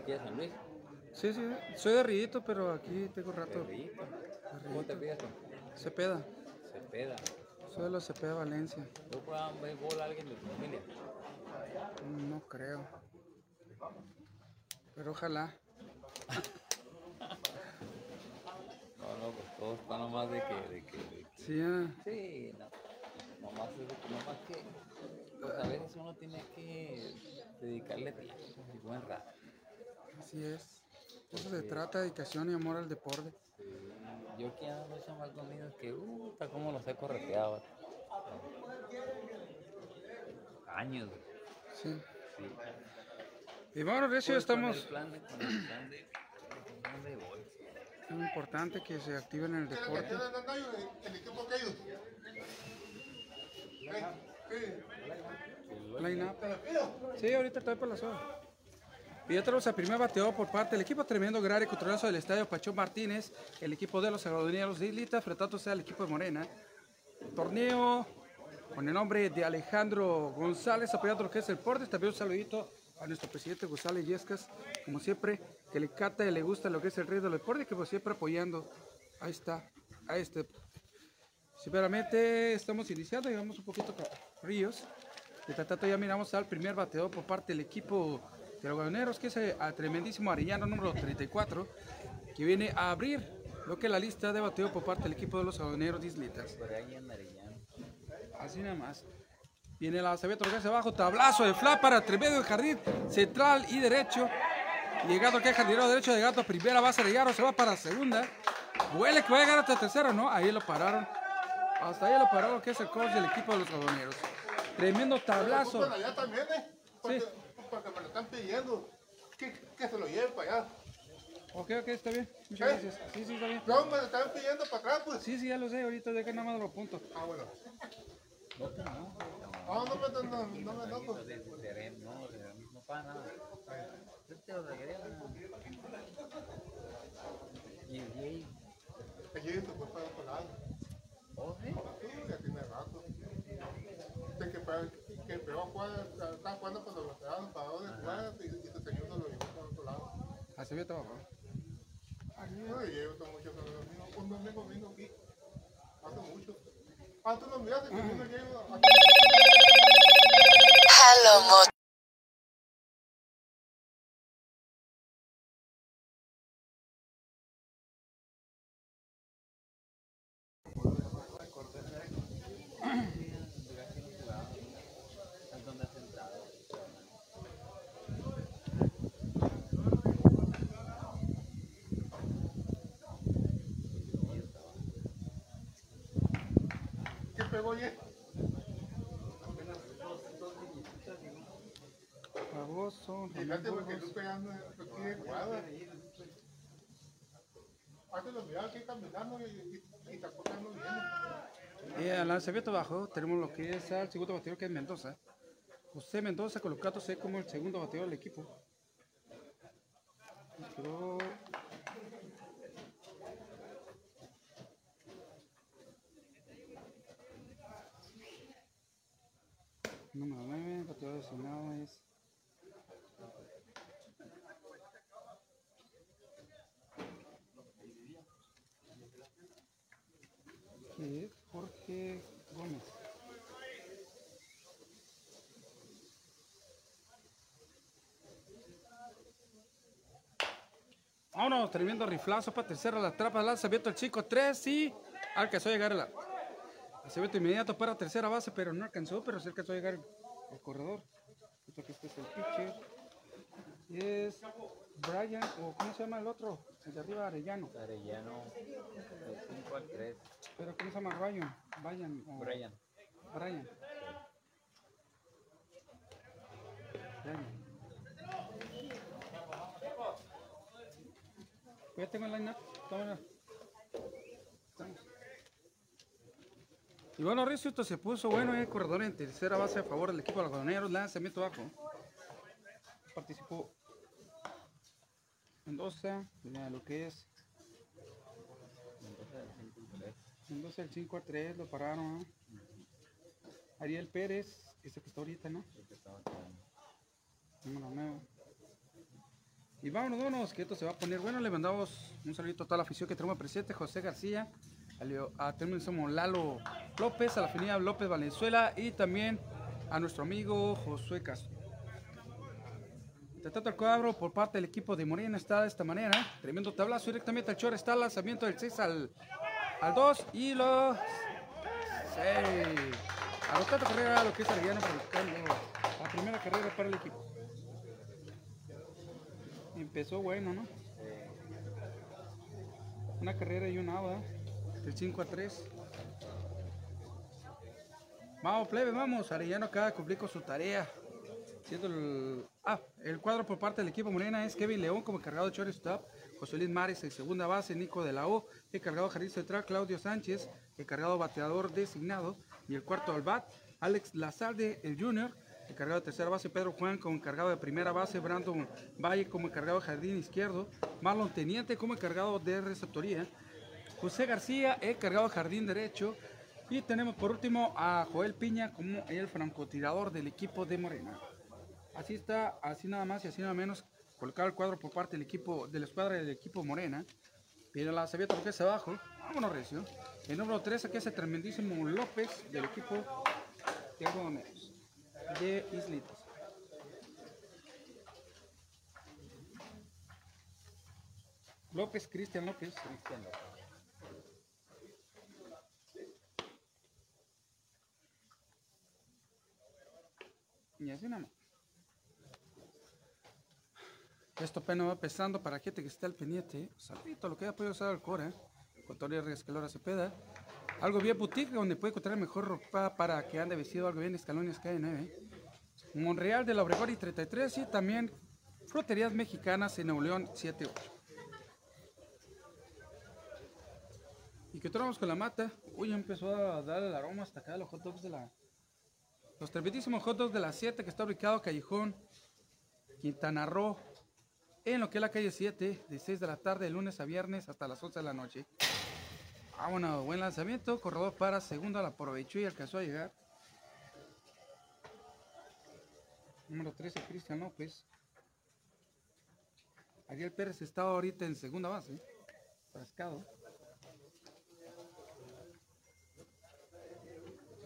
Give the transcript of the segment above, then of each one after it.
aquí de San Luis? Sí, sí, soy de Rillito, pero aquí tengo rato. Rillito. ¿Cómo te pides? Cepeda, Cepeda. soy de los Cepeda Valencia. ¿Tú juegas béisbol a alguien de tu familia? No creo. Pero ojalá. No, no, pues todo está nomás de que... De que, de que- Sí, ah, Sí, no. Nomás, es de que- nomás que... Pues a veces uno tiene que dedicarle tiempo y buen rato. Así es. Eso se trata, dedicación y amor al deporte. Sí, Yo aquí ando mucho más conmigo que, uh, está como los he correteado. Años. Sí. sí. Y bueno, Recio, Pues, estamos. el plan de- con el plan de- con el plan de gol. Es importante que se activen en el deporte. el equipo que ellos. Line up. Sí, ahorita estoy por la zona. Y ya tenemos al primer bateador por parte del equipo tremendo Grare controlazo del estadio Pachón Martínez, el equipo de los agrodoneros de Islita, enfrentándose al equipo de Morena. Torneo con el nombre de Alejandro González, apoyando lo que es el deporte. También un saludito a nuestro presidente González Yescas, como siempre, que le cata y le gusta lo que es el rey del deporte, que pues siempre apoyando. Ahí está, a este. Sinceramente, estamos iniciando, llevamos un poquito con Ríos. Mientras tanto, ya miramos al primer bateador por parte del equipo de los Gavineros, que es el a tremendísimo Arellano número 34, que viene a abrir lo que es la lista de bateador por parte del equipo de los Gavineros de Islitas. Por ahí en Arellano. Así nada más. Viene la Sabia hacia abajo, tablazo de fla para tremendo del jardín central y derecho. Llegando aquí al jardinero derecho, llegando a primera base de Garo, se va para segunda. Huele que va a llegar hasta tercera, ¿no? Ahí lo pararon. Hasta ahí lo pararon, que es el coach del equipo de los gaboneros. Tremendo tablazo. Allá también, ¿eh? Porque, Sí. Porque me lo están pidiendo. Que, que se lo lleven para allá. Ok, ok, está bien. Muchas ¿Eh? gracias. Sí, sí, está bien. No, me lo están pidiendo para atrás, pues. Sí, sí, ya lo sé. Ahorita de que nada más lo apunto. Ah, bueno. No te enojes, No, no me, no, no, no me no, de, no para nada. Yo te lo regalé, no. Y el Jay, Allí se fue para otro lado. oh, sí. Sí, ya tiene rato. Dice que, para, que a jugar, estaba jugando cuando lo pegaron para donde jugar y, y su señor no lo llevó para otro lado. A Sabia está abajo. No, y llevo todo mucho con los amigos. Un domingo vino aquí. Hace mucho. Ah, tú no que vino aquí. Hello, ¿Qué pegó ayer? Baboso. Fíjate porque estoy pegando aquí de cuadra. Antes lo miraba aquí caminando y, y, y tampoco no viene. Eh, a la Sabia está abajo. Tenemos lo que es al segundo bateador que es Mendoza. José Mendoza colocándose como el segundo bateador del equipo. Pero Número 9, bateador designado es. es Jorge Gómez. Vámonos, tremendo riflazo para tercera, la trapa, lanza abierto el chico, 3 y alcanzó a llegar a la. Acevedo inmediato para tercera base, pero no alcanzó, pero sí alcanzó a llegar el, el corredor. Esto que este es el pitcher. Y es Brian, o ¿cómo se llama el otro? El de arriba, Arellano. Arellano, de 5 al 3. Pero ¿cómo se llama? Ryan. Brian. o- Brian. Brian. Brian. Pues ya tengo el line-up. Toma. Estamos. Y bueno, Recio, esto se puso bueno, eh, corredor en tercera base a favor del equipo de los balnearios, lanzamiento bajo. Participó Mendoza, mira lo que es Mendoza el 5 a 3, lo pararon. ¿eh? Ariel Pérez, ese que está ahorita, ¿no? Número 9. Y vámonos, vámonos, que esto se va a poner bueno. Le mandamos un saludito a toda la afición que tenemos presente. José García, a, Leo- a también somos Lalo López, a la avenida López Valenzuela y también a nuestro amigo Josué Castro. Tratando el cuadro por parte del equipo de Morena está de esta manera. Tremendo tablazo directamente al Chor. Está el lanzamiento del 6 al, al 2 y los 6. Anotando carrera lo que es Arellano para buscarlo. La primera carrera para el equipo. Empezó bueno, ¿no? Una carrera y una ¿verdad? Del 5 a 3. Vamos, plebe, vamos. Arellano acaba de cumplir con su tarea. Siendo el, ah, el cuadro por parte del equipo Morena es Kevin León como encargado de shortstop, José Luis Mares en segunda base, Nico de la O, encargado de jardín central, Claudio Sánchez, encargado bateador designado, y el cuarto al bat, Alex Lazalde, el junior, encargado de tercera base, Pedro Juan como encargado de primera base, Brandon Valle como encargado de jardín izquierdo, Marlon Teniente como encargado de receptoría, José García, encargado de jardín derecho. Y tenemos por último a Joel Piña como el francotirador del equipo de Morena. Así está, así nada más y así nada menos, colocado el cuadro por parte del equipo, de la escuadra del equipo Morena. Viene la sabía que es abajo. Vámonos, Recio. El número 3 aquí es el tremendísimo López del equipo de menos. De Islitas. López, Cristian López. Cristian López. Y así nada más. Esto apenas va empezando para gente que esté al pendiente. Saludito, lo que haya podido usar al Cora. Con Tony Rescalora Cepeda. Algo bien boutique donde puede encontrar mejor ropa para que ande vestido algo bien escalones K9. Monreal de la Obregón y 33 y también fruterías mexicanas en Nuevo León 78. Y que tenemos con la mata. Uy, empezó a dar el aroma hasta acá los hot dogs de la, los tremendísimos hot dogs de la 7 que está ubicado Callejón Quintana Roo en lo que es la calle 7 de 6 de la tarde de lunes a viernes hasta las 11 de la noche. Vámonos, buen lanzamiento, corredor para segunda, la aprovechó y alcanzó a llegar. Número 13, Cristian López. Ariel Pérez está ahorita en segunda base, frascado.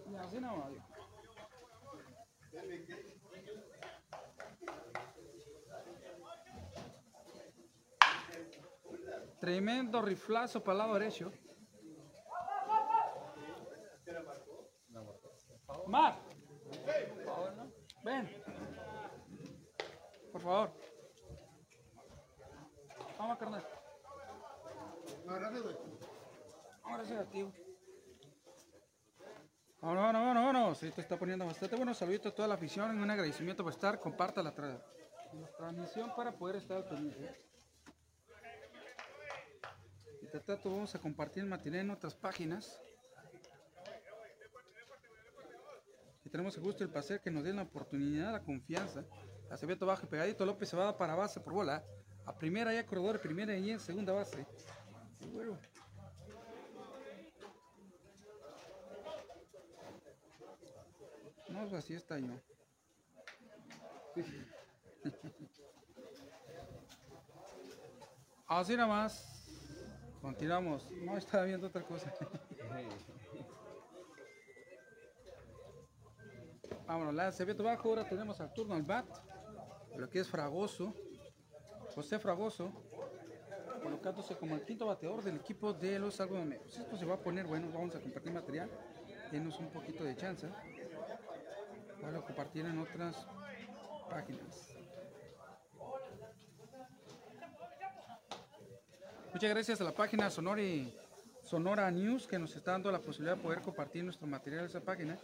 Y así no. Tremendo riflazo para el lado derecho. Mar, ven. Por favor. Vamos, carnal. Ahora sí, activo. Vámonos, vámonos, vámonos, vámonos. Esto está poniendo bastante bueno. Saluditos a toda la afición. Un agradecimiento por estar. Comparta la, tra- la transmisión para poder estar al pendiente. Y tanto vamos a compartir el material en otras páginas. Y tenemos el gusto y el placer que nos den la oportunidad, la confianza. Acevedo bajo y pegadito. López se va para base por bola. A primera ya corredor, primera y en segunda base. Y Pues así está yo. Así nada más. Continuamos. No, estaba viendo otra cosa. Vámonos, la se bajo. Ahora tenemos al turno al bat. Lo que es Fragoso. José Fragoso. Colocándose como el quinto bateador del equipo de los algodoneros. Esto se va a poner bueno. Vamos a compartir material. Denos un poquito de chance para compartir en otras páginas. Muchas gracias a la página Sonori, Sonora News que nos está dando la posibilidad de poder compartir nuestro material en esa página.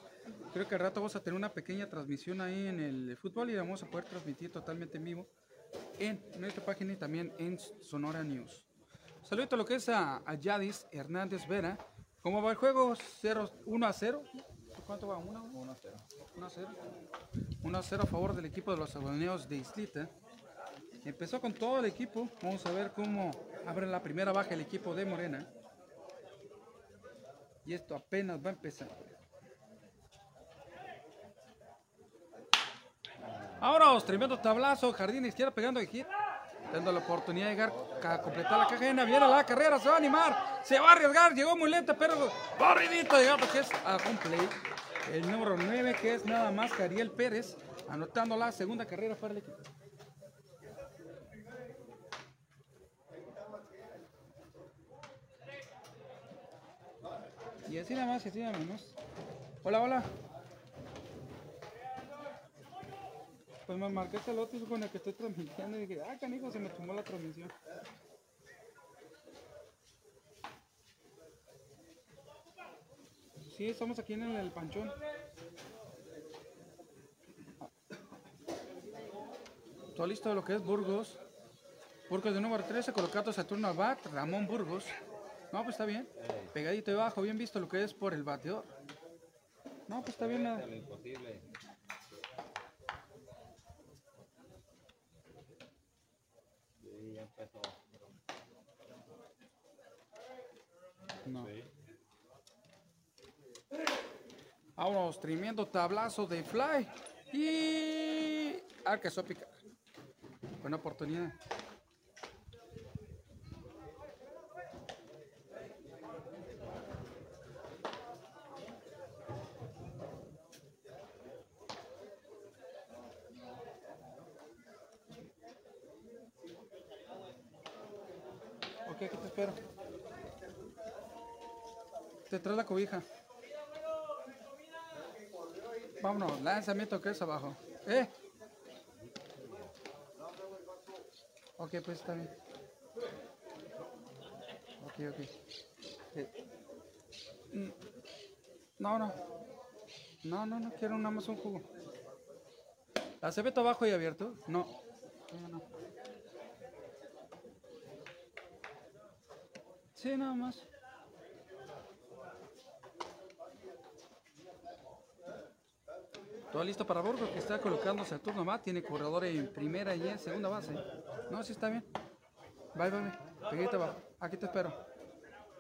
Creo que al rato vamos a tener una pequeña transmisión ahí en el fútbol y vamos a poder transmitir totalmente en vivo en nuestra página y también en Sonora News. Saludo a lo que es a, a Yadis Hernández Vera. ¿Cómo va el juego? 0, 1 a 0. ¿Cuánto va? 1 1 a 0. 1 a 0. 1 a 0 a favor del equipo de los algodoneros de Islita. Empezó con todo el equipo. Vamos a ver cómo abre la primera baja el equipo de Morena. Y esto apenas va a empezar. Ahora, tremendo tablazo. Jardín izquierda pegando aquí. Dando la oportunidad de llegar a completar la caja llena. Viene la carrera, se va a animar. Se va a arriesgar. Llegó muy lenta, pero barridito llegado que es a play. El número 9, que es nada más que Ariel Pérez, anotando la segunda carrera para el equipo. Y así nada más, y así nada menos. Hola, hola. Pues me marqué este lote con el que estoy transmitiendo y dije, ah, canijo, se me tomó la transmisión. Sí, estamos aquí en el panchón. Todo listo lo que es Burgos. Burgos de número 13, colocado Saturno Abad, Ramón Burgos. No, pues está bien. Pegadito debajo, bien visto lo que es por el bateador. No, pues está bien. Lo No. Vámonos, tremendo tablazo de fly. Y alcanzó a picar. Buena oportunidad. Ok, aquí te espero. Te trae la cobija. Vámonos, lanzamiento que es abajo. ¿Eh? Ok, pues está bien. Ok, ok. Eh, mm, No, no. No, no, no quiero nada más un jugo. ¿Lanzamiento abajo y abierto? No. Sí, nada más. Todo listo para Burgos que está colocándose a turno más. Tiene corredor en primera y en segunda base. No, sí está bien. Bye, bye, abajo. Aquí te espero.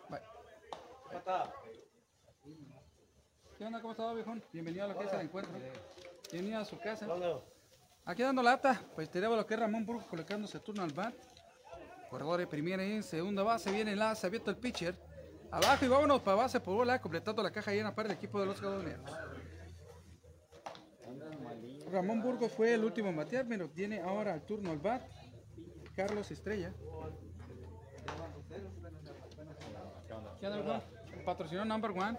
Bye. ¿Qué onda? ¿Cómo estás, viejón? Bienvenido a lo que es el encuentro. Bienvenido a su casa. Aquí dando lata. Pues tenemos lo que es Ramón Burgos colocándose turno al bat. Corredor en primera y en segunda base. Viene el se abierto el pitcher. Abajo y vámonos para base por bola, completando la caja llena para el equipo de los Gadoneros. Ramón Burgos fue el último en batear, pero tiene ahora el turno al bat. Carlos Estrella. ¿Qué onda? Patrocinó number one.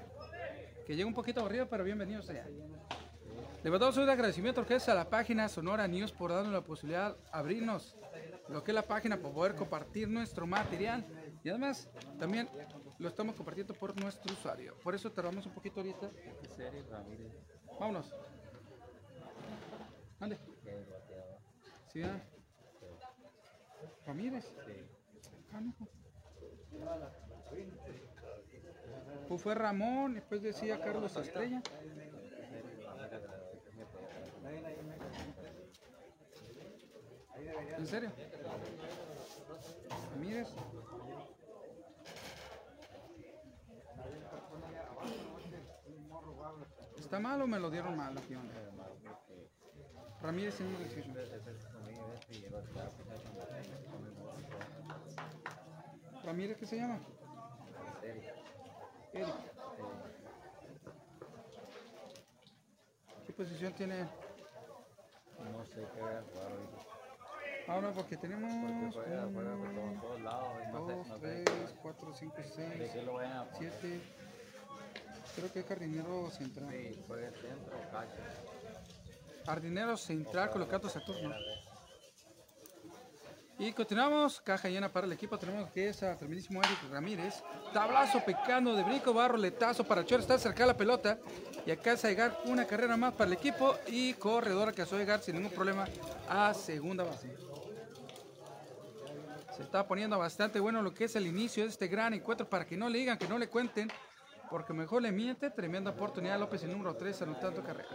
Que llega un poquito arriba, pero bienvenidos allá. Le mandamos un agradecimiento que es a la página Sonora News por darnos la posibilidad de abrirnos lo que es la página para poder compartir nuestro material. Y además, también lo estamos compartiendo por nuestro usuario. Por eso tardamos un poquito ahorita. Vámonos. ¿Dónde? Sí, ¿verdad? Ramírez. Sí. Ah. Pues fue Ramón, después decía Carlos Estrella. ¿En serio? Ramírez. ¿Está mal o me lo dieron mal? ¿Qué? Ramírez en número 18. Ramírez, ¿qué se llama? Eric. ¿Qué posición tiene él? No sé qué voy a jugar ahorita. Ahora porque tenemos Porque juega, juega por todos- uno, todos lados. y No sé, dos, no tres, sé cuatro, cinco, de seis, qué lo vayan a poner. siete. Creo que es jardinero central. Sí, juega centro o cacho. Jardinero central colocado Saturno. Y continuamos, caja llena para el equipo. Tenemos que es a tremendísimo Eric Ramírez. Tablazo pecando de brinco, barro, letazo para Chor. Está cerca la pelota. Y acá se llegar una carrera más para el equipo. Y corredor que a llegar sin ningún problema a segunda base. Se está poniendo bastante bueno lo que es el inicio de este gran encuentro para que no le digan, que no le cuenten. Porque mejor le miente. Tremenda oportunidad López el número 3 anotando carrera.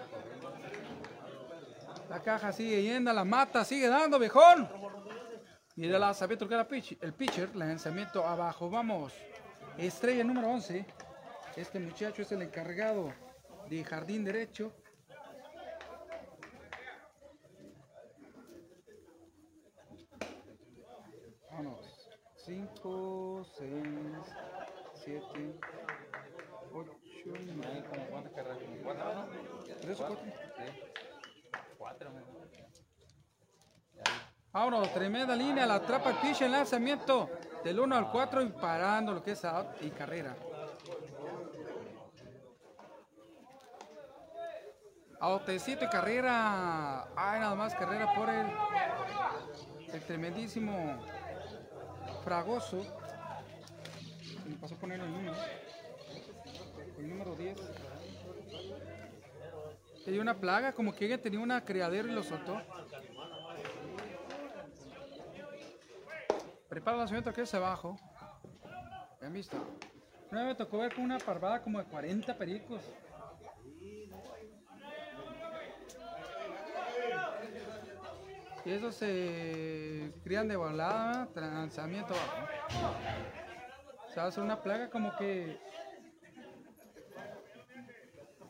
La caja sigue yendo, la mata, sigue dando, viejón. Y de la tocar la pitch, el pitcher, lanzamiento abajo, vamos. Estrella número 11. Este muchacho es el encargado de jardín derecho. 5, 6, 7, 8, Hay 9, como cuántas carreras, cuatro, ¿no? 3 o 4. Sí. Cuatro, me Vámonos, tremenda línea, la atrapa el en lanzamiento del 1 al 4 y parando lo que es out y carrera. Outecito y carrera. Ay, nada más carrera por el, el tremendísimo Fragoso. Se me pasó a poner el número. El número 10. Hay una plaga, como que alguien tenía una criadero y lo soltó. Prepara el lanzamiento que es abajo. ¿Han visto? Una vez me tocó ver con una parvada como de 40 pericos. Y esos se crían de volada, lanzamiento abajo. O sea, hace una plaga como que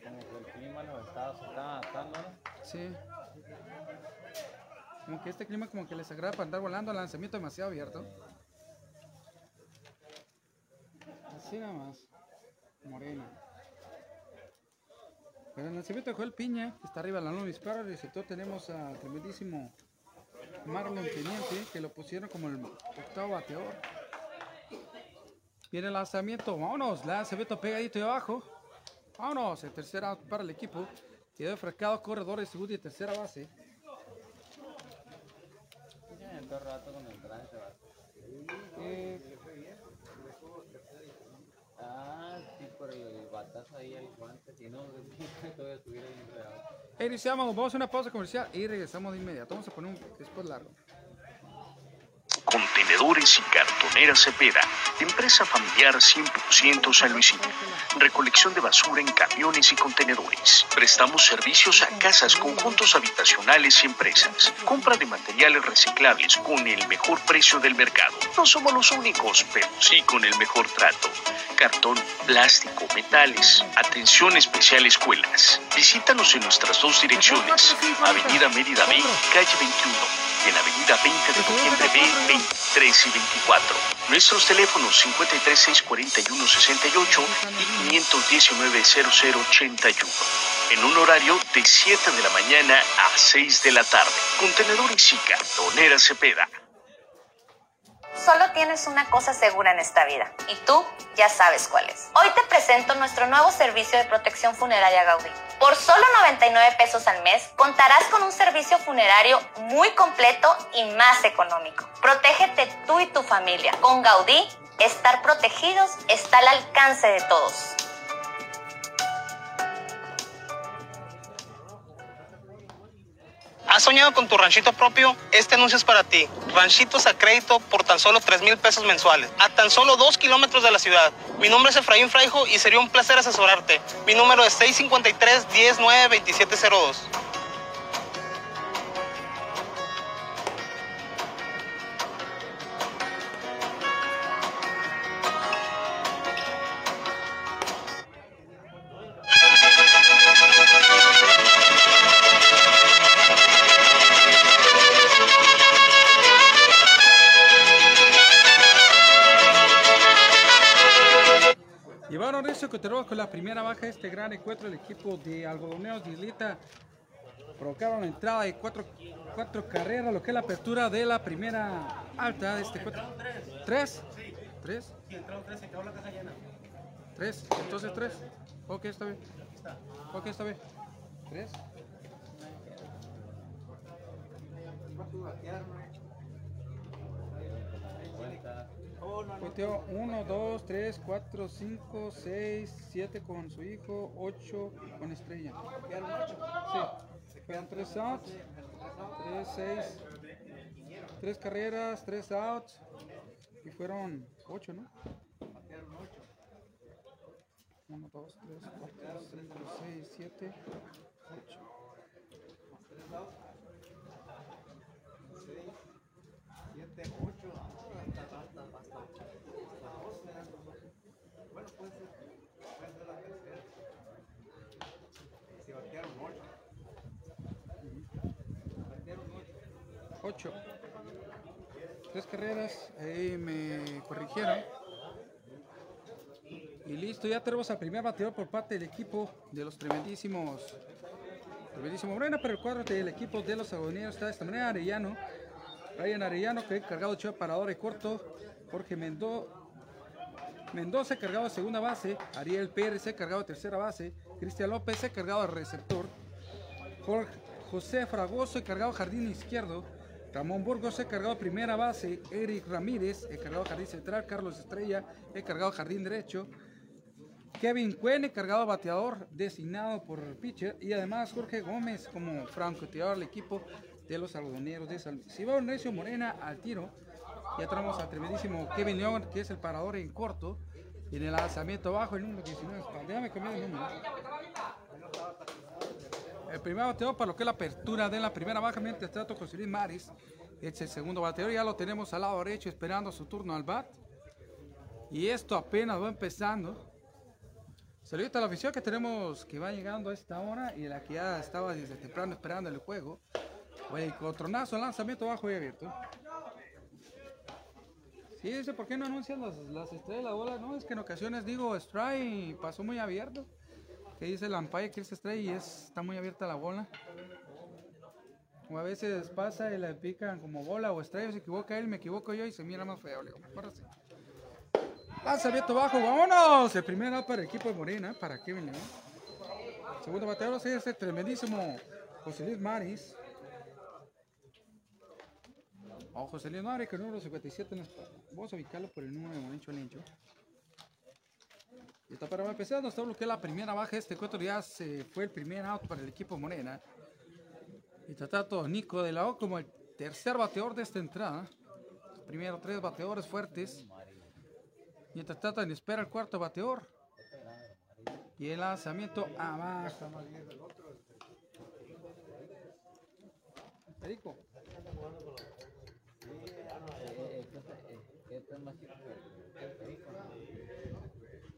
Como que el clima los estados se está adaptando, ¿no? Sí. Como que este clima como que les agrada para andar volando, lanzamiento demasiado abierto. Así nada más. Morena. Pero el lanzamiento dejó el piña, que está arriba la luna disparo. El receptor tenemos al tremendísimo Marlon Teniente, que lo pusieron como el octavo bateador. Viene el lanzamiento, vámonos, lanzamiento pegadito de abajo. Vámonos, el tercer para el equipo. Quedó enfrascado corredor de segunda y tercera base. Rato con el va. Eh, Ah, sí, por el batazo ahí al guante, si no, todavía estuviera bien enredado. iniciamos, vamos a una pausa comercial y regresamos de inmediato. Vamos a poner un después largo. Contenedores y cartoneras Cepeda, empresa familiar 100% San Luisito. Recolección de basura en camiones y contenedores. Prestamos servicios a casas, conjuntos habitacionales y empresas. Compra de materiales reciclables con el mejor precio del mercado. No somos los únicos, pero sí con el mejor trato. Cartón, plástico, metales. Atención especial escuelas. Visítanos en nuestras dos direcciones. Avenida Mérida B, calle 21 y en Avenida 20 de Noviembre B, 23 y 24. Nuestros teléfonos 5364168 y 5190081. En un horario de 7 de la mañana a 6 de la tarde. Contenedores y cartonera Cepeda. Solo tienes una cosa segura en esta vida y tú ya sabes cuál es. Hoy te presento nuestro nuevo servicio de protección funeraria Gaudí. Por solo 99 pesos al mes contarás con un servicio funerario muy completo y más económico. Protégete tú y tu familia. Con Gaudí, estar protegidos está al alcance de todos. ¿Has soñado con tu ranchito propio? Este anuncio es para ti. Ranchitos a crédito por tan solo 3 mil pesos mensuales. A tan solo 2 kilómetros de la ciudad. Mi nombre es Efraín Fraijo y sería un placer asesorarte. Mi número es 653 19 2702. De este gran encuentro. El equipo de algodoneros de Islita provocaron la entrada de cuatro, cuatro carreras, lo que es la apertura de la primera alta de este encuentro. ¿Tres? ¿Tres? ¿Tres? Entonces tres. Ok, está bien. Ok, está bien. ¿Tres? Cuateo 1, 2, 3, 4, 5, 6, 7 con su hijo, 8 con estrella. Sí. Quedan 3 outs, 3, 6, 3 carreras, 3 outs. Y fueron 8, ¿no? 1, 2, 3, 4, 5, 6, 7, 8. Ocho. tres carreras. Ahí me corrigieron. Y listo, ya tenemos al primer bateador por parte del equipo de los tremendísimos. Tremendísimo Morena, pero el cuadro del equipo de los agoneros está de esta manera. Arellano, Ryan Arellano, que cargado de parador y corto. Jorge Mendoza. Mendoza cargado de segunda base, Ariel Pérez cargado de tercera base, Cristian López cargado de receptor, José Fragoso cargado de jardín izquierdo, Ramón Burgos cargado de primera base, Eric Ramírez cargado de jardín central, Carlos Estrella cargado de jardín derecho, Kevin Cuen cargado de bateador designado por el pitcher y además Jorge Gómez como francotirador del equipo de los algodoneros de San Luis. Si va Necio Morena al tiro, ya tenemos al tremendísimo Kevin León, que es el parador en corto. Y en el lanzamiento bajo, el número 19. Déjame cambiar el número. El primer bateador para lo que es la apertura de la primera baja, mientras trato con Luis Maris. Es el segundo bateador, ya lo tenemos al lado derecho esperando su turno al bat. Y esto apenas va empezando. Saludos a la afición que tenemos que va llegando a esta hora y la que ya estaba desde temprano esperando el juego. Bueno, contronazo, lanzamiento bajo y abierto. Sí, dice, ¿por qué no anuncian las, las estrellas de la bola? No, es que en ocasiones digo strike pasó muy abierto. Que dice la umpire que es strike y es, está muy abierta la bola. O a veces pasa y le pican como bola o strike, se equivoca él, me equivoco yo y se mira más feo. Le digo, mejor así. Lanzamiento bajo, vámonos. El primero para el equipo de Morena, para Kevin León. Segundo bateador es este tremendísimo José Luis Maris. O José Luis Maris, que el número 57 en la espalda. Vamos a ubicarlo por el número de Morencho Lencho. Y está para empezar, nos está bloqueada la primera baja. Este cuatro ya se fue el primer out para el equipo Morena. Y está Nico de la O como el tercer bateador de esta entrada. Primero tres bateadores fuertes. Mientras tratan espera el cuarto bateador. Y el lanzamiento abajo. Perico.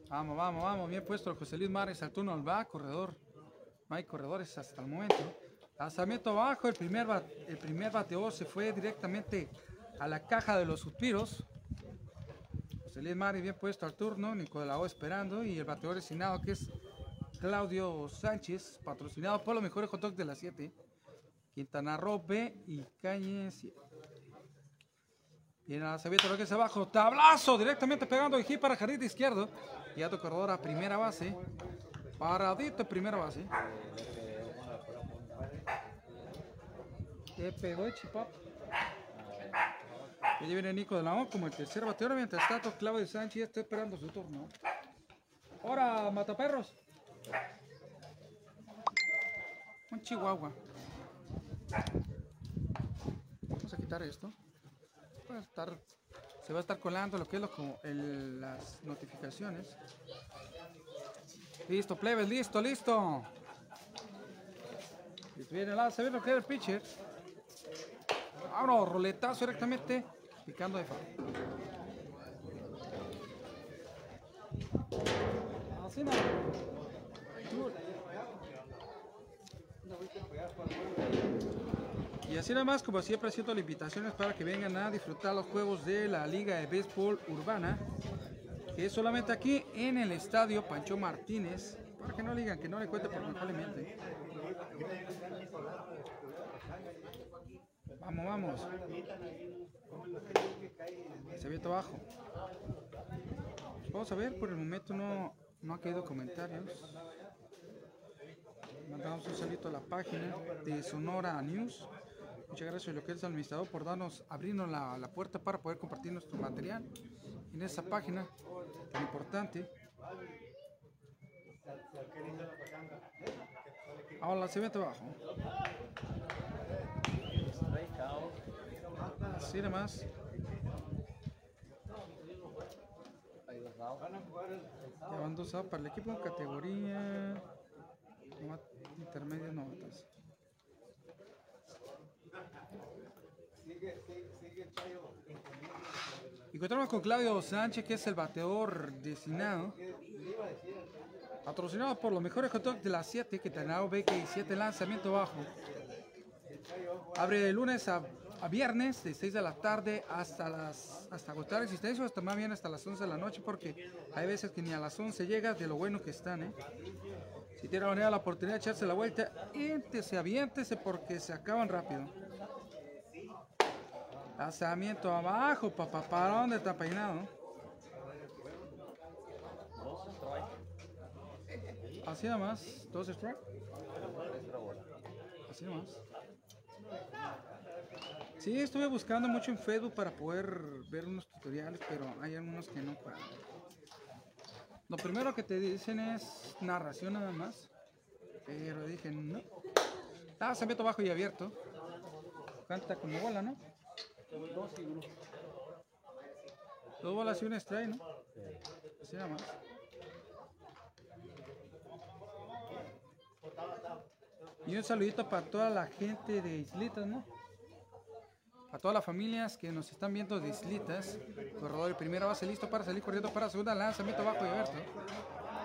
Vamos, vamos, vamos. Bien puesto José Luis Mares al turno al va, corredor. No hay corredores hasta el momento. Lanzamiento abajo. El primer, el primer bateador se fue directamente a la caja de los suspiros. José Luis Mares bien puesto al turno. Nico de la O esperando. Y el bateador designado que es Claudio Sánchez. Patrocinado por los mejores hot dogs de las 7. Quintana Roo B y Calle 7. Viene el lanzamiento que es abajo. Tablazo directamente pegando hit para jardín izquierdo. Y a tu corredor a primera base. Paradito primera base. Le pegó el chipop. Y viene Nico de la O como el tercer bateador. Mientras tanto, Claudio Sánchez está esperando su turno. Ahora, mataperros. Un chihuahua. Vamos a quitar esto. Va a estar, se va a estar colando lo que es lo, como las notificaciones. Listo, plebes, listo, listo. Listo, Viene el se ve lo que es el pitcher. Ahora, roletazo directamente, picando de foul. Así no. Y así nada más, como siempre, haciendo las invitaciones para que vengan a disfrutar los juegos de la Liga de Béisbol Urbana, que es solamente aquí en el estadio Pancho Martínez, para que no digan que no le cuente probablemente. Vamos, vamos. Se viene abajo. Vamos a ver, por el momento no, no ha caído comentarios. Mandamos un saludo a la página de Sonora News. Muchas gracias lo que es administrador por darnos, abrirnos la, la puerta para poder compartir nuestro material en esa página tan importante. Ahora se mete abajo. Así más. Hay dos para el equipo en categoría intermedia novatas. Encontramos con Claudio Sánchez, que es el bateador designado. Patrocinado por los mejores hot de las 7, que Tanao BK 7 lanzamiento bajo. Abre de lunes a a viernes de 6 de la tarde hasta las hasta agotar existencia hasta más bien hasta las 11 de la noche porque hay veces que ni a las 11 llega de lo bueno que están, ¿eh? Si tiene la oportunidad de echarse la vuelta, se aviéntese porque se acaban rápido. Lanzamiento abajo, papá, ¿para dónde está peinado? Así nomás, dos strike. Así nomás. Sí, estuve buscando mucho en Facebook para poder ver unos tutoriales, pero hay algunos que no. Lo primero que te dicen es narración nada más. Pero dije, no. Ah, se meto bajo y abierto. Canta como bola, ¿no? Dos bolas y un strike, ¿no? Nada más. Y un saludito para toda la gente de Islitas, ¿no? A todas las familias que nos están viendo de Islitas. Corredor de primera base listo para salir corriendo para segunda. Lanzamiento bajo y abierto.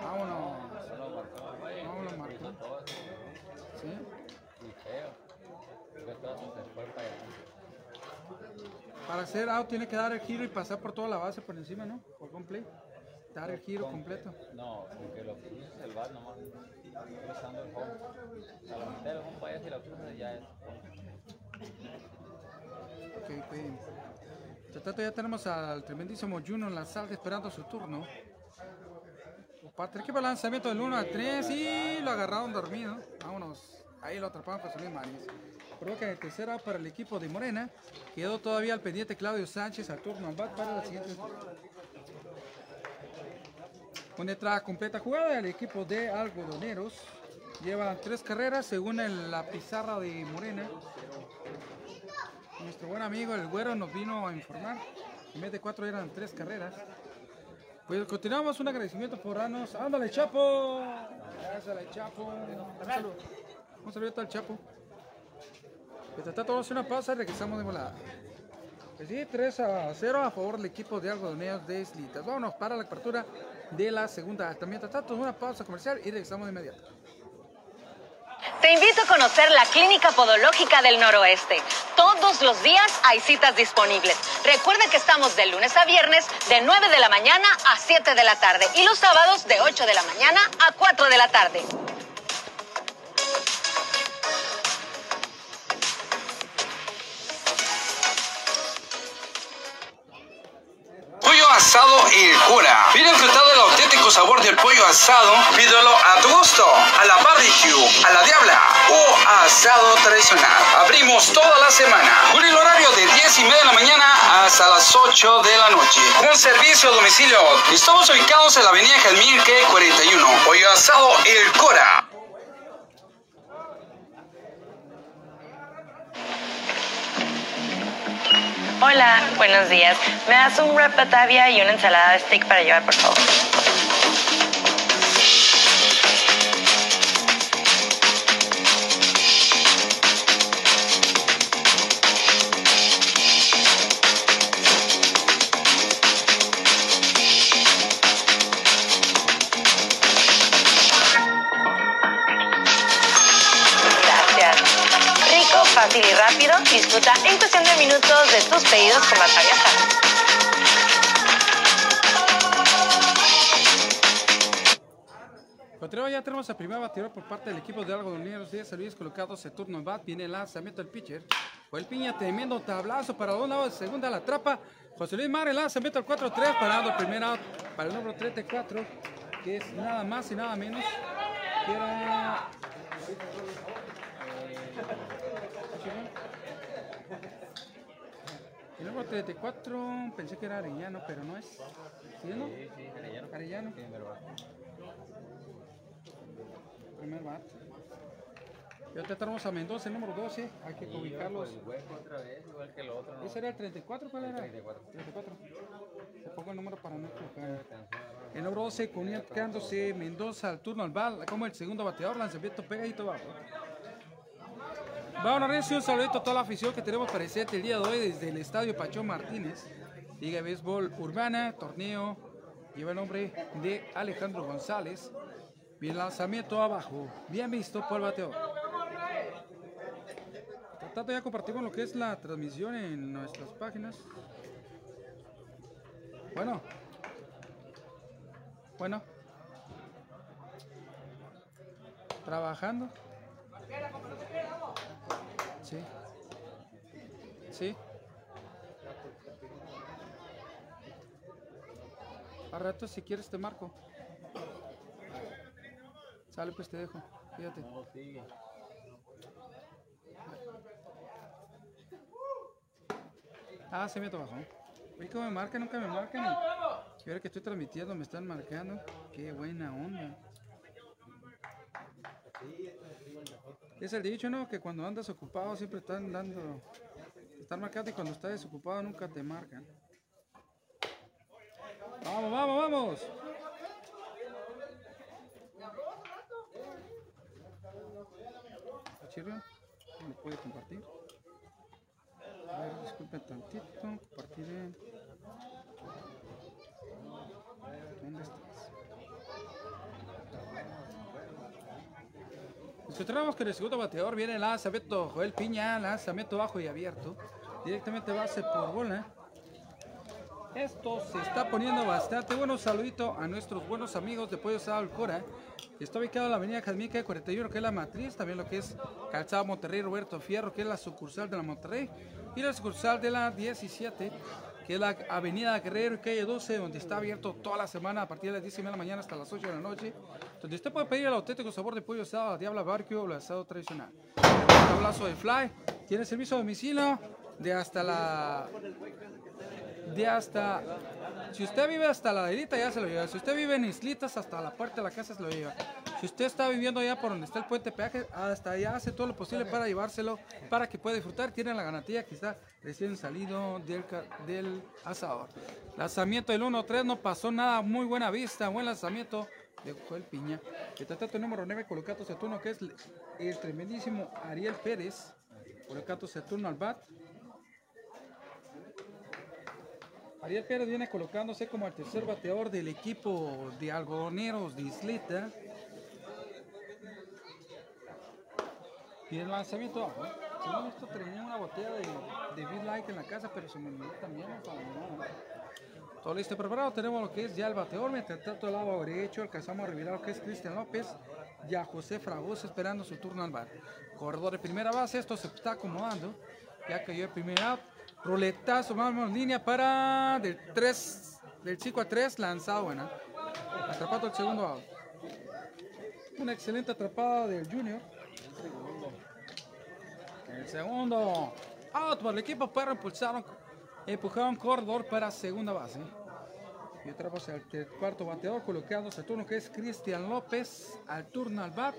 Vámonos. Vámonos, Marco. ¿Sí? Para hacer out tiene que dar el giro y pasar por toda la base por encima, ¿no? Por completo. Dar el giro completo. No, porque lo cruzas el bar nomás cruzando el home. A la mitad del home vaya si la cruzas ya es Ok, bien. Tanto ya tenemos al tremendísimo Juno en la sala esperando su turno. Patrick, que lanzamiento del 1 al 3 y lo agarraron dormido. Vámonos. Ahí lo atraparon José Luis Maris. Provoca el tercera para el equipo de Morena. Quedó todavía al pendiente Claudio Sánchez al turno al bat para la siguiente. Una entrada completa jugada del equipo de algodoneros. Llevan tres carreras según el- la pizarra de Morena. Nuestro buen amigo el güero nos vino a informar. En vez de cuatro eran tres carreras. Pues continuamos, un agradecimiento por darnos. ¡Ándale, Chapo! Gracias, Chapo. Un saludo. Un saludo al Chapo. Mientras vamos a hacer una pausa y regresamos de volada. Pues sí, 3 a 0 a favor del equipo de algodoneros de Islitas. Vámonos para la apertura de la segunda acta. Mientras tanto, una pausa comercial y regresamos de inmediato. Te invito a conocer la Clínica Podológica del Noroeste. Todos los días hay citas disponibles. Recuerda que estamos de lunes a viernes de 9 de la mañana a 7 de la tarde y los sábados de 8 de la mañana a 4 de la tarde. Asado El Cura. Viene disfrutar del auténtico sabor del pollo asado. Pídelo a tu gusto, a la barbecue, a la diabla o asado tradicional. Abrimos toda la semana con el horario de 10 y media de la mañana hasta las 8 de la noche. Con servicio a domicilio. Estamos ubicados en la avenida Jalmirque 41. Pollo asado El Cura. Hola, buenos días. ¿Me das un wrap Batavia y una ensalada de steak para llevar, por favor? Gracias. Rico, fácil y rápido. Disfruta en cuestión minutos de tus pedidos Batavia Sal. Continuamos, ya tenemos a primera bateadora por parte del equipo de algodoneros de San Luis colocados en turno en bat. Viene el lanzamiento del pitcher. El piña tremendo tablazo para un lado segunda la trapa. José Luis Mar el lanzamiento al 4-3 parado el primer para el número 34 que es nada más y nada menos que era el número 34 pensé que era Arellano pero no es ¿sí no? Arellano primer bat y ahorita tenemos a Mendoza, el número 12. Hay que ubicarlos. El hueco otra vez, igual que el otro, ¿no? ¿Ese era el 34? ¿Cuál era? 34. 34. Te pongo el número para no equivocar. El número 12 quedándose Mendoza al turno al bal, como el segundo bateador, lanzamiento pegadito abajo. Bueno, Renzo, un saludito a toda la afición que tenemos presente el día de hoy desde el estadio Pachón Martínez. Liga de Béisbol Urbana, torneo, lleva el nombre de Alejandro González. Bien lanzamiento abajo, bien visto por el bateador. tanto ya compartimos lo que es la transmisión en nuestras páginas. Bueno. Bueno. Trabajando. Sí. Sí. A rato si quieres te marco. Sale pues te dejo. Fíjate. No sigue. Ah, se me bajó. Oye, que me marcan, nunca me marcan. Y ahora que estoy transmitiendo me están marcando. Qué buena onda. Es el dicho, ¿no? Que cuando andas ocupado siempre están dando... Están marcando y cuando estás desocupado nunca te marcan. Vamos, vamos, vamos. Chirrión, ¿me puede compartir? A ver, disculpen tantito, compartiré. ¿Dónde estás? Encontramos que en el segundo bateador viene el lanzamiento Joel Piña, lanzamiento bajo y abierto. Directamente base por bola. Esto se está poniendo bastante bueno. Saludito a nuestros buenos amigos de Pollo Asado Alcora. Está ubicado en la avenida Jazmica 41, que es la matriz. También lo que es Calzado Monterrey Roberto Fierro, que es la sucursal de la Monterrey. Y la sucursal de la 17, que es la avenida Guerrero calle 12, donde está abierto toda la semana a partir de las 10 y media de la mañana hasta las 8 de la noche. Donde usted puede pedir el auténtico sabor de pollo asado, a Diabla Barbecue o el asado tradicional. Un de Fly. Tiene servicio a domicilio de hasta la de hasta. Si usted vive hasta la delita, ya se lo lleva. Si usted vive en Islitas, hasta la puerta de la casa se lo lleva. Si usted está viviendo allá por donde está el puente peaje, hasta allá hace todo lo posible para llevárselo, para que pueda disfrutar. Tiene la garantía que está recién salido del, del asador. Lanzamiento del 1-3, no pasó nada. Muy buena vista, buen lanzamiento de Joel Piña. Que trata tu número 9, Colocato Saturno, que es el tremendísimo Ariel Pérez. Colocato Saturno al bat. Ariel Pérez viene colocándose como el tercer bateador del equipo de algodoneros de Isleta. Y el lanzamiento no, esto tenía una botella de, de Big Light en la casa, pero se me olvidó también. Todo listo, preparado. Tenemos lo que es ya el bateador. Mientras tanto, el lado derecho alcanzamos a revelar lo que es Cristian López. Ya José Fragoso esperando su turno al bar. Corredor de primera base. Esto se está acomodando. Ya cayó el primer out. Ruletazo, vamos línea para del 3, del 5 a 3, lanzado buena. Atrapado el segundo out. Una excelente atrapada del Junior. El segundo out por el equipo perro impulsaron, empujaron corredor para segunda base. Y otra vez el ter- cuarto bateador colocándose el turno que es Cristian López al turno al bat.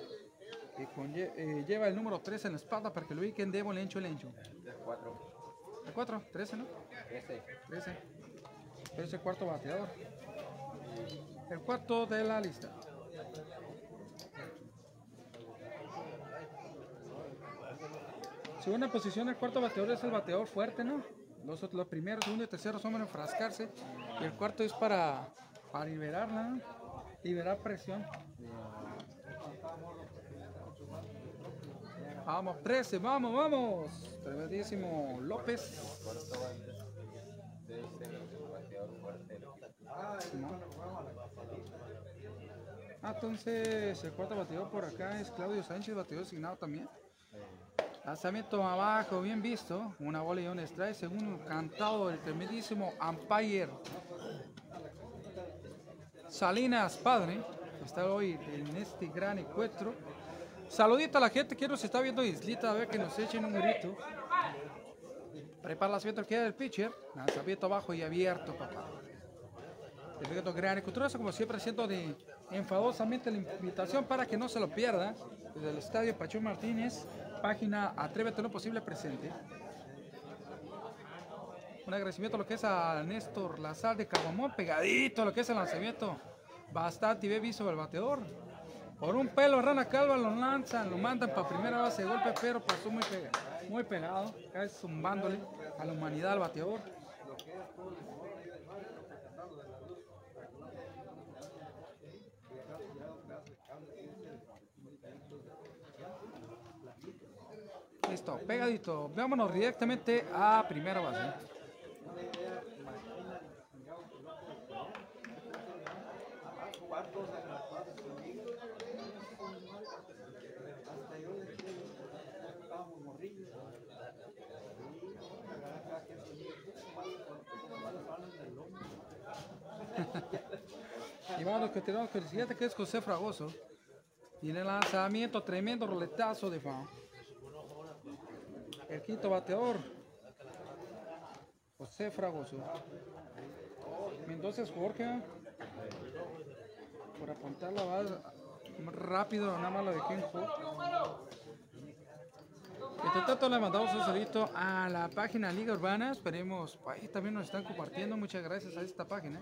Y con lle- eh, lleva el número 3 en la espalda para que lo ubiquen Debo Lencho Lencho. El 4, 13, ¿no? 13. Es el cuarto bateador. El cuarto de la lista. Segunda posición, el cuarto bateador es el bateador fuerte, ¿no? Los, los primeros, segundo y tercero son para enfrascarse. Y el cuarto es para, para liberarla, ¿no? liberar presión. Vamos, 13, vamos, vamos. Tremendísimo López. Ah, entonces el cuarto bateador por acá es Claudio Sánchez, bateador asignado también. Lanzamiento abajo, bien visto. Una bola y un strike. Segundo cantado del tremendísimo umpire Salinas Padre. que Está hoy en este gran encuentro. Saludito a la gente que nos está viendo Islita. A ver que nos echen un grito. Prepara lanzamiento que queda del pitcher. Lanzamiento abajo y abierto, papá. Perfecto, gran culturoso, como siempre, haciendo de enfadosamente la invitación para que no se lo pierda. Desde el estadio Pachón Martínez, página Atrévete lo posible presente. Un agradecimiento a lo que es a Néstor Lazar de Carbamón, pegadito a lo que es el lanzamiento. Bastante bien visto el bateador. Por un pelo, Rana Calva lo lanzan, lo mandan para primera base de golpe, pero pasó muy pegado, muy pegado, casi zumbándole a la humanidad al bateador. Pegadito. Vámonos directamente a primera base. Y vamos, continuamos con el siguiente que es José Fragoso. El lanzamiento, tremendo roletazo de fan. El quinto bateador, José Fragoso. Mendoza es Jorge. Por apuntar la base rápido, nada más lo de Kenjo. Entre tanto le mandamos un saludito a la página Liga Urbana. Esperemos, ahí también nos están compartiendo. Muchas gracias a esta página.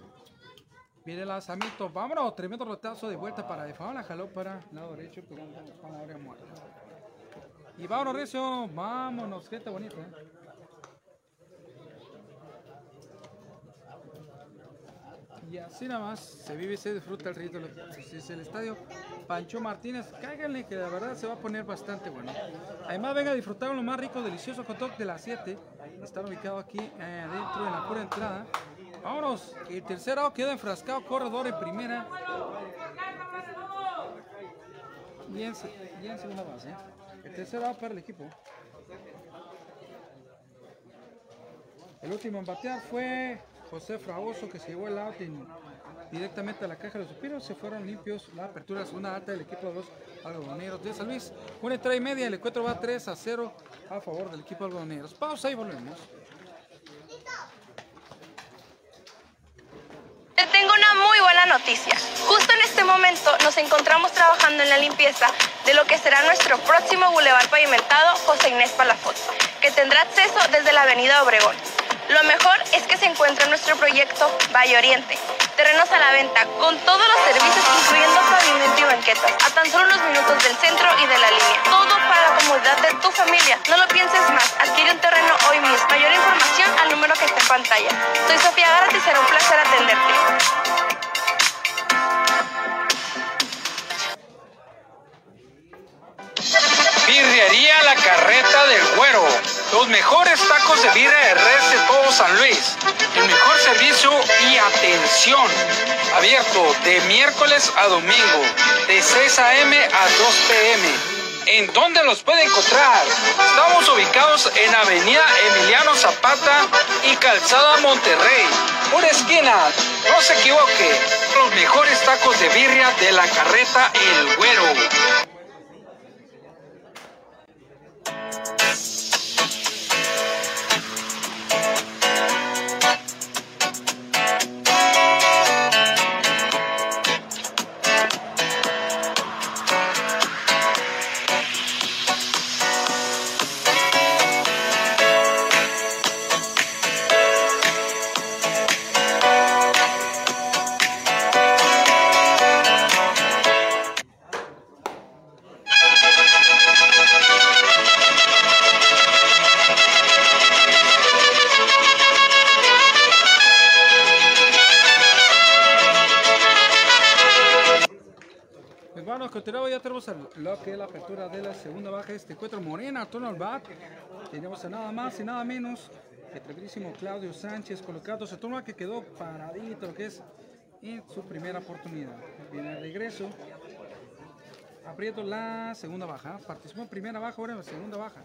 Viene el lanzamiento. Vámonos. Tremendo rotazo de vuelta para de La jaló para el lado derecho. Y vámonos, Recio. Vámonos. Qué bonito. ¿eh? Y así nada más se vive y se disfruta el rito. Es el estadio Pancho Martínez. Cáiganle que la verdad se va a poner bastante bueno. Además, venga a disfrutar lo más rico, delicioso hot dog de las 7. Están ubicados aquí eh, dentro de la pura entrada. Vámonos. El tercer out queda enfrascado. Corredor en primera. Y en, segunda base. Tercer out para el equipo. El último en batear fue José Fragoso que se llevó el out in- directamente a la caja de los suspiros. Se fueron limpios la apertura de segunda alta del equipo de los algodoneros de San Luis. Una entrada y media. El encuentro va 3 a 0 a favor del equipo de algodoneros. Pausa y volvemos. Te tengo una muy buena noticia. Justo en este momento nos encontramos trabajando en la limpieza de lo que será nuestro próximo bulevar pavimentado José Inés Palafox, que tendrá acceso desde la avenida Obregón. Lo mejor es que se encuentra en nuestro proyecto Valle Oriente. Terrenos a la venta con todos los servicios incluyendo pavimento y banquetas a tan solo unos minutos del centro y de la línea. Todo para la comodidad de tu familia. No lo pienses más. Adquiere un terreno hoy mismo. Mayor información al número que está en pantalla. Soy Sofía Gárate y será un placer atenderte. Birrería La Carreta del Güero. Los mejores tacos de birria de res de todo San Luis. El mejor servicio y atención. Abierto de miércoles a domingo, de 6 a.m. a 2 p.m. ¿En dónde los puede encontrar? Estamos ubicados en Avenida Emiliano Zapata y Calzada Monterrey. Una esquina, no se equivoque. Los mejores tacos de birria de la carreta El Güero. Lo que es la apertura de la segunda baja. Este encuentro Morena, turno al bat. Tenemos a nada más y nada menos que tremendísimo Claudio Sánchez colocando su turno que quedó paradito, lo que es en su primera oportunidad. Viene el regreso, abriendo la segunda baja. Participó en primera baja, ahora en la segunda baja.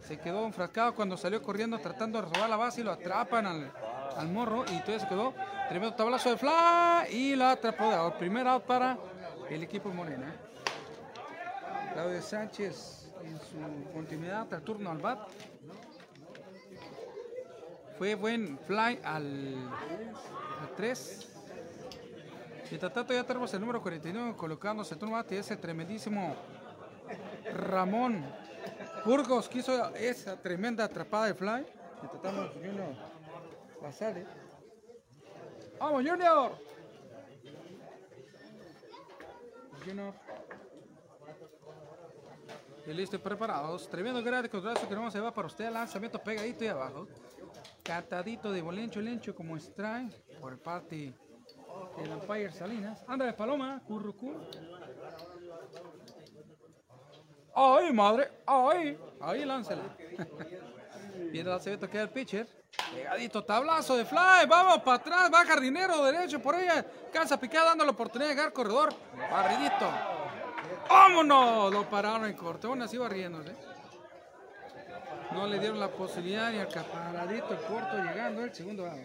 Se quedó enfrascado cuando salió corriendo tratando de robar la base y lo atrapan al, morro y entonces quedó tremendo tablazo de fly y la atrapó. Primer out para el equipo Morena. Claudio Sánchez en su continuidad al turno al bat. Fue buen fly al 3. Mientras tanto ya tenemos el número 49 colocándose el turno al bat y ese tremendísimo Ramón Burgos que hizo esa tremenda atrapada de fly. Mientras tanto Junior la sale. ¡Vamos Junior! Junior. Y listo y preparados. Tremendo grande contrato que no se va para usted. Lanzamiento pegadito y abajo. Catadito de bolencho lencho como extrae por parte del Empire Salinas. Andrés Paloma, currucú. ¡Ay, madre! ¡Ay! Ahí láncela. Viene la cebeta que el pitcher. Pegadito, tablazo de fly. Vamos para atrás. Va jardinero derecho por ella. Cansa picada dando la oportunidad de llegar corredor. Barridito. ¡Vámonos! Lo pararon en corto. Aún así barriéndose. No le dieron la posibilidad ni al caparadito el corto llegando el segundo out.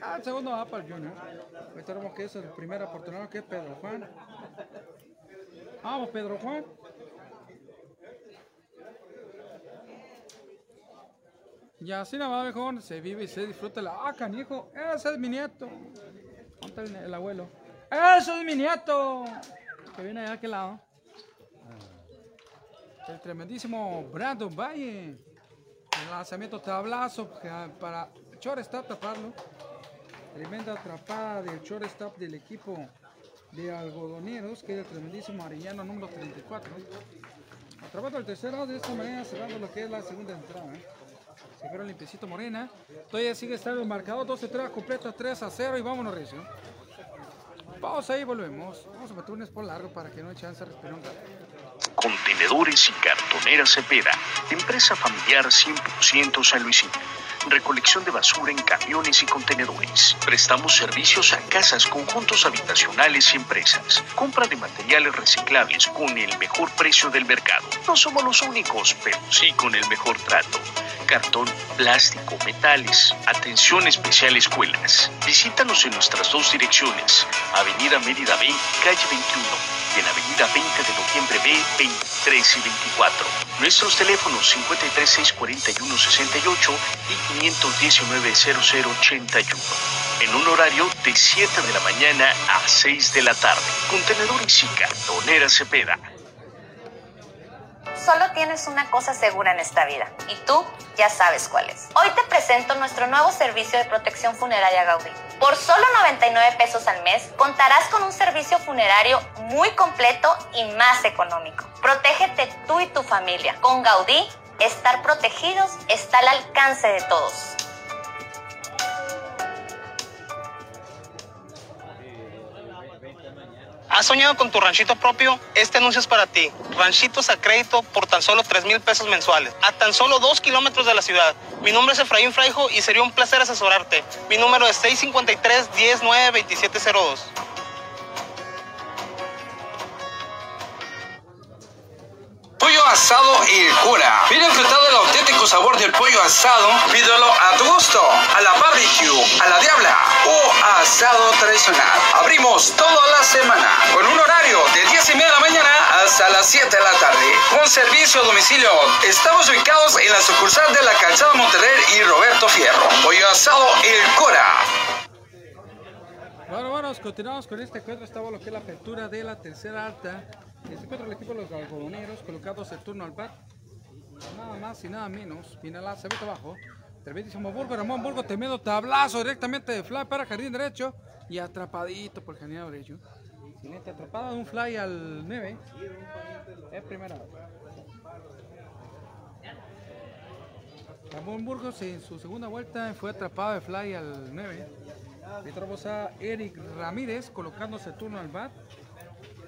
Ah, el segundo va para el Junior. Ahí tenemos que es el primer afortunado que es Pedro Juan. Vamos, Pedro Juan. Y así nada más, mejor se vive y se disfruta la. ¡Ah, canijo! ¡Ese es mi nieto! ¿Dónde el abuelo? ¡Eso es mi nieto! Que viene a aquel lado. El tremendísimo Brandon Valle. El lanzamiento tablazo que- para shortstop taparlo. Tremenda atrapada del shortstop del equipo de algodoneros, que es el tremendísimo Arellano número 34. Atrapando el tercero de esta manera, cerrando lo que es la segunda entrada. Se fueron limpiecito Morena. Todavía sigue estando el marcador 12 3 completo 3 a 0 y vámonos recio. Pausa y volvemos. Vamos a meter un spot largo para que no hay chance de respirar un rato. Contenedores y cartonera Cepeda, empresa familiar 100% San Luisina. Recolección de basura en camiones y contenedores. Prestamos servicios a casas, conjuntos habitacionales y empresas. Compra de materiales reciclables con el mejor precio del mercado. No somos los únicos, pero sí con el mejor trato. Cartón, plástico, metales. Atención especial escuelas. Visítanos en nuestras dos direcciones. Avenida Mérida B, calle 21 y en Avenida 20 de Noviembre B, 23 y 24. Nuestros teléfonos 5364168 y 5190081. En un horario de 7 de la mañana a 6 de la tarde. Contenedores y cartonera Cepeda. Solo tienes una cosa segura en esta vida y tú ya sabes cuál es. Hoy te presento nuestro nuevo servicio de protección funeraria Gaudí. Por solo 99 pesos al mes contarás con un servicio funerario muy completo y más económico. Protégete tú y tu familia. Con Gaudí, estar protegidos está al alcance de todos. ¿Has soñado con tu ranchito propio? Este anuncio es para ti. Ranchitos a crédito por tan solo 3 mil pesos mensuales. A tan solo 2 kilómetros de la ciudad. Mi nombre es Efraín Fraijo y sería un placer asesorarte. Mi número es 653-109-2702. Pollo asado El Cura. Viene enfrentado el auténtico sabor del pollo asado. Pídelo a tu gusto. A la barbecue, a la diabla o asado tradicional. Abrimos toda la semana con un horario de 10 y media de la mañana hasta las 7 de la tarde. Con servicio a domicilio. Estamos ubicados en la sucursal de la Calzada Monterrey y Roberto Fierro. Pollo asado El Cura. Bueno, bueno, continuamos con este encuentro. Estaba lo que es la apertura de la tercera alta. Se encuentra el equipo de los algodoneros colocados el turno al bat. Nada más y nada menos. Viene la cebeta abajo. Tremendísimo Burgo, Ramón Burgo, tremendo tablazo directamente de fly para jardín derecho. Y atrapadito por jardín derecho. Siguiente atrapada de un fly al 9. Es primera. Ramón Burgos en su segunda vuelta fue atrapado de fly al 9. Le a Eric Ramírez colocándose el turno al bat.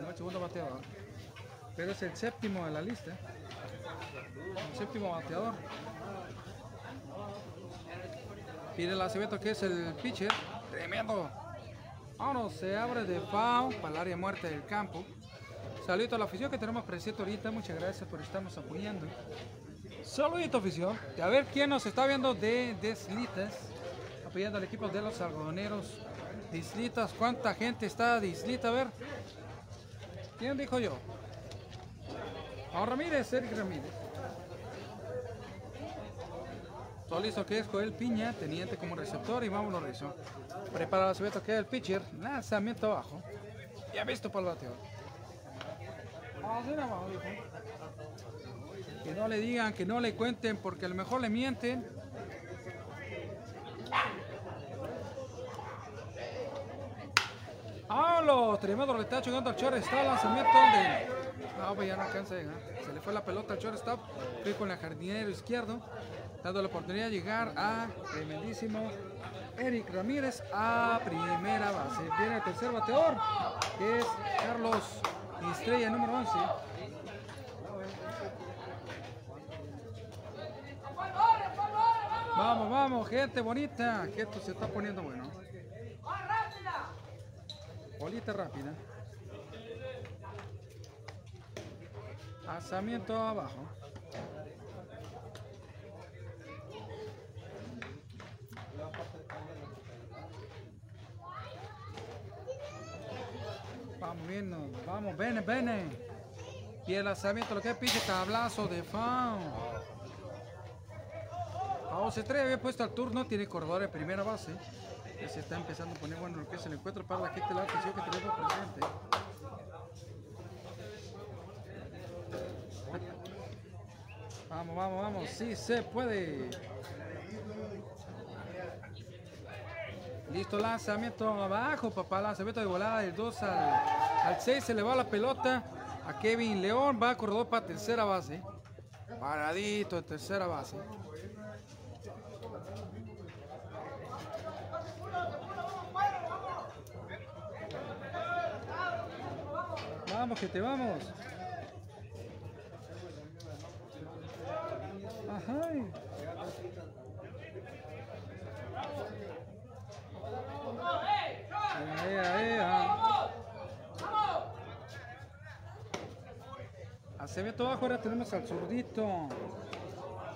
No el segundo bateador. Pero es el séptimo de la lista. El séptimo bateador. Pide el Acevedo que es el pitcher. Tremendo. Vámonos, se abre de foul para el área muerta del campo. Saludito a la afición que tenemos presente ahorita. Muchas gracias por estarnos apoyando. Saludito afición. A ver quién nos está viendo de Deslitas. Apoyando al equipo de los algodoneros. Dislitas, ¿cuánta gente está dislita? A ver. ¿Quién dijo yo? A Ramírez, Eric Ramírez. Listo que es Joel Piña, teniente como receptor y vámonos rezo. Prepara la suelta que es el pitcher, lanzamiento abajo. Ya visto para el bateador. Que no le digan, que no le cuenten, porque a lo mejor le mienten. ¡Vámonos! Tremendo retacho llegando al short. Está el lanzamiento de. No, pues ya no alcanza a llegar. Se le fue la pelota al shortstop. Fue con el jardinero izquierdo. Dando la oportunidad de llegar a tremendísimo Eric Ramírez a primera base. Viene el tercer bateador, que es Carlos Estrella número 11. Vamos, vamos, gente bonita, que esto se está poniendo bueno. Bolita rápida. Asamiento abajo. Vamos viendo, vamos, bene, bene. Y el lanzamiento, lo que pide tablazo de fan. Pausa 3 había puesto al turno, tiene corredor de primera base. Ya se está empezando a poner bueno lo que es el encuentro para la gente la atención que tenemos presente. Vamos, vamos, vamos, sí se puede. Listo, lanzamiento abajo, papá, lanzamiento de volada del 2 al, al 6, se le va la pelota a Kevin León, va corredor para tercera base. Paradito de tercera base. Vamos, que te vamos. Ajá. Ahí, ahí, ajá. Abajo, ahora tenemos al zurdito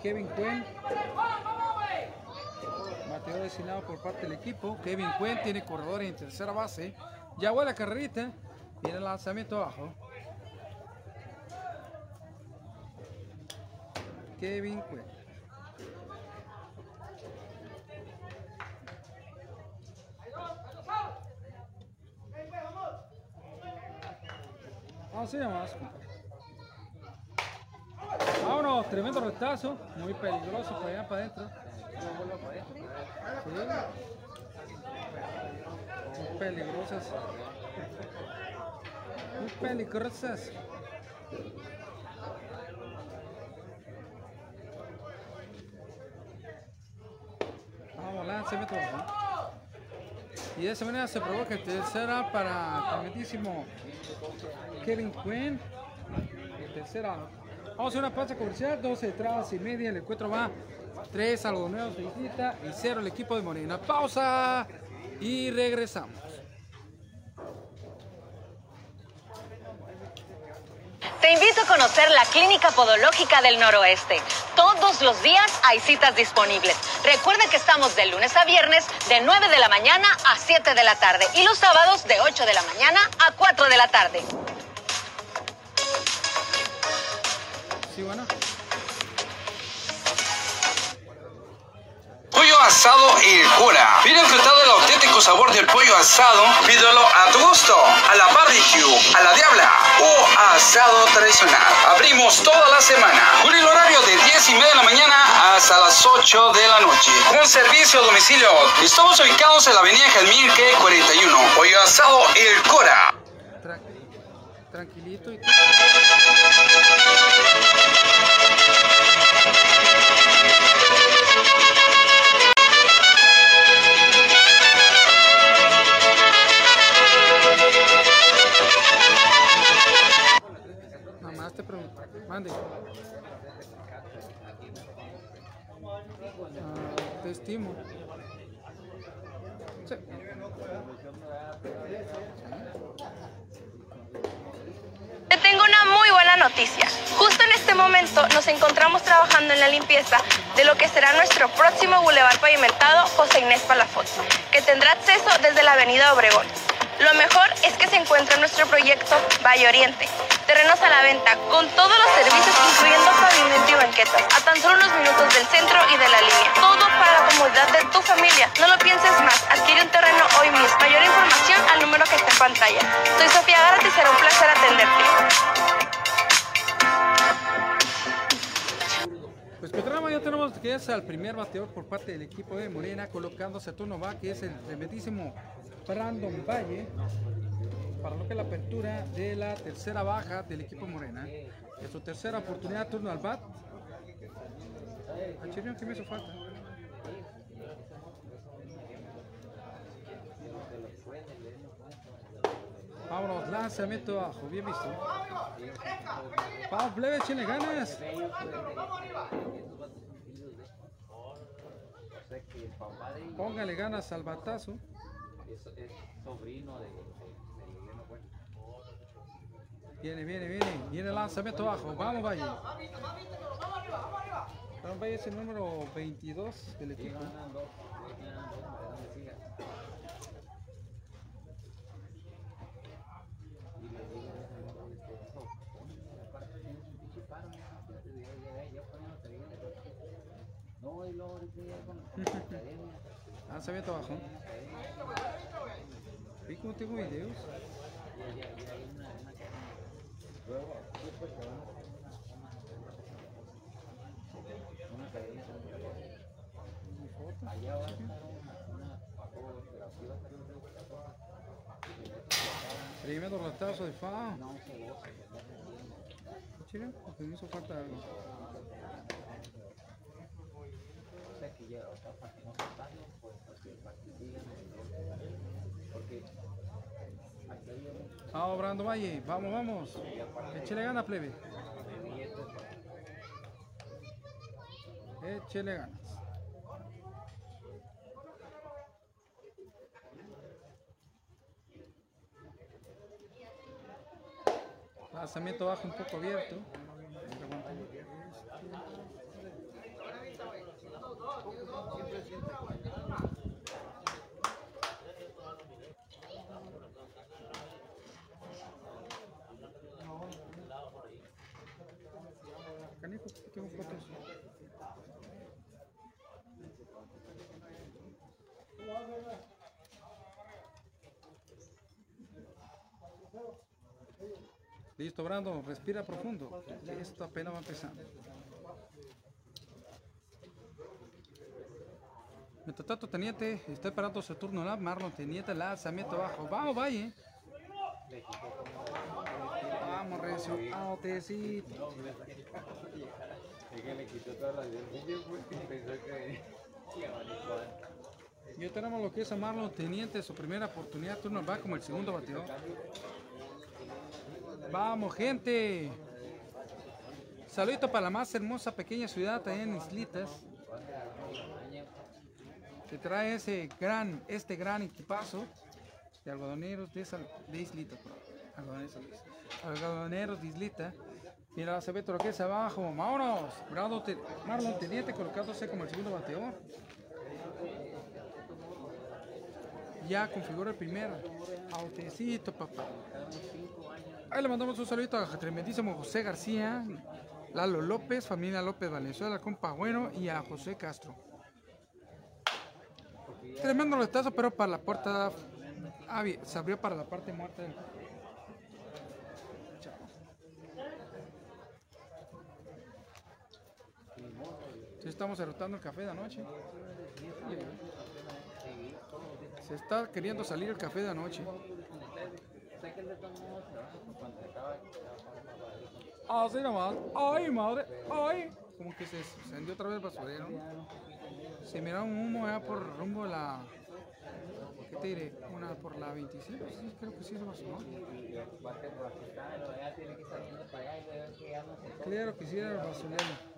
Kevin Cuen. Mateo designado por parte del equipo. Kevin Cuen tiene corredores en tercera base. Ya huele la carrerita. Viene el lanzamiento abajo. Kevin Cuen. Vamos a más. Vámonos, tremendo retazo, muy peligroso para allá para adentro. Sí. Muy peligrosas. Muy peligrosas. Vamos, lánceme todo. ¿no? Y de esa manera se provoca el tercera para tremendísimo Kevin Quinn. Tercera. Vamos a una pausa comercial, 12 entradas y media. El encuentro va 3 algodoneros de Islita y 0 el equipo de Morena. Pausa y regresamos. Te invito a conocer la Clínica Podológica del Noroeste. Todos los días hay citas disponibles. Recuerda que estamos de lunes a viernes de 9 de la mañana a 7 de la tarde y los sábados de 8 de la mañana a 4 de la tarde. Sí, bueno. Pollo asado El Cura. Viene enfrentado el auténtico sabor del pollo asado. Pídelo a tu gusto, a la barbecue, a la diabla o asado tradicional. Abrimos toda la semana. Con el horario de 10 y media de la mañana hasta las 8 de la noche. Con servicio a domicilio. Estamos ubicados en la avenida Jalmirque 41. Pollo asado El Cura. Tra- tranquilito y Ah, te estimo. Te tengo una muy buena noticia. Justo en este momento nos encontramos trabajando en la limpieza de lo que será nuestro próximo bulevar pavimentado José Inés Palafox, que tendrá acceso desde la avenida Obregón. Lo mejor es que se encuentra en nuestro proyecto Valle Oriente. Terrenos a la venta con todos los servicios incluyendo pavimento y banquetas, a tan solo unos minutos del centro y de la línea. Todo para la comodidad de tu familia. No lo pienses más, adquiere un terreno hoy mismo. Mayor información al número que está en pantalla. Soy Sofía Gárate y será un placer atenderte. Pues Petrama ya tenemos que es al primer bateador por parte del equipo de Morena, colocándose a turno que es el tremendísimo Brandon Valle, para lo que es la apertura de la tercera baja del equipo Morena. Es su tercera oportunidad, turno al bat. A Chirión, ¿qué me hizo falta? Vámonos, lanzamiento abajo, bien visto. Vamos, plebe, échenle ganas. Que Póngale ganas al batazo. Es, es sobrino de, de, de. Viene, viene, viene. Viene el lanzamiento abajo. Vamos, Valle. Vamos, Valle es el número 22 del Sí, equipo. ganan dos, ganan dos, para donde siga. Y le digo, eso, aparte tienes un pinche paro, ¿no? Fíjate, ya, ya, ya ponen los talleres, No, y luego ahorita ya con con la academia. Lanzamiento abajo. Vi cómo tengo videos. Ya, ya, ya hay una, una academia. Luego, después se van a una academia. Allá va de fa. Chile, me hizo falta algo. O sea que ya, o sea, para que no se paguen, pues, Vamos, Brando Valle. Vamos, vamos. Échele gana, plebe. Échele ganas. Lanzamiento bajo un poco abierto. Canijo, aquí Listo, Brando, respira profundo. Esto apenas va empezando. Mientras tanto, Teniente está esperando su turno. ¿no? Marlon, Teniente, lanzamiento abajo. Vamos, Valle. Vamos, Recio. Autecito. Es. Ya tenemos lo que es Marlon Teniente, su primera oportunidad. Turno va como el segundo bateador. Vamos, gente. Saludito para la más hermosa pequeña ciudad allá en Islitas. Que trae ese gran, este gran equipazo de algodoneros de, Sal- Islita. Algodoneros, algodoneros de Islita. Mira, ve todo lo que es abajo. Vámonos. Te- Marlon Teniente colocándose como el segundo bateador. Ya configura el primero. Autecito, papá. Ahí le mandamos un saludito a tremendísimo José García, Lalo López, familia López Valenzuela, compa Bueno y a José Castro. Tremendo letazo, pero para la puerta. ah, se abrió para la parte muerta del. Estamos derrotando el café de anoche. Se está queriendo salir el café de anoche. Así nomás. Ay, madre. Ay. Como que se encendió otra vez el basurero. Se mira un humo ya por rumbo a la. ¿Qué te diré? Una por la 25. Sí, creo que sí es el basurero. allá Claro que sí era el basurero.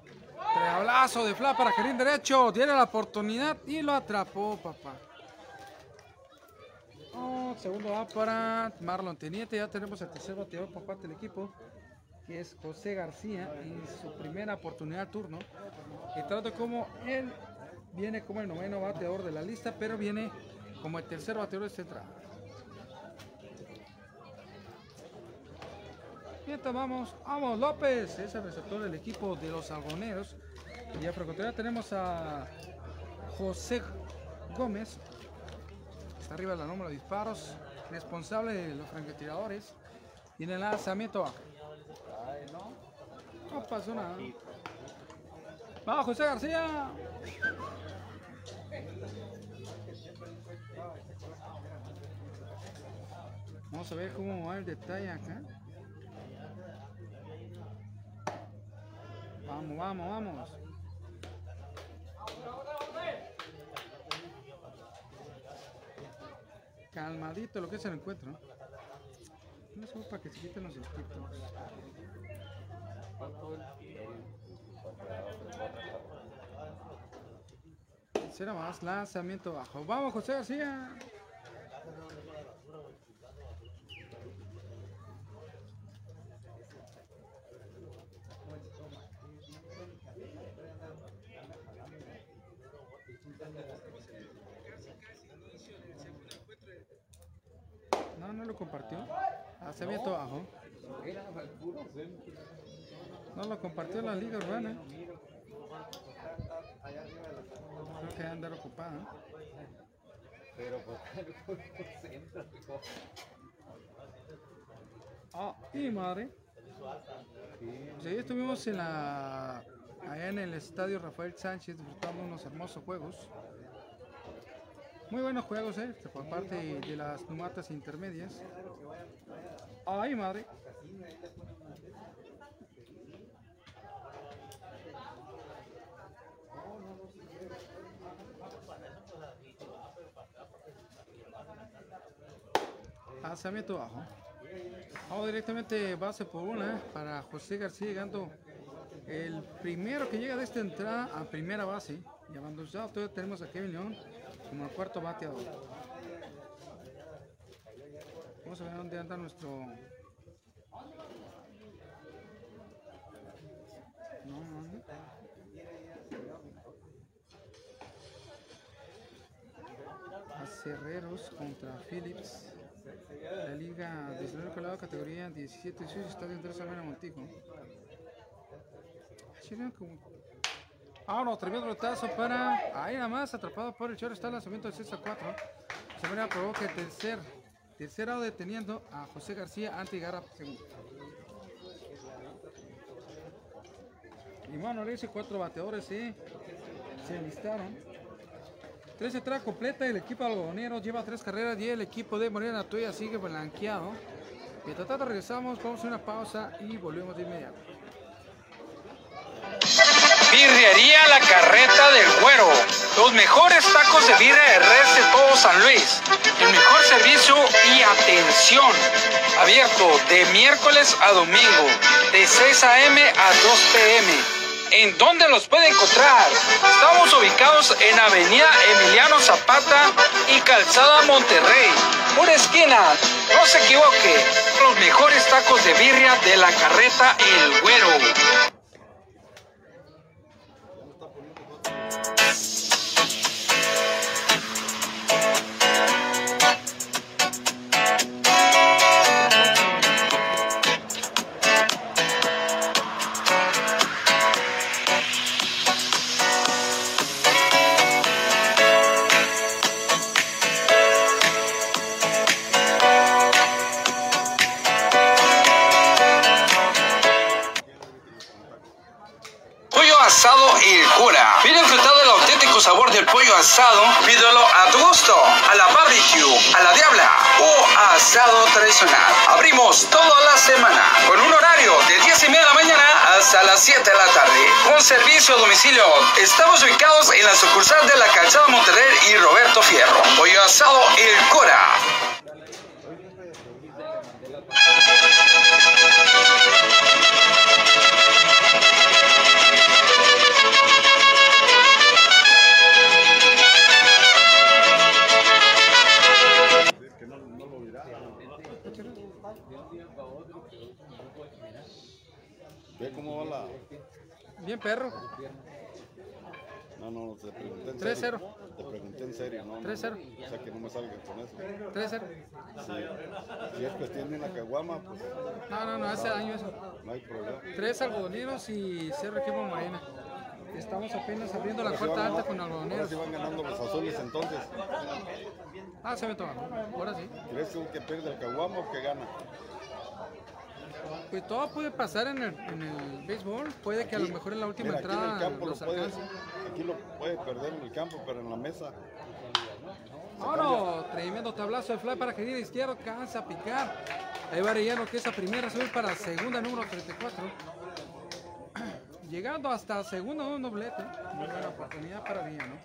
Treablazo de Fla para Kerin derecho. Tiene la oportunidad y lo atrapó, papá. Oh, segundo va para Marlon Teniente. Ya tenemos el tercer bateador parte del equipo, que es José García, en su primera oportunidad turno. Y trata como él viene como el noveno bateador de la lista, pero viene como el tercer bateador de esta. Vamos, vamos López, es el receptor del equipo de los algoneros. Y a frecuentar tenemos a José Gómez, está arriba la número de disparos, responsable de los francotiradores. Y en el lanzamiento. No pasó nada. Vamos José García. Vamos a ver cómo va el detalle acá. Vamos, vamos, vamos. Calmadito lo que es el encuentro. No solo para que se quiten los inscriptos. Será más lanzamiento bajo. Vamos, José García. No, no lo compartió. Lanzamiento bajo. No lo compartió la Liga Urbana. Creo que andar ocupada. Pero pues por centro, hijo. Ah, y madre. Pues ahí estuvimos en la allá en el estadio Rafael Sánchez disfrutando unos hermosos juegos. Muy buenos juegos, eh, por parte de las numatas intermedias. Ay, madre. Lanzamiento bajo. Vamos directamente base por una eh, para José García llegando el primero que llega de esta entrada a primera base. Llamando ya, tenemos a Kevin León como el cuarto bateador. Vamos a ver dónde anda nuestro. No, no, no. A Cerreros contra Phillips. La Liga 19 Colado, categoría 17 18, Estadio Andrés Almena Montijo. Ahora, tremendo rotazo para. Ahí nada más, atrapado por el Choro. Está el lanzamiento del 6 a 4. Se me provoca el tercer. Tercer out deteniendo a José García ante Garra segundo. Y bueno, le dice cuatro bateadores, sí. Se alistaron. Tres entradas completa. El equipo algodonero lleva tres carreras y el equipo de Morena Tuya sigue blanqueado. Mientras tanto, regresamos, vamos a una pausa y volvemos de inmediato. Birrería La Carreta del Güero. Los mejores tacos de birria de res de todo San Luis. El mejor servicio y atención. Abierto de miércoles a domingo, de 6 a.m. a 2 p.m. ¿En dónde los puede encontrar? Estamos ubicados en Avenida Emiliano Zapata y Calzada Monterrey. Pura esquina, no se equivoque. Los mejores tacos de birria de la carreta El Güero. A la diabla o asado tradicional. Abrimos toda la semana con un horario de 10 y media de la mañana hasta las 7 de la tarde. Con servicio a domicilio. Estamos ubicados en la sucursal de la Calzada Monterrey y Roberto Fierro. Pollo asado El Cura. Perro. No, no, te pregunté en 3-0. serio. Te pregunté en serio, ¿no? no, 3-0. O sea, que no me salga con eso. 3-0. Sí. Si es cuestión de una caguama, pues No, no, no, hace daño eso. no hay problema. Tres algodoneros y cero equipo morena. Estamos apenas abriendo la Ahora cuarta alta con Ahora algodoneros. sí van ganando los azules entonces. Ah, se me toma. Ahora sí. ¿Crees que pierde el caguama o que gana? Pues todo puede pasar en el, en el béisbol. Puede que a lo mejor en la última mira, aquí entrada en el campo lo los puede, alcance. aquí lo puede perder en el campo, pero en la mesa. Ahora, tremendo tablazo de fly para que de izquierdo, cansa a picar. Ahí va Arellano que esa primera sube para segunda número 34. Llegando hasta segunda un doblete. Muy buena oportunidad para Arellano.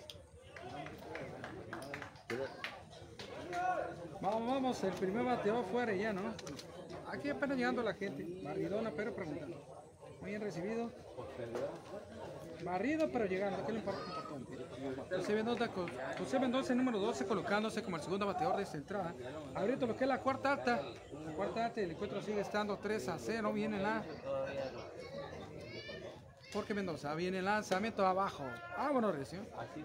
Vamos, vamos, el primer bateador fue Arellano. Aquí apenas llegando la gente. Barridona, pero preguntando. Muy bien recibido. Barrido, pero llegando, es lo impor- importante. José Mendoza, José Mendoza, número 12, colocándose como el segundo bateador de esta entrada. Ahorita lo que es la cuarta alta. La cuarta alta, el encuentro sigue estando 3 a 0. Viene la. Porque Mendoza, viene el lanzamiento abajo. Ah, bueno, Recio. Así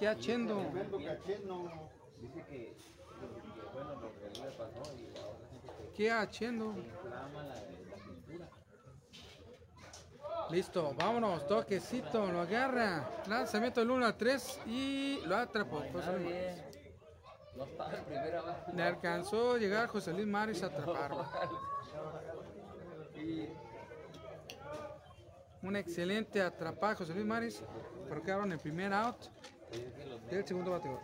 Cachendo. cachendo. Dice que, bueno, lo que le pasó y ahora gente que ¿Qué haciendo? inflama la, la pintura. Listo, vámonos, toquecito, lo agarra. Lanzamiento del 1 al 3 y lo atrapó. No estaba en primera base. Le alcanzó a llegar José Luis Maris a atraparlo. Un excelente atrapada José Luis Maris, pero quedaron en primer out del segundo bateador.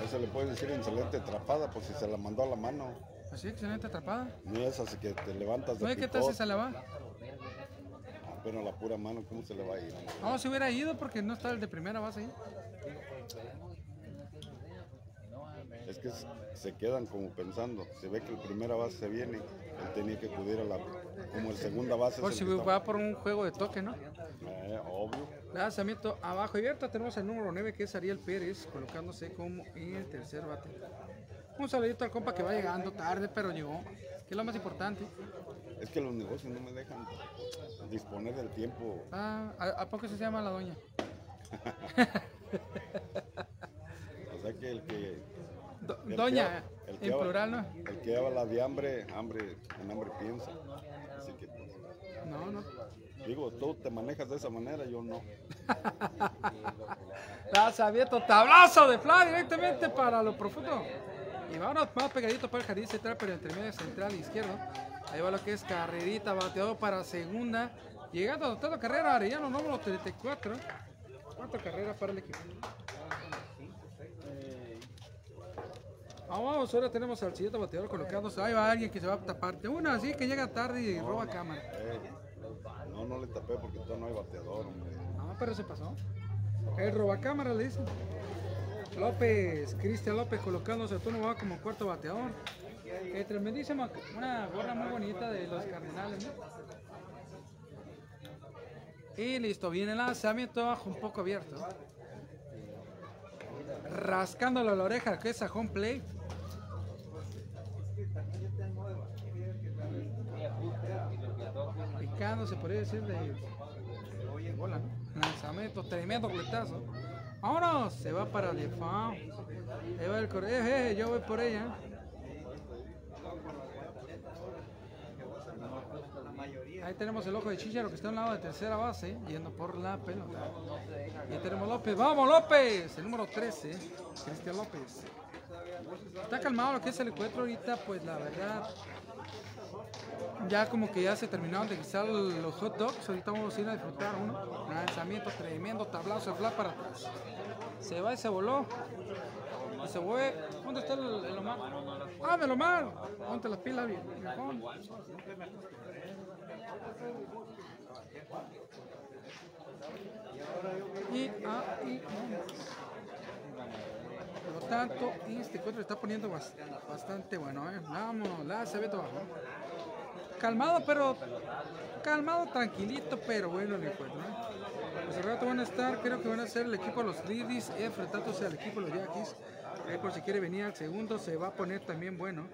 A eso le puedes decir excelente atrapada, pues si se la mandó a la mano. Así, excelente atrapada. No es así que te levantas de ¿No qué tal si se la va? Pero la pura mano, ¿cómo se le va a ir? No, se hubiera ido porque no está el de primera base ahí. Es que se quedan como pensando. Se ve que el primera base se viene, él tenía que acudir a la. Como el segunda base. Por si va por un juego de toque, ¿no? Eh, obvio. Lanzamiento abajo abierto. Tenemos el número 9 que es Ariel Pérez, colocándose como en el tercer bate. Un saludito al compa que va llegando tarde, pero llegó. Que es lo más importante. Es que los negocios no me dejan disponer del tiempo. Ah, ¿a, a poco se llama la doña? O sea que el que. Do- el que doña, el que en plural, ¿no? El que habla de hambre, hambre, en hambre piensa. Así que, pues, No, no. digo, tú te manejas de esa manera, yo no. Lanzamiento, tablazo de fly directamente para lo profundo. Y vámonos más pegadito para el jardín central, pero entre medio central izquierdo. Ahí va lo que es carrerita, bateador para segunda. Llegando, anotando carrera, Arellano número 34. Cuatro carreras para el equipo. Vamos, ahora tenemos al siguiente bateador colocándose. Ahí va alguien que se va a tapar. Una así que llega tarde y roba cámara. Eh, no, no le tapé porque todavía no hay bateador, hombre. No, pero se pasó. El robacámara le dicen. López, Cristian López colocándose a turno va como cuarto bateador. Eh, tremendísima, una gorra muy bonita de los Cardenales. ¿no? Y listo, viene el lanzamiento abajo un poco abierto. Rascándole la oreja, que es a home play. Se podría decir, de. Lanzamiento, tremendo roletazo. Vámonos, se va para. Ahí va el correo, eh, eh, yo voy por ella. Ahí tenemos el ojo de Chicharo que está a un lado de tercera base, yendo por la pelota. Y ahí tenemos López, vamos López, el número 13, Cristian López. Está calmado lo que es el encuentro ahorita, pues la verdad, ya como que ya se terminaron de guisar los hot dogs, ahorita vamos a ir a disfrutar uno. Lanzamiento tremendo, tablazo de flat para atrás. Se va y se voló. Y se fue. ¿Dónde está el, el Omar? ¡Ah, el Omar! Ponte las pilas, viejón. Y ahí. Por lo tanto, este encuentro está poniendo bas- bastante bueno. ¿eh? Vamos, la se ve todo. Calmado, pero. Calmado, tranquilito, pero bueno el encuentro. ¿eh? Al rato van a estar, creo que van a ser el equipo de los Ladies enfrentándose al equipo de los Yaquis. Ahí por si quiere venir al segundo, se va a poner también bueno.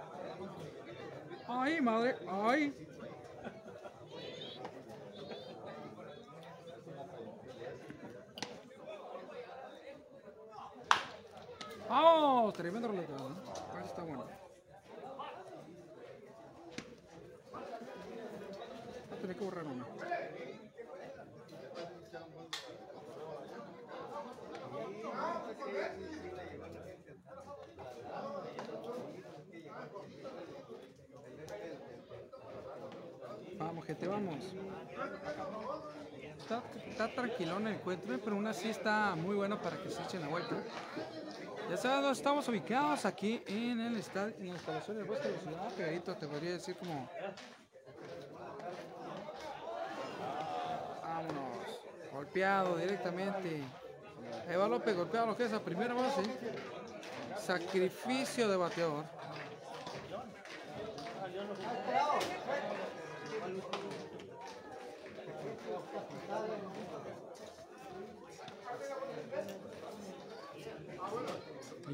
¡Ay, madre! ¡Ay! ¡Oh! Tremendo relatado, ¿no? Eso está bueno. Voy a tener que borrar uno. Vamos, gente, vamos. Está, está tranquilón el encuentro, pero aún así está muy bueno para que se echen la vuelta. Ya sabes dónde estamos ubicados aquí en el estadio, en instalación del bosque de la pegadito, te podría decir como. Vámonos, golpeado directamente. Ahí va López golpeado lo que es a primera base. sacrificio de bateador.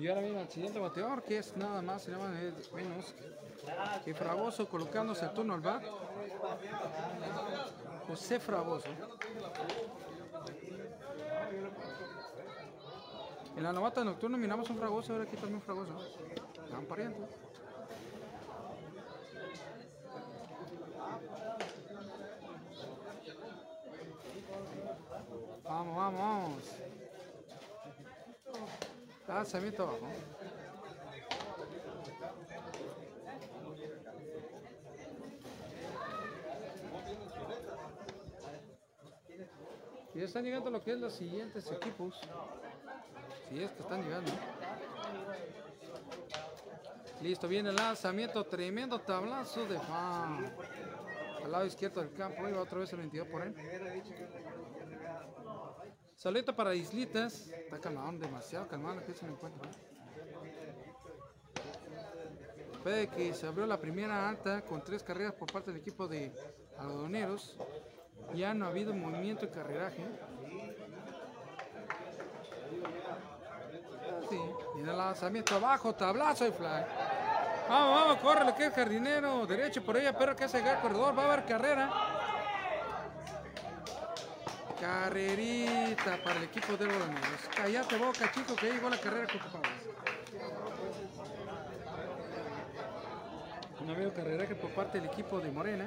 Y ahora viene el siguiente bateador, que es nada más y nada menos que Fragoso colocándose el turno al bar. José Fragoso. En la novata nocturna miramos un Fragoso, ahora aquí también un Fragoso. Están parientes. Vamos, vamos, vamos. Lanzamiento abajo. Y están llegando lo que es los siguientes equipos. Si es que están llegando. Listo, viene el lanzamiento, tremendo tablazo de fan. Al lado izquierdo del campo, va otra vez el 22 por él. Saludito para Islitas. Está calmado, demasiado calmado que se me encuentra. Después de que se abrió la primera alta con tres carreras por parte del equipo de algodoneros, ya no ha habido movimiento y carreraje. Sí, viene el lanzamiento abajo, tablazo y fly. Vamos, vamos, corre lo que es jardinero, derecho por ella, pero que hace el corredor, va a haber carrera. Carrerita para el equipo de los Cállate boca, chico, que ahí llegó la carrera con tu No veo carrera que por parte del equipo de Morena.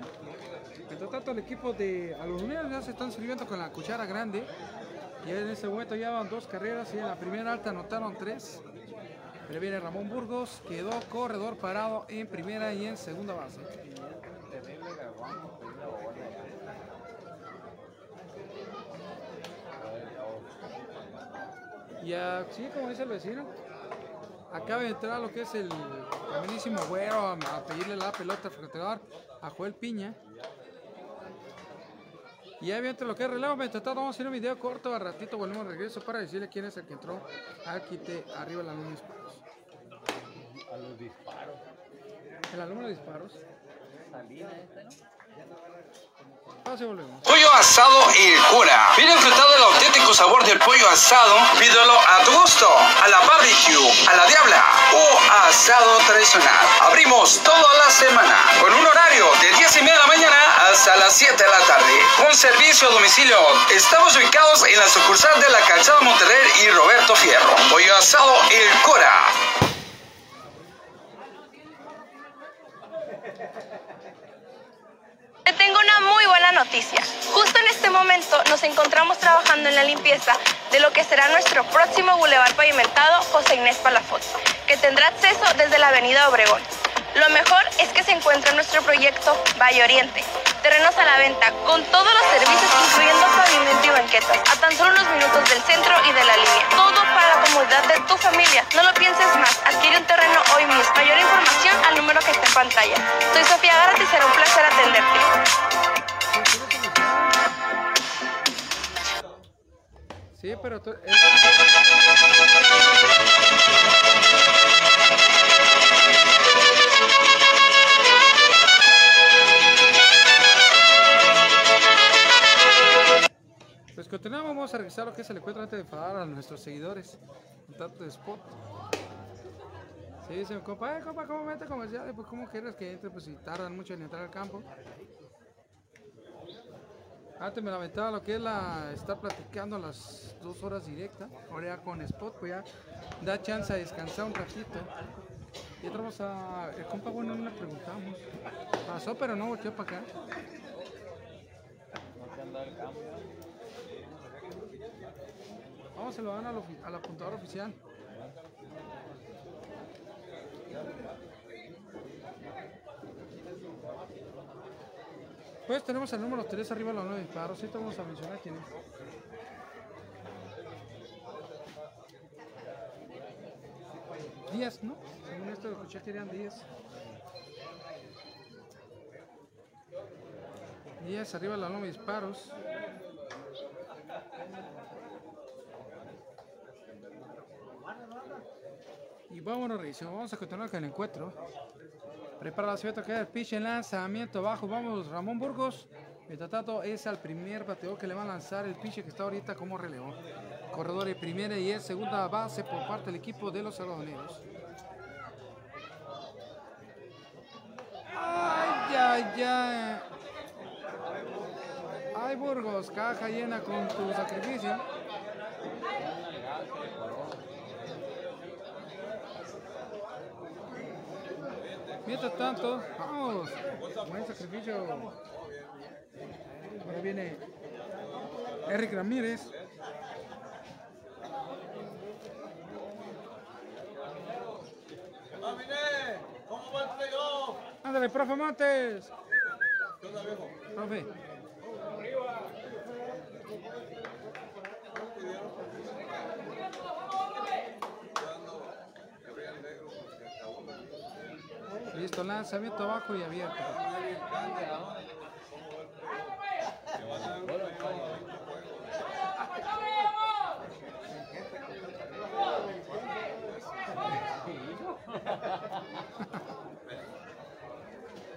Mientras tanto, el equipo de a los unidos ya se están sirviendo con la cuchara grande. Y en ese momento ya van dos carreras y en la primera alta anotaron tres. Pero viene Ramón Burgos, quedó corredor parado en primera y en segunda base. Y así como dice el vecino, acaba de entrar lo que es el buenísimo güero a, a pedirle la pelota al a Joel Piña. Y ya viene lo que es relevo, mientras vamos a hacer un video corto, a ratito volvemos a regreso para decirle quién es el que entró al quite arriba de la luna de disparos. A los disparos. El alumno de disparos. Salida este, ¿no? Pase, volvemos. Pollo asado El Cura. Viene enfrentado el auténtico sabor del pollo asado. Pídelo a tu gusto, a la barbecue, a la diabla o asado tradicional. Abrimos toda la semana con un horario de 10 y media de la mañana hasta las 7 de la tarde. Con servicio a domicilio. Estamos ubicados en la sucursal de la Calzada Monterrey y Roberto Fierro. Pollo asado El Cura. Momento nos encontramos trabajando en la limpieza de lo que será nuestro próximo bulevar pavimentado José Inés Palafox, que tendrá acceso desde la avenida Obregón. Lo mejor es que se encuentra en nuestro proyecto Valle Oriente. Terrenos a la venta con todos los servicios incluyendo pavimento y banquetas a tan solo unos minutos del centro y de la línea. Todo para la comodidad de tu familia. No lo pienses más. Adquiere un terreno hoy mismo. Mayor información al número que está en pantalla. Soy Sofía Gárate y será un placer atenderte. Sí, pero tú- Pues continuamos, vamos a revisar lo que es el encuentro antes de enfadar a nuestros seguidores. Un tanto de spot. Sí, dicen, compa, eh, compa, ¿cómo mete comerciales? Pues, ¿cómo quieres que entre? Pues, si tardan mucho en entrar al campo. Antes me lamentaba lo que es la estar platicando las dos horas directas. Ahora ya con spot, pues ya da chance a descansar un ratito. Y entramos a. El compa, bueno, no le preguntamos. Pasó, pero no volteó para acá. Vamos, se lo dan al, ofi- al apuntador oficial. Pues tenemos el número 3 arriba de los 9 disparos. Te vamos a mencionar quién es. Díaz, ¿no? Según esto lo escuché que eran 10. Díaz arriba de los 9 disparos. Y vámonos, Rizo. Vamos a continuar con el encuentro. Prepara la suerte que el pitch en lanzamiento bajo. Vamos, Ramón Burgos. Mientras tanto, es al primer bateador que le va a lanzar el pitch que está ahorita como relevo. Corredor primera y es segunda base por parte del equipo de los Unidos. Ay, ay, ay. Ay, Burgos, caja llena con tu sacrificio. Mientras tanto, vamos, buen sacrificio. Ahora viene Eric Ramírez. ¿Cómo va el playoff? Ándale, profe Montes. Profe. Listo, lanzamiento abajo y abierto.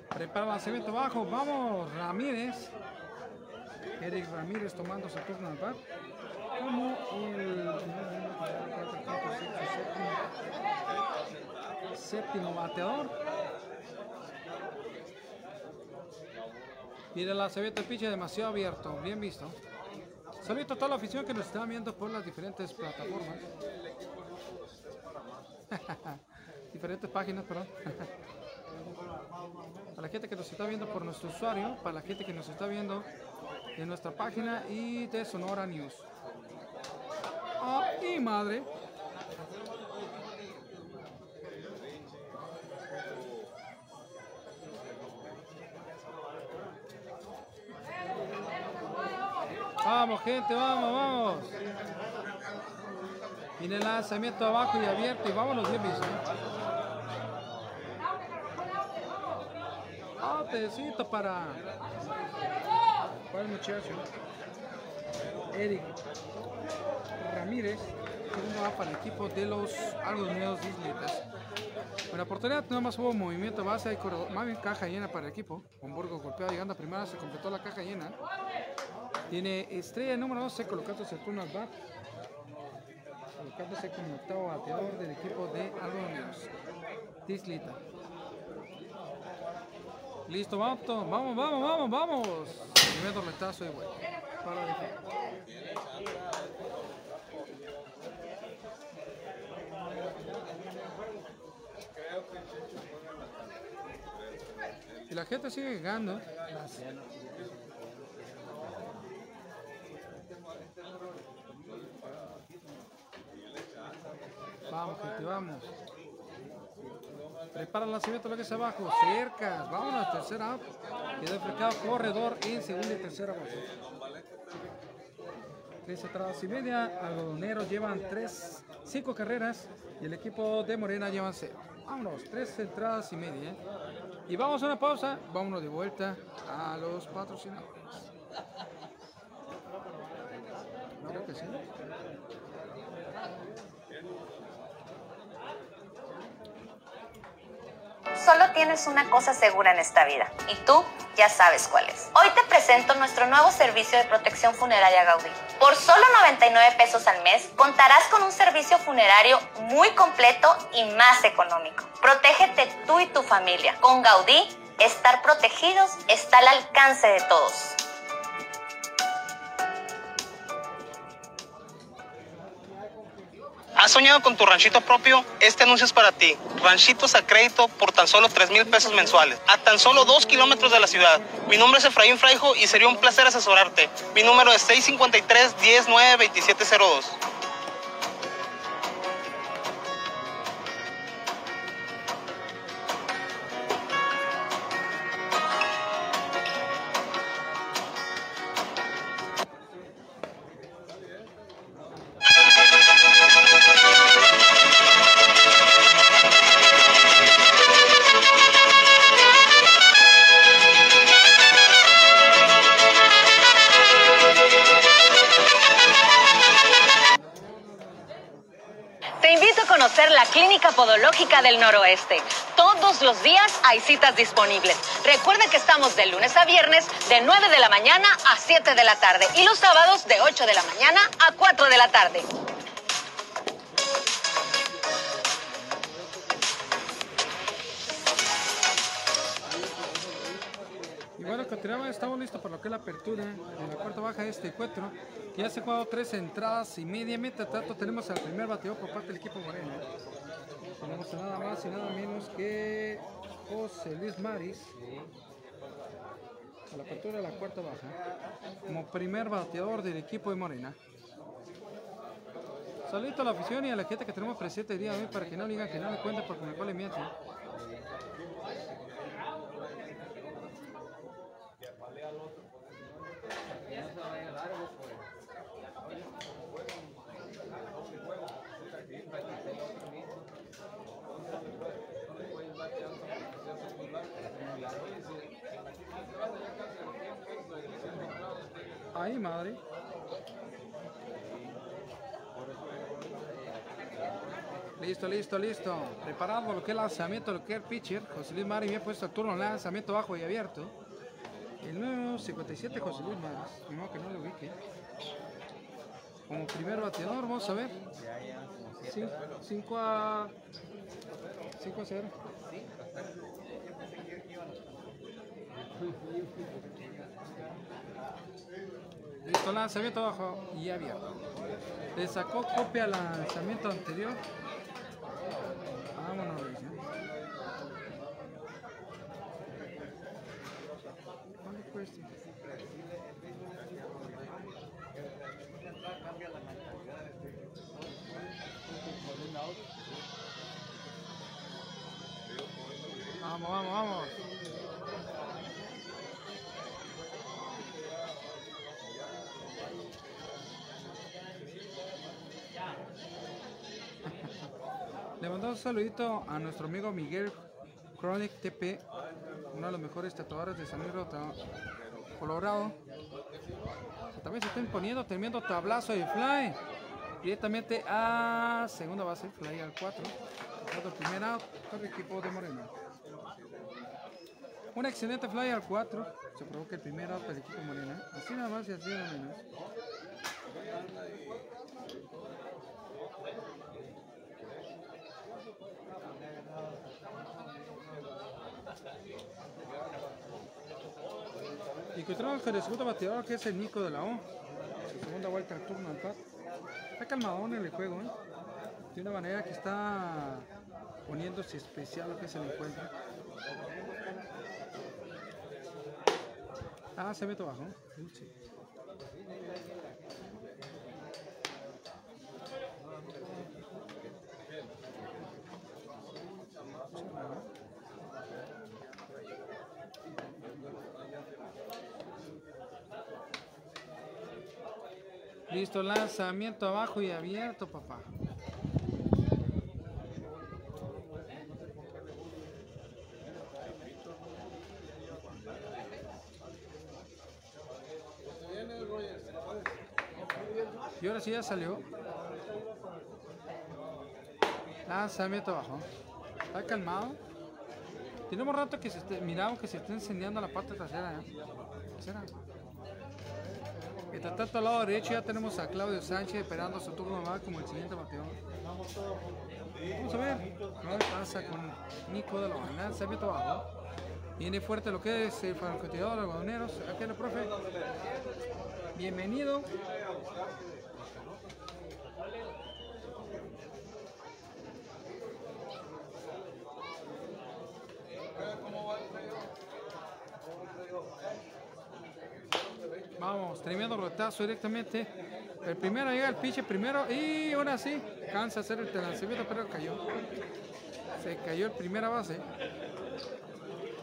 Prepara el lanzamiento abajo, vamos, Ramírez. Eric Ramírez tomando su turno al bat. Como el séptimo bateador. Mira el lanzamiento del pitch demasiado abierto, bien visto. Saludos a toda la afición que nos está viendo por las diferentes plataformas. diferentes páginas, perdón. para la gente que nos está viendo por nuestro usuario, para la gente que nos está viendo en nuestra página y de Sonora News. ¡Ah, y madre! Vamos, gente, vamos, vamos. Viene el lanzamiento abajo y abierto y vámonos bien visto. Atecito para, para el muchacho. Eric Ramírez. Segundo va para el equipo de los Argos Unidos La oportunidad nada más hubo movimiento base y corredor, caja llena para el equipo. Hamburgo golpeado llegando a primera, se completó la caja llena. Tiene estrella número 12 colocándose el turno al bat. Colocándose como octavo bateador del equipo de Argonios. Tislita. Listo, vamos, vamos, vamos, vamos, vamos. Primer tormentazo y bueno. Para la gente sigue llegando. Vamos, gente, vamos. Prepara el lanzamiento lo que es abajo. Cerca. Vámonos, tercera out. Quedó corredor en segunda y tercera base. Tres entradas y media. Algodoneros llevan tres, cinco carreras. Y el equipo de Morena llevan cero. Vámonos, tres entradas y media. Y vamos a una pausa. Vámonos de vuelta a los patrocinadores. Creo que sí. Solo tienes una cosa segura en esta vida y tú ya sabes cuál es. Hoy te presento nuestro nuevo servicio de protección funeraria Gaudí. Por solo 99 pesos al mes contarás con un servicio funerario muy completo y más económico. Protégete tú y tu familia. Con Gaudí, estar protegidos está al alcance de todos. ¿Has soñado con tu ranchito propio? Este anuncio es para ti. Ranchitos a crédito por tan solo 3 mil pesos mensuales, a tan solo 2 kilómetros de la ciudad. Mi nombre es Efraín Fraijo y sería un placer asesorarte. Mi número es 653 109 2702 Noroeste. Todos los días hay citas disponibles. Recuerde que estamos de lunes a viernes de 9 de la mañana a 7 de la tarde y los sábados de 8 de la mañana a 4 de la tarde. Y bueno, continuamos, estamos listos para lo que es la apertura en la cuarta baja de este encuentro. Ya se han tres entradas y media. Mientras tanto, tenemos al primer bateador por parte del equipo moreno. Tenemos nada más y nada menos que José Luis Maris. A la apertura de la cuarta baja. Como primer bateador del equipo de Morena. Saludito a la afición y a la gente que tenemos presente día de hoy para que no digan que no me cuenten porque me vale miente. Madre. Listo, listo, listo. Preparado lo que es lanzamiento, lo que es el pitcher. José Luis Mari bien puesto el turno, lanzamiento bajo y abierto. El número 57, José Luis Maris. Modo que no lo ubique. Como primer bateador, vamos a ver. 5 a 5 a 0. Listo, lanzamiento bajo y abierto. Le sacó copia al lanzamiento anterior. Vámonos, Luis, ¿eh? Saludito a nuestro amigo Miguel Chronic TP, uno de los mejores tatuadores de San Luis Colorado. También se está imponiendo tremendo tablazo de fly. Directamente a segunda base, fly al 4. El primer out para el equipo de Moreno. Un excelente fly al 4. Se provoca el primer out para el equipo Morena. Así nada más y así nada menos. Con el segundo bateador que es el Nico de la O. Su segunda vuelta al turno al pat. Está calmadón en el juego, ¿eh? De una manera que está poniéndose especial lo que se le encuentra. Ah, se mete abajo. Listo, lanzamiento abajo y abierto, papá. Y ahora sí ya salió. Lanzamiento abajo. Está calmado. Tenemos rato que se esté, miramos que se está encendiendo la parte trasera. ¿eh? Mientras tanto, al lado derecho ya tenemos a Claudio Sánchez esperando su turno más como el siguiente bateador. Vamos a ver qué pasa con Nico de la lanzamiento abajo. Viene fuerte lo que es el francotirador de algodoneros. Aquí el profe. Bienvenido. Vamos, tremendo rotazo directamente. El primero llega el piche primero y ahora sí, cansa hacer el lanzamiento, pero cayó. Se cayó el primera base.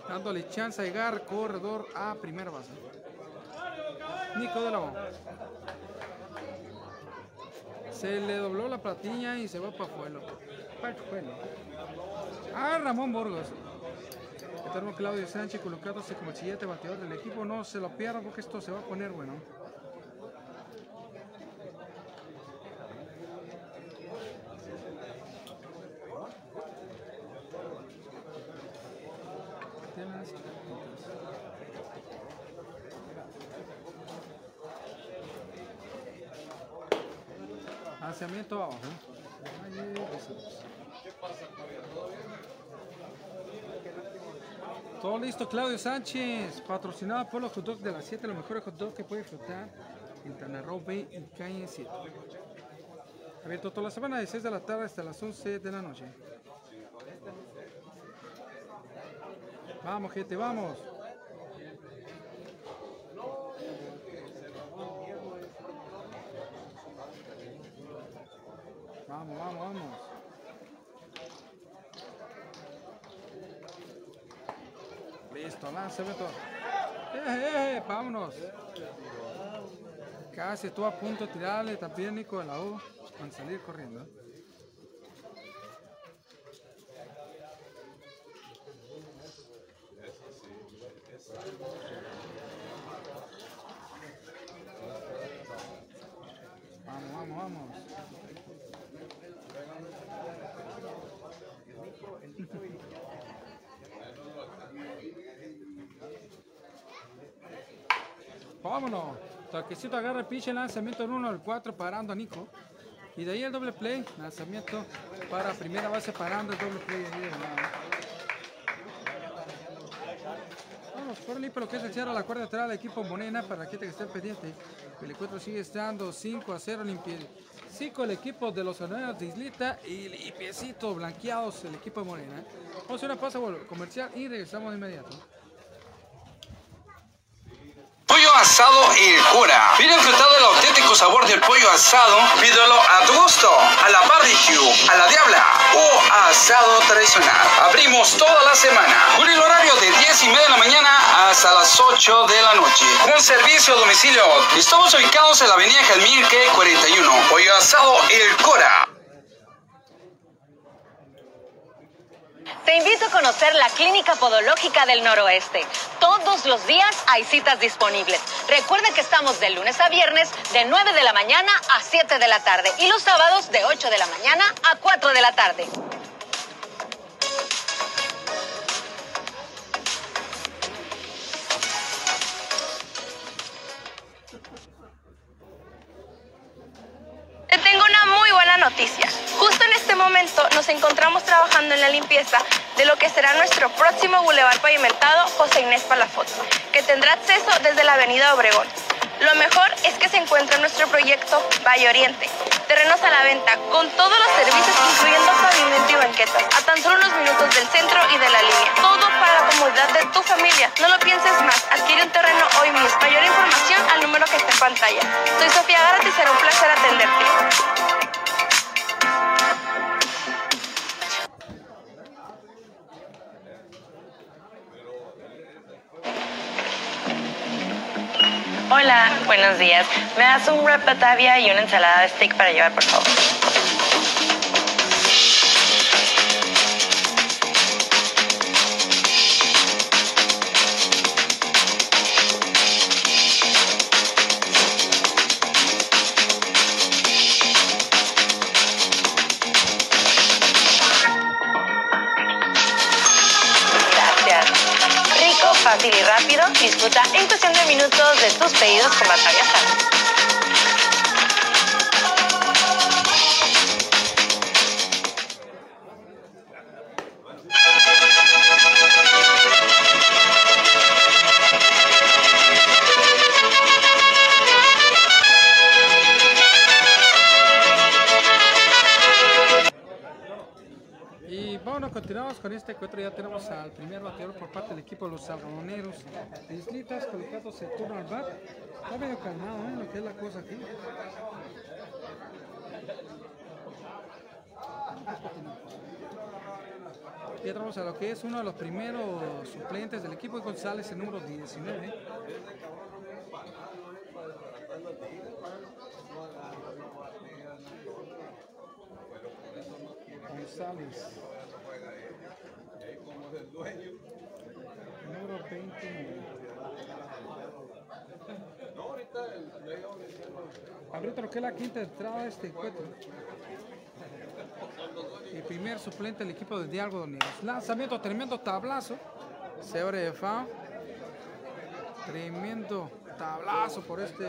Dándole chance a llegar corredor a primera base. Nico de la O. Se le dobló la platilla y se va para afuera. Para afuera. Ah, Ramón Burgos. Eterno Claudio Sánchez colocándose como el siguiente bateador del equipo. No se lo pierdan porque esto se va a poner bueno. Lanceamiento abajo. Todo listo, Claudio Sánchez, patrocinado por los hot dogs de las 7, los mejores hot dogs que puede disfrutar en Tanarro Bay y Calle 7. Abierto toda la semana de 6 de la tarde hasta las 11 de la noche. Vamos, gente, vamos. Vamos, vamos, vamos. Lanzamiento. Eh, eh, eh, vámonos. Casi estuvo a punto de tirarle también Nico de la U. Van salir corriendo. Vamos, vamos, vamos. Vámonos. Toquecito agarra el pinche lanzamiento en 1 al 4 parando a Nico. Y de ahí el doble play. Lanzamiento para primera base parando el doble play. Vamos, por limpio lo que es el cierre la cuarta entrada del equipo Morena para que esté pendiente. El encuentro sigue estando 5 a 0 limpio. 5 el equipo de los Anueros de Islita y limpiecitos, blanqueados el equipo de Morena. Vamos a una pausa comercial y regresamos de inmediato. Pollo asado El Cura. Viene enfrentado el auténtico sabor del pollo asado. Pídelo a tu gusto, a la barbecue, a la diabla o asado tradicional. Abrimos toda la semana. Con el horario de 10 y media de la mañana hasta las 8 de la noche. Con servicio a domicilio. Estamos ubicados en la avenida Jalmirque 41. Pollo asado El Cura. Te invito a conocer la Clínica Podológica del Noroeste. Todos los días hay citas disponibles. Recuerda que estamos de lunes a viernes de 9 de la mañana a 7 de la tarde y los sábados de 8 de la mañana a 4 de la tarde. Te tengo una muy buena noticia. Este momento nos encontramos trabajando en la limpieza de lo que será nuestro próximo bulevar pavimentado José Inés Palafox, que tendrá acceso desde la avenida Obregón. Lo mejor es que se encuentra nuestro proyecto Valle Oriente, terrenos a la venta con todos los servicios incluyendo pavimento y banquetas, a tan solo unos minutos del centro y de la línea. Todo para la comodidad de tu familia. No lo pienses más, adquiere un terreno hoy mismo. Mayor información al número que está en pantalla. Soy Sofía Gárate y será un placer atenderte. Hola, buenos días. ¿Me das un wrap Batavia y una ensalada de steak para llevar, por favor? Gracias. Rico, fácil y rápido. Disfruta en cuestión minutos de tus pedidos con Batavia Salad. Con este encuentro. Ya tenemos al primer bateador por parte del equipo de los algodoneros Islitas, colocándose turno al bat. Está medio calmado, ¿eh? Lo que es la cosa aquí. Y entramos a lo que es uno de los primeros suplentes del equipo de González, el número 19. González. Número 29. Ahorita lo que es la quinta entrada de este encuentro. El primer suplente del equipo de Dialgo Doneros. Lanzamiento, tremendo tablazo. Se abre de fa. Tremendo tablazo por este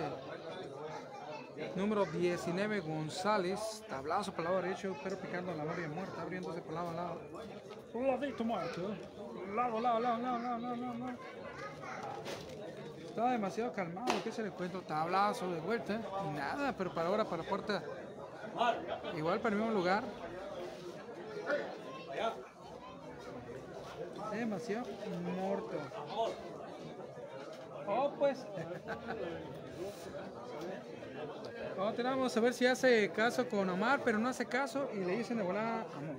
número 19 González. Tablazo por el lado derecho, pero picando la barra muerta, abriéndose por lado a lado. Un ladito muerto. Lado, lado, lado, lado, lado, lado, lado. Estaba demasiado calmado, ¿qué se le cuento? Tablazo de vuelta nada, pero para ahora, para puerta, igual para el mismo lugar. Demasiado muerto. Oh, pues. Vamos a ver si hace caso con Omar, pero no hace caso y le dicen de volada amor.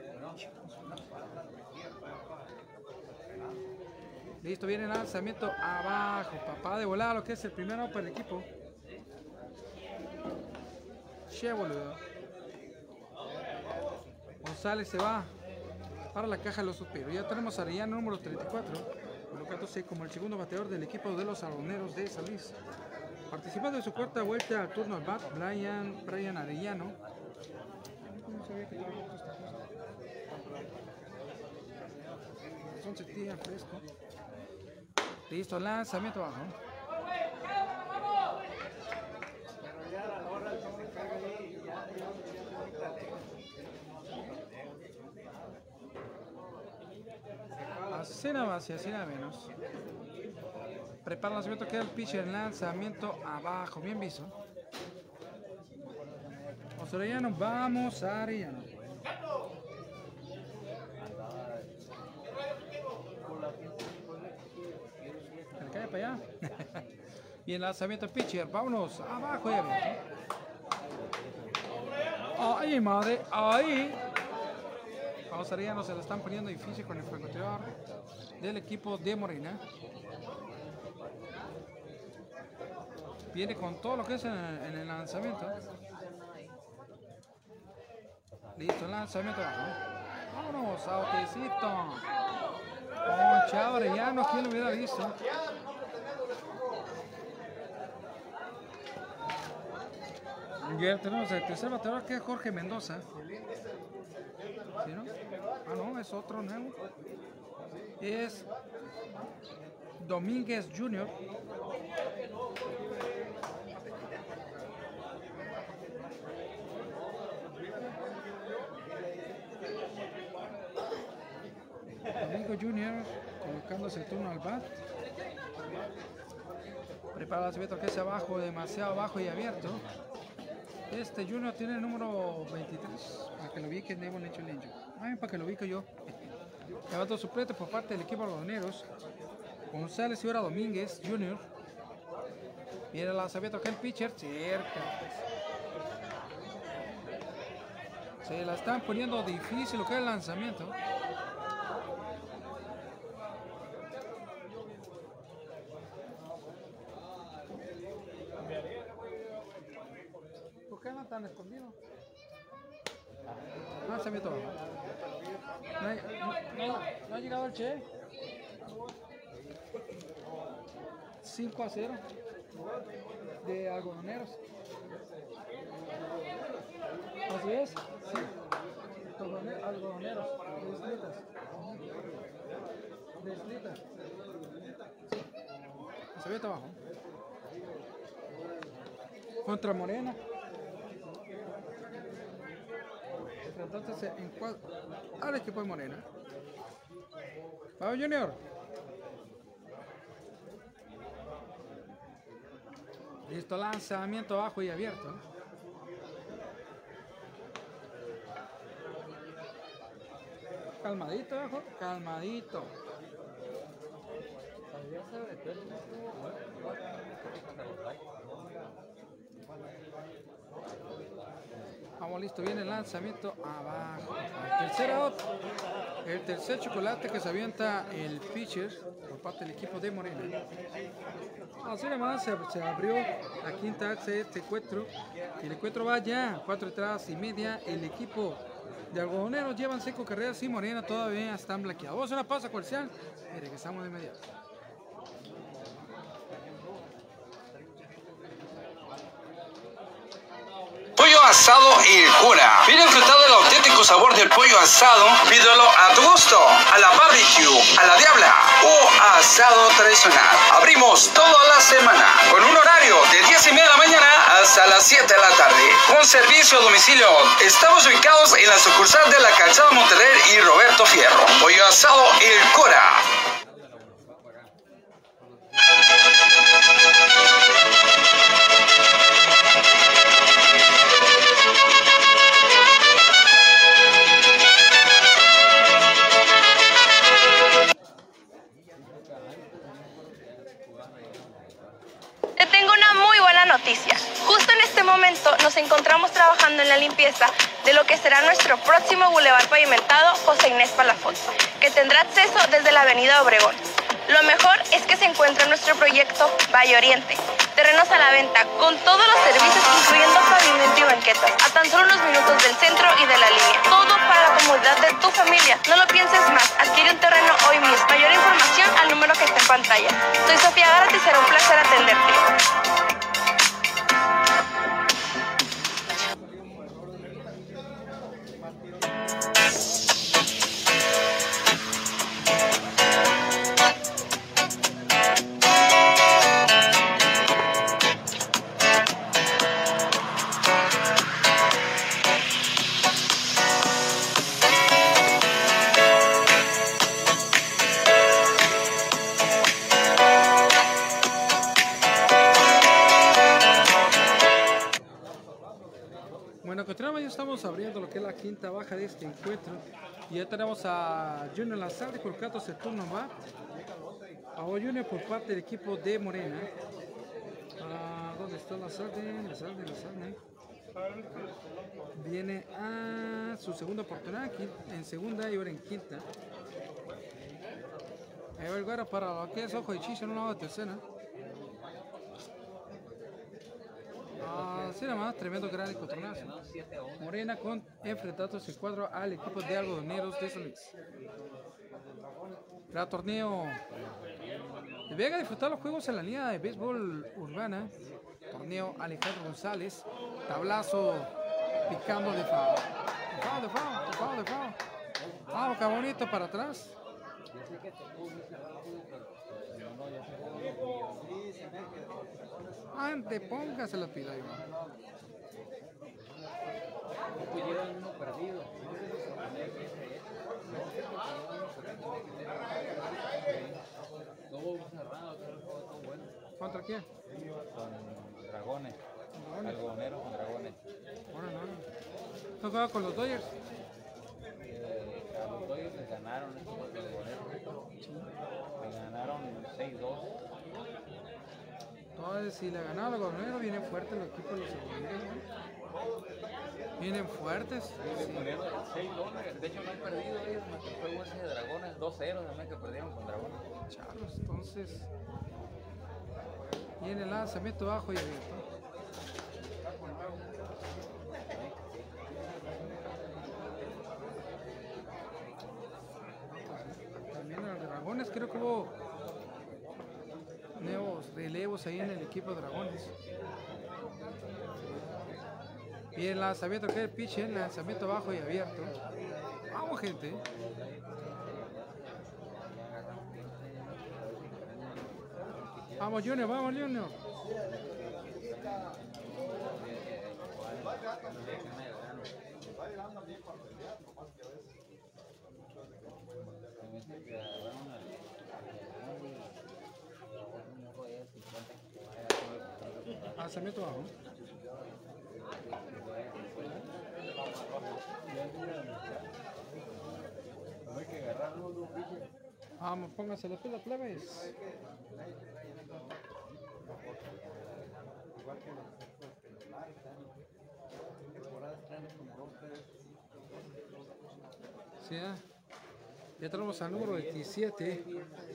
Listo, viene el lanzamiento abajo. Papá de volada, lo que es el primero para el equipo. Che, boludo. González se va para la caja de los suspiros. Ya tenemos a Arellano número 34, colocándose como el segundo bateador del equipo de los algoneros de San Luis. Participando en su cuarta vuelta al turno al bat, Brian, Brian Arellano. No sabía que estaba. Son días fresco. Listo, lanzamiento abajo. Así nada más y así nada menos. Prepara el lanzamiento, queda el pitcher, lanzamiento abajo, bien visto. Vamos Arellano, vamos Arellano. Que cae para allá. Bien, lanzamiento pitcher, vámonos abajo y abierto. Ahí, madre, ahí. Vamos Arellano, se lo están poniendo difícil con el francotirador del equipo de Morena. Viene con todo lo que es en el, en el lanzamiento. Listo, lanzamiento abajo. Vámonos, autecito. Concha Arellano, ¿quién lo hubiera visto? Ya tenemos el tercer bateador que es Jorge Mendoza. Ah, no, es otro nuevo. Es Domínguez Jr. Domingo Jr. colocándose el turno al bat. Prepara el que es abajo, demasiado abajo y abierto. Este Junior tiene el número 23, para que lo ubique Nebo Lecho Lencho. Ay, para que lo ubique yo. Levantó suplente por parte del equipo algodoneros. González y ahora Domínguez Jr. Viene el lanzamiento que el pitcher cerca. Se la están poniendo difícil lo que es el lanzamiento. ¿Por qué no están escondidos? Lanzamiento abajo. No, hay- no- no- no ha llegado el Che. 5 a 0 de algodoneros. Así es, sí. Algodone- Algodoneros, deslitas. Deslitas. Se ve abajo. Contra Morena. Entonces en cuadro al equipo de Morena. Vamos Junior. Listo, lanzamiento abajo y abierto. Calmadito, abajo, calmadito. Vamos listo, viene el lanzamiento abajo. El tercer out. El tercer chocolate que se avienta el pitcher por parte del equipo de Morena. Así nomás se, se abrió la quinta axe de este encuentro. El encuentro va ya, cuatro entradas y media. El equipo de algodoneros llevan cinco carreras y Morena todavía están blanqueados. Vamos a una pausa comercial y regresamos de inmediato. Pollo Asado El Cura. Ven a disfrutar del auténtico sabor del pollo asado. Pídelo a tu gusto, a la barbecue, a la diabla o asado tradicional. Abrimos toda la semana con un horario de 10 y media de la mañana hasta las 7 de la tarde. Con servicio a domicilio. Estamos ubicados en la sucursal de la Calzada Monterrey y Roberto Fierro. Pollo asado El Cura. Trabajando en la limpieza de lo que será nuestro próximo bulevar pavimentado José Inés Palafox, que tendrá acceso desde la avenida Obregón. Lo mejor es que se encuentra en nuestro proyecto Valle Oriente. Terrenos a la venta con todos los servicios incluyendo pavimento y banquetas, a tan solo unos minutos del centro y de la línea. Todo para la comodidad de tu familia. No lo pienses más, adquiere un terreno hoy mismo. Mayor información al número que está en pantalla. Soy Sofía Gárate y será un placer atenderte. Baja de este encuentro. Y ya tenemos a Junior Lazarde colocando ese turno va. A Junior por parte del equipo de Morena. Ah, ¿Dónde está Lazarde? Lazarde, Lazarde. Viene a su segunda oportunidad en segunda y ahora en quinta. Ahí va el para lo que es ojo de chicha en una tercera. Ah, sí, nada más, tremendo gran encontronazo. Morena con enfrentados el cuadro al equipo de algodoneros de San Luis. Gran torneo. Y venga a disfrutar los juegos en la línea de béisbol urbana. Torneo Alejandro González. Tablazo picando de. De foul, de foul, de foul, de. Vamos, qué bonito para atrás. Ante, póngase la pila, Iván. Llevan uno perdido. Todo cerrado, todo bueno. ¿Contra quién? Con dragones. Algodoneros con dragones. Ahora no. ¿No juega con los Dodgers? Eh, a los Dodgers les ganaron estos algodoneros. Ganaron 6-2. Entonces, si le ganaron a los algodoneros, vienen fuertes los equipos de los. ¿no? Vienen fuertes. Sí. Poniendo 6 dólares. De hecho, no han perdido ellos más que ese de dragones. 2-0 también que perdieron con dragones. Charlos, entonces. Viene el lanzamiento bajo y abierto. También a los dragones, creo que hubo nuevos relevos ahí en el equipo de dragones. Y el lanzamiento que el pitch, el lanzamiento bajo y abierto. Vamos, gente. Vamos, Junior, vamos, Junior. Lanzamiento bajo. Vamos, pónganse las pilas, plebes. Sí, ah. Ya tenemos al número 27,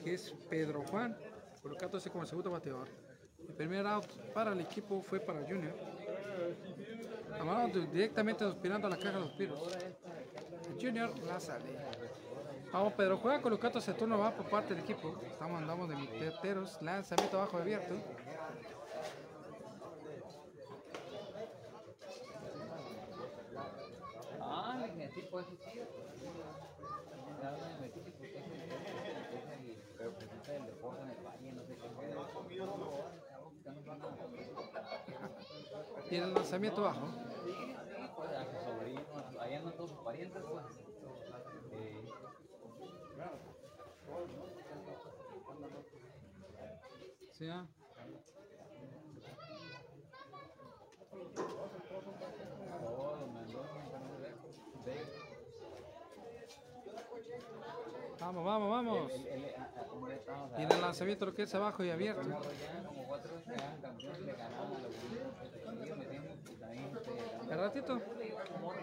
que es Pedro Juan, colocándose como segundo bateador. El primer out para el equipo fue para Junior. Amado directamente aspirando a la caja de los piros. Junior la sale. Vamos Pedro, juega colocando ese turno va por parte del equipo. Estamos andamos de miteteros, lanzamiento abajo abierto. Ah, el tipo es tío. Y el lanzamiento bajo. Ahí andan todos sus parientes, pues. Sí, ah. Vamos, vamos, vamos. Y en el lanzamiento lo que es abajo y abierto. Ya como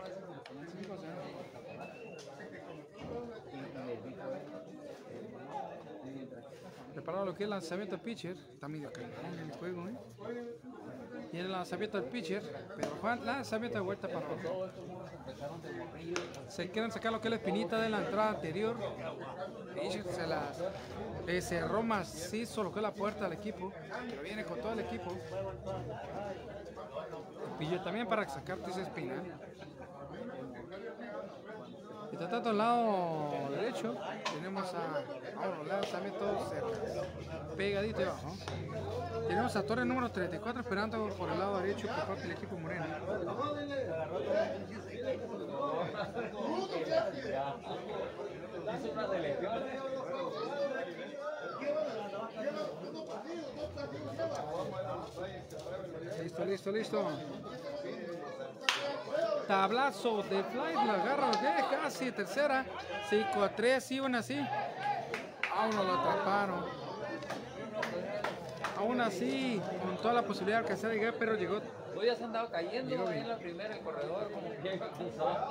Preparado lo que es el lanzamiento del pitcher. Está medio cañón el juego, ¿eh? Y el lanzamiento del pitcher. Pero Juan, lanzamiento de vuelta para abajo. Se quieren sacar lo que es la espinita de la entrada anterior. Pitcher se la cerró macizo lo que es la puerta del equipo. Pero viene con todo el equipo. El pitcher también para sacarte esa espina. Y tratando al lado derecho, tenemos a, a un lanzamiento cerca, pegadito abajo. Tenemos a Torre número 34 esperando por el lado derecho por parte del equipo Moreno. Listo, listo, listo. Tablazo de fly, la agarra de casi tercera. 5 a 3, iban así. Aún no lo atraparon. Aún así, con toda la posibilidad de alcanzar a llegar, pero llegó. Hoy ya se han dado cayendo Llegó en la primera, el corredor, como que cruzar.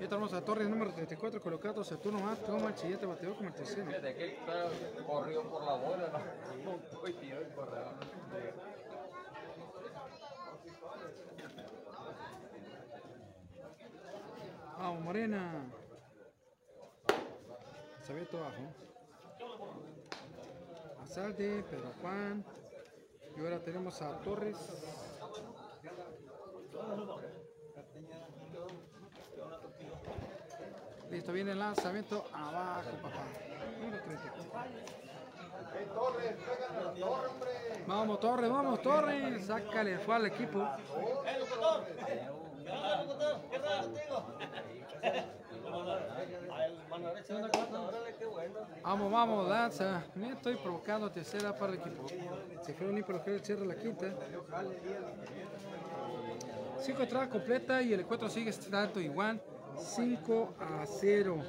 Ya tenemos a Torres número 34 colocado Saturno más como el siguiente bateador como el tercero. Fíjate que corrió por la bola, ¿no? Y tiró el corredor. Vamos, Morena. Sabeto abajo. Asalde, Pedro Juan. Y ahora tenemos a Torres. Listo, viene el lanzamiento abajo, papá. Número 34. Vamos, Torres, vamos, Torres. Sácale, fue al equipo. Vamos, vamos, lanza. Me estoy provocando tercera para el equipo. Se fueron limpio los que cierra la quinta. Cinco entradas completas y el encuentro sigue estando igual. 5 a 0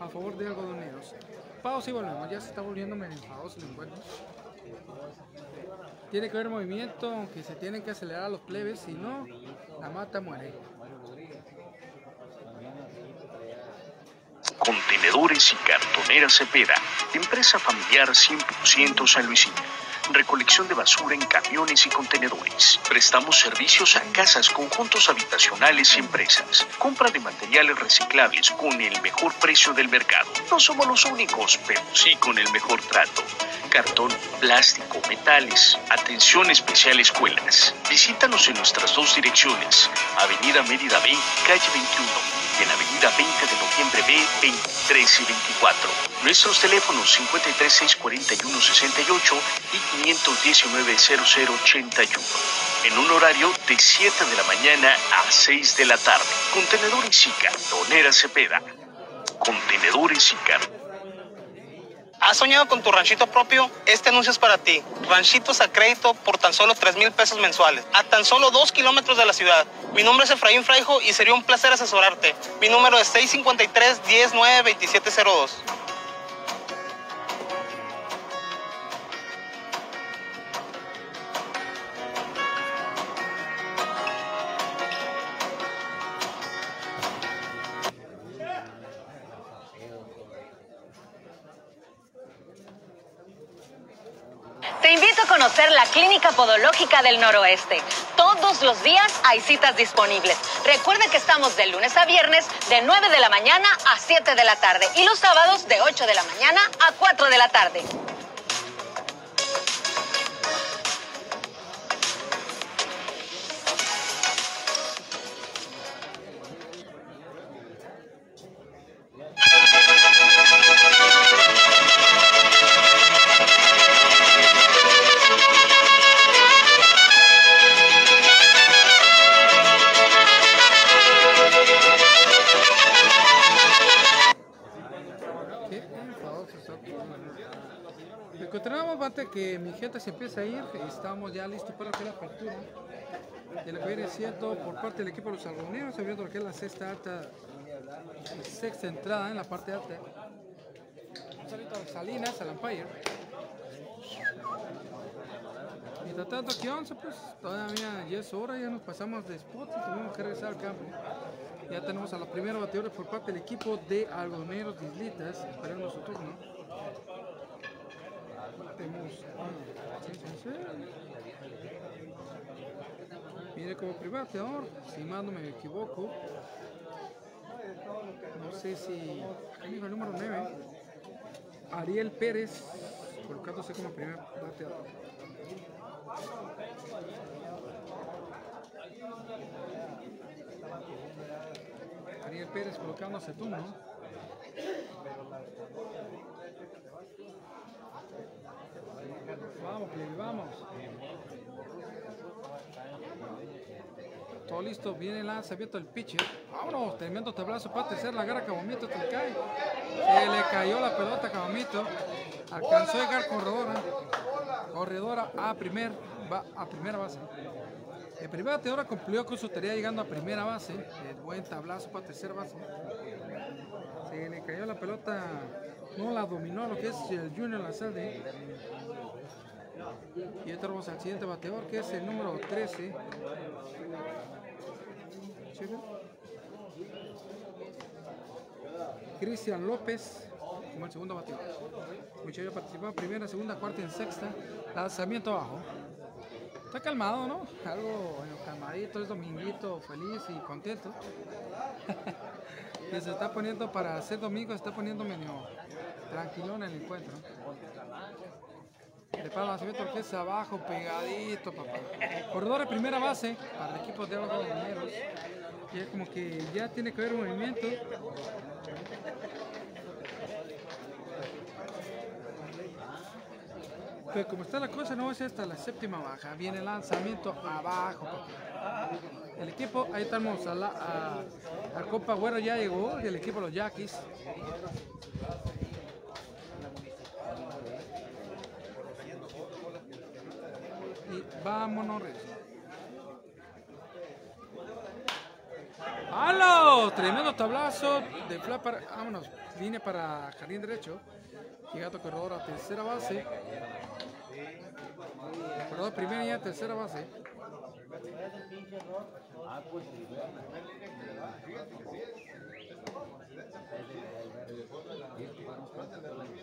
a favor de algodoneros. Pausa y volvemos. Ya se está volviendo enfadoso el encuentro. Tiene que haber movimiento, aunque se tienen que acelerar los plebes, si no, la mata muere. Contenedores y cartoneras Cepeda, empresa familiar 100% San Luisina. Recolección de basura en camiones y contenedores. Prestamos servicios a casas, conjuntos habitacionales y empresas. Compra de materiales reciclables con el mejor precio del mercado. No somos los únicos, pero sí con el mejor trato. Cartón, plástico, metales. Atención especial escuelas. Visítanos en nuestras dos direcciones. Avenida Mérida B, calle 21 en Avenida 20 de Noviembre B, 23 y 24. Nuestros teléfonos 5364168 y 5190081. En un horario de 7 de la mañana a 6 de la tarde. Contenedores y cartonera Cepeda. Contenedores y cartonera. ¿Has soñado con tu ranchito propio? Este anuncio es para ti. Ranchitos a crédito por tan solo 3 mil pesos mensuales, a tan solo 2 kilómetros de la ciudad. Mi nombre es Efraín Fraijo y sería un placer asesorarte. Mi número es 653 109 2702 conocer la Clínica Podológica del Noroeste. Todos los días hay citas disponibles. Recuerda que estamos de lunes a viernes de 9 de la mañana a 7 de la tarde y los sábados de 8 de la mañana a 4 de la tarde. Se empieza a ir, estamos ya listos para que la apertura de lo que viene siendo por parte del equipo de los algodoneros, abriendo lo que es la sexta alta, sexta entrada en la parte alta. Un a Salinas, al Empire. Mientras tanto, aquí 11, pues todavía ya es hora, ya nos pasamos de spot y tuvimos que regresar al campo. Ya tenemos a la primera bateadora por parte del equipo de algodoneros de Islitas, esperando su turno. Tenemos Viene como primer bateador, si más no me equivoco. No sé si. El número 9. Ariel Pérez, colocándose como primer bateador. Ariel Pérez colocándose turno. Vamos, plebe, vamos. Todo listo, viene el lanzamiento del pitcher. Vámonos, tremendo tablazo para tercer, la agarra Cabomito, te cae. Se le cayó la pelota a Cabomito. Alcanzó a llegar corredora. Corredora a primer, va a primera base. El primer bateador cumplió con su tarea llegando a primera base. El buen tablazo para tercera base. Se le cayó la pelota, no la dominó lo que es el Junior Lazalde. Y entramos al siguiente bateador que es el número 13. Checa. Cristian López como el segundo bateador. Muchacho participó en primera, segunda, cuarta y en sexta. Lanzamiento abajo. Está calmado, ¿no? Algo calmadito, es dominguito, feliz y contento. que se está poniendo para hacer domingo, se está poniendo medio tranquilón el encuentro. El lanzamiento que es abajo, pegadito, papá. Corredor de primera base para el equipo de los Mineros. Ya como que ya tiene que haber movimiento. Pero como está la cosa, no es hasta la séptima baja. Viene el lanzamiento abajo, papá. El equipo, ahí estamos a la a Copa Güero ya llegó, y el equipo de los Yaquis. Vámonos. ¡Halo! Tremendo tablazo de fla para. Vámonos, línea para jardín derecho. Llegando corredor a tercera base. Corredor primera y a tercera base.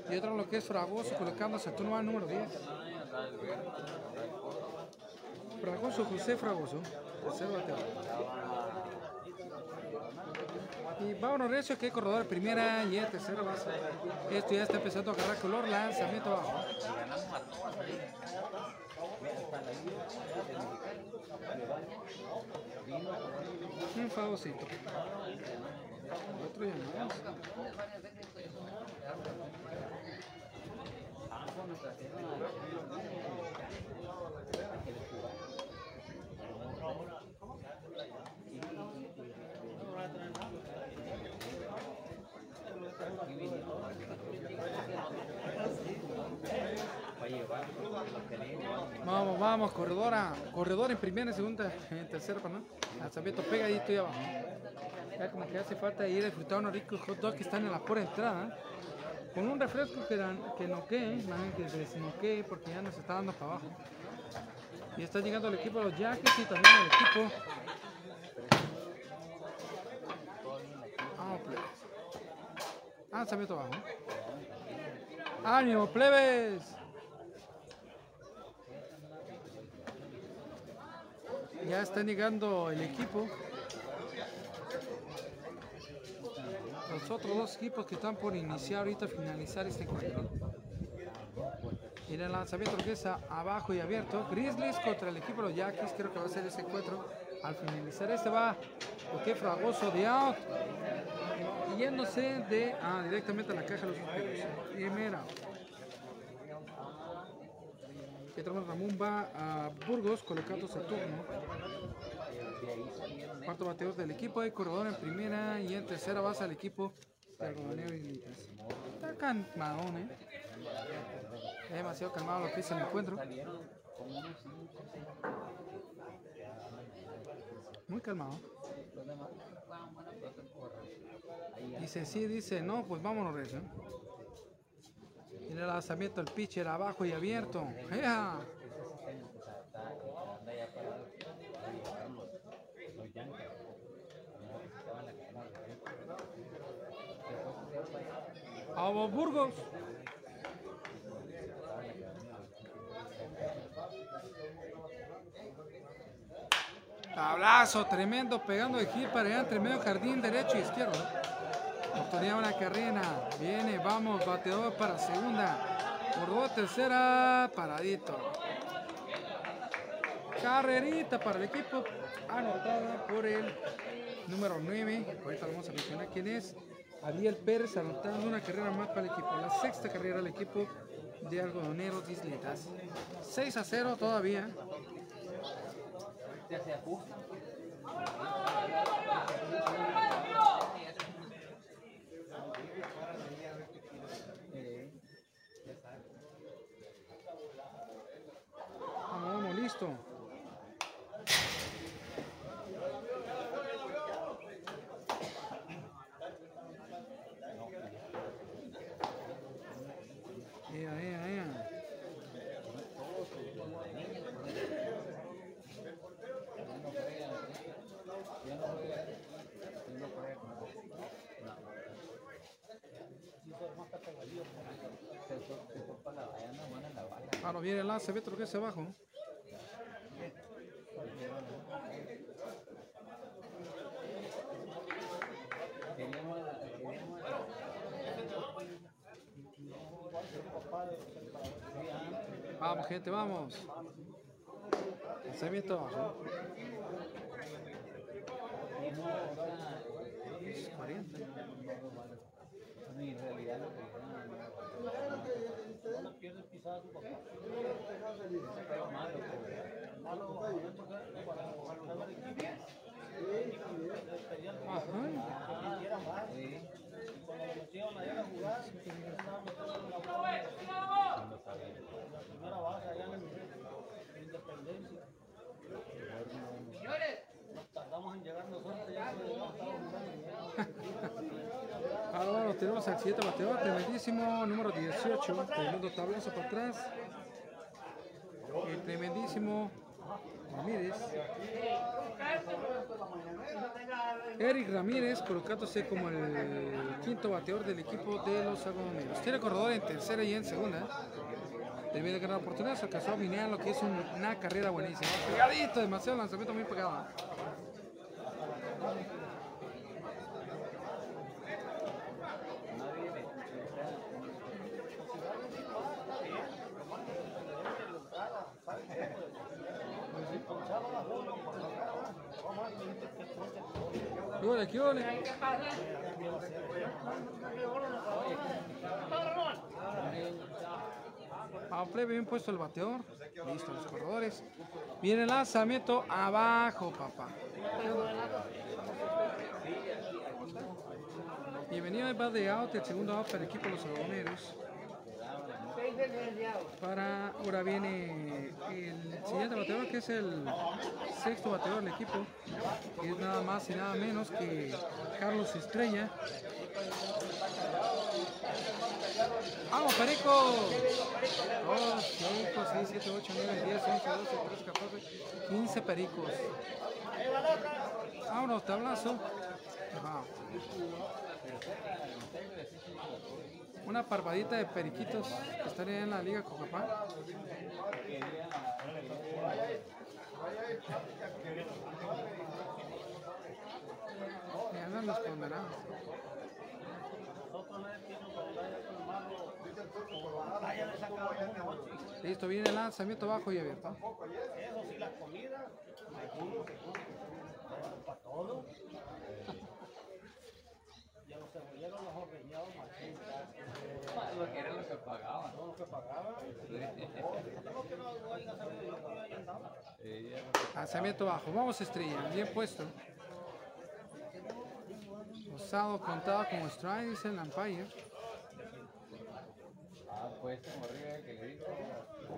Y otro lo que es Fragoso colocándose a turno número 10. Fragoso, José Fragoso, bateador. Y vámonos recio que corredor de primera y tercera base. Esto ya está empezando a agarrar color, lanzamiento abajo. Un favocito. Otro ya Vamos, vamos, corredora, corredor en primera, en segunda, en tercera, ¿no? Lanzamiento pegadito y abajo. Ya como que hace falta ir a disfrutar unos ricos hot dogs que están en la pura entrada. Con un refresco que, dan, que noquee, bien que desnoquee porque ya nos está dando para abajo. Y está llegando el equipo de los Yaquis y también el equipo. Vamos, plebes. Lanzamiento abajo. ¡Ánimo, plebes! Ya está llegando el equipo. Los otros dos equipos que están por iniciar ahorita, finalizar este encuentro. En el lanzamiento que es abajo y abierto. Grizzlies contra el equipo de los Yaquis. Creo que va a ser ese encuentro. Al finalizar este va porque Fragoso de out. Yéndose de ah, directamente a la caja de los suspirios. Primera. Tenemos Ramón va a Burgos colocando su turno. Cuarto bateador del equipo, hay corredor en primera y en tercera base al equipo de Algodonero y Litas. Está calmadón, eh. Es demasiado calmado lo que es el encuentro. Salieron como unos 5, 6. Muy calmado. Dice sí, dice no, pues vámonos, Recio. Tiene el lanzamiento, el pitcher abajo y abierto. Allá. ¡Vamos, Burgos! Tablazo tremendo, pegando de aquí para allá entre medio jardín derecho y izquierdo. Oportunidad una carrera. Viene, vamos, bateador para segunda. Por tercera, paradito. Carrerita para el equipo, anotada por el número 9. Ahorita vamos a mencionar quién es. Ariel Pérez anotando una carrera más para el equipo. La sexta carrera del equipo de Algodoneros Isletas. 6 a 0 todavía. Ya se ajusta. Eh, ya sabes. Vamos, vamos, listo. Ea, ea, ea. Ahora viene el lance, ve otro que es abajo. Vamos, gente, vamos. Lanzamiento abajo. 40. En realidad lo que No pierdes pisada tu papá. pero malo. Malo. Y cuando lo metieron allá a jugar, estaban metiendo en la bola. En la primera base allá en en Independencia. Nos tardamos en llegar nosotros, ya se estaba jugando. Ahora bueno, tenemos al siguiente bateador, tremendísimo, número 18, tremendo tablazo para atrás. El tremendísimo Ramírez. Eric Ramírez colocándose como el quinto bateador del equipo de los algodoneros. Tiene corredor en tercera y en segunda. Tremenda gran oportunidad, se alcanzó a alinear lo que es un- una carrera buenísima. Pegadito, demasiado lanzamiento muy pegado. Ole, qué ole? A bien puesto el bateador. Listo los corredores. Viene el lanzamiento abajo, papá. Bienvenido al de out, el segundo out para el equipo de los algodoneros. Para ahora viene el siguiente bateador que es el sexto bateador del equipo, que es nada más y nada menos que Carlos Estrella. ¡Vamos, Perico! 2, 5, 6, 7, 8, 9, 10, 11, 12, 13, 14, 15 pericos. Vámonos, tablazo. Una parvadita de periquitos que están en la liga Cocapá. Y andan los condenados. Listo, viene el lanzamiento bajo y abierto. Eso sí, la comida, seguro, seguro. Para todo. Y a los cebolleros los. Lo que era lo. Todo lo. Lanzamiento bajo. Vamos, estrella. Bien puesto. Osado contado como strike, dice el umpire. fue morrillo que le dijo.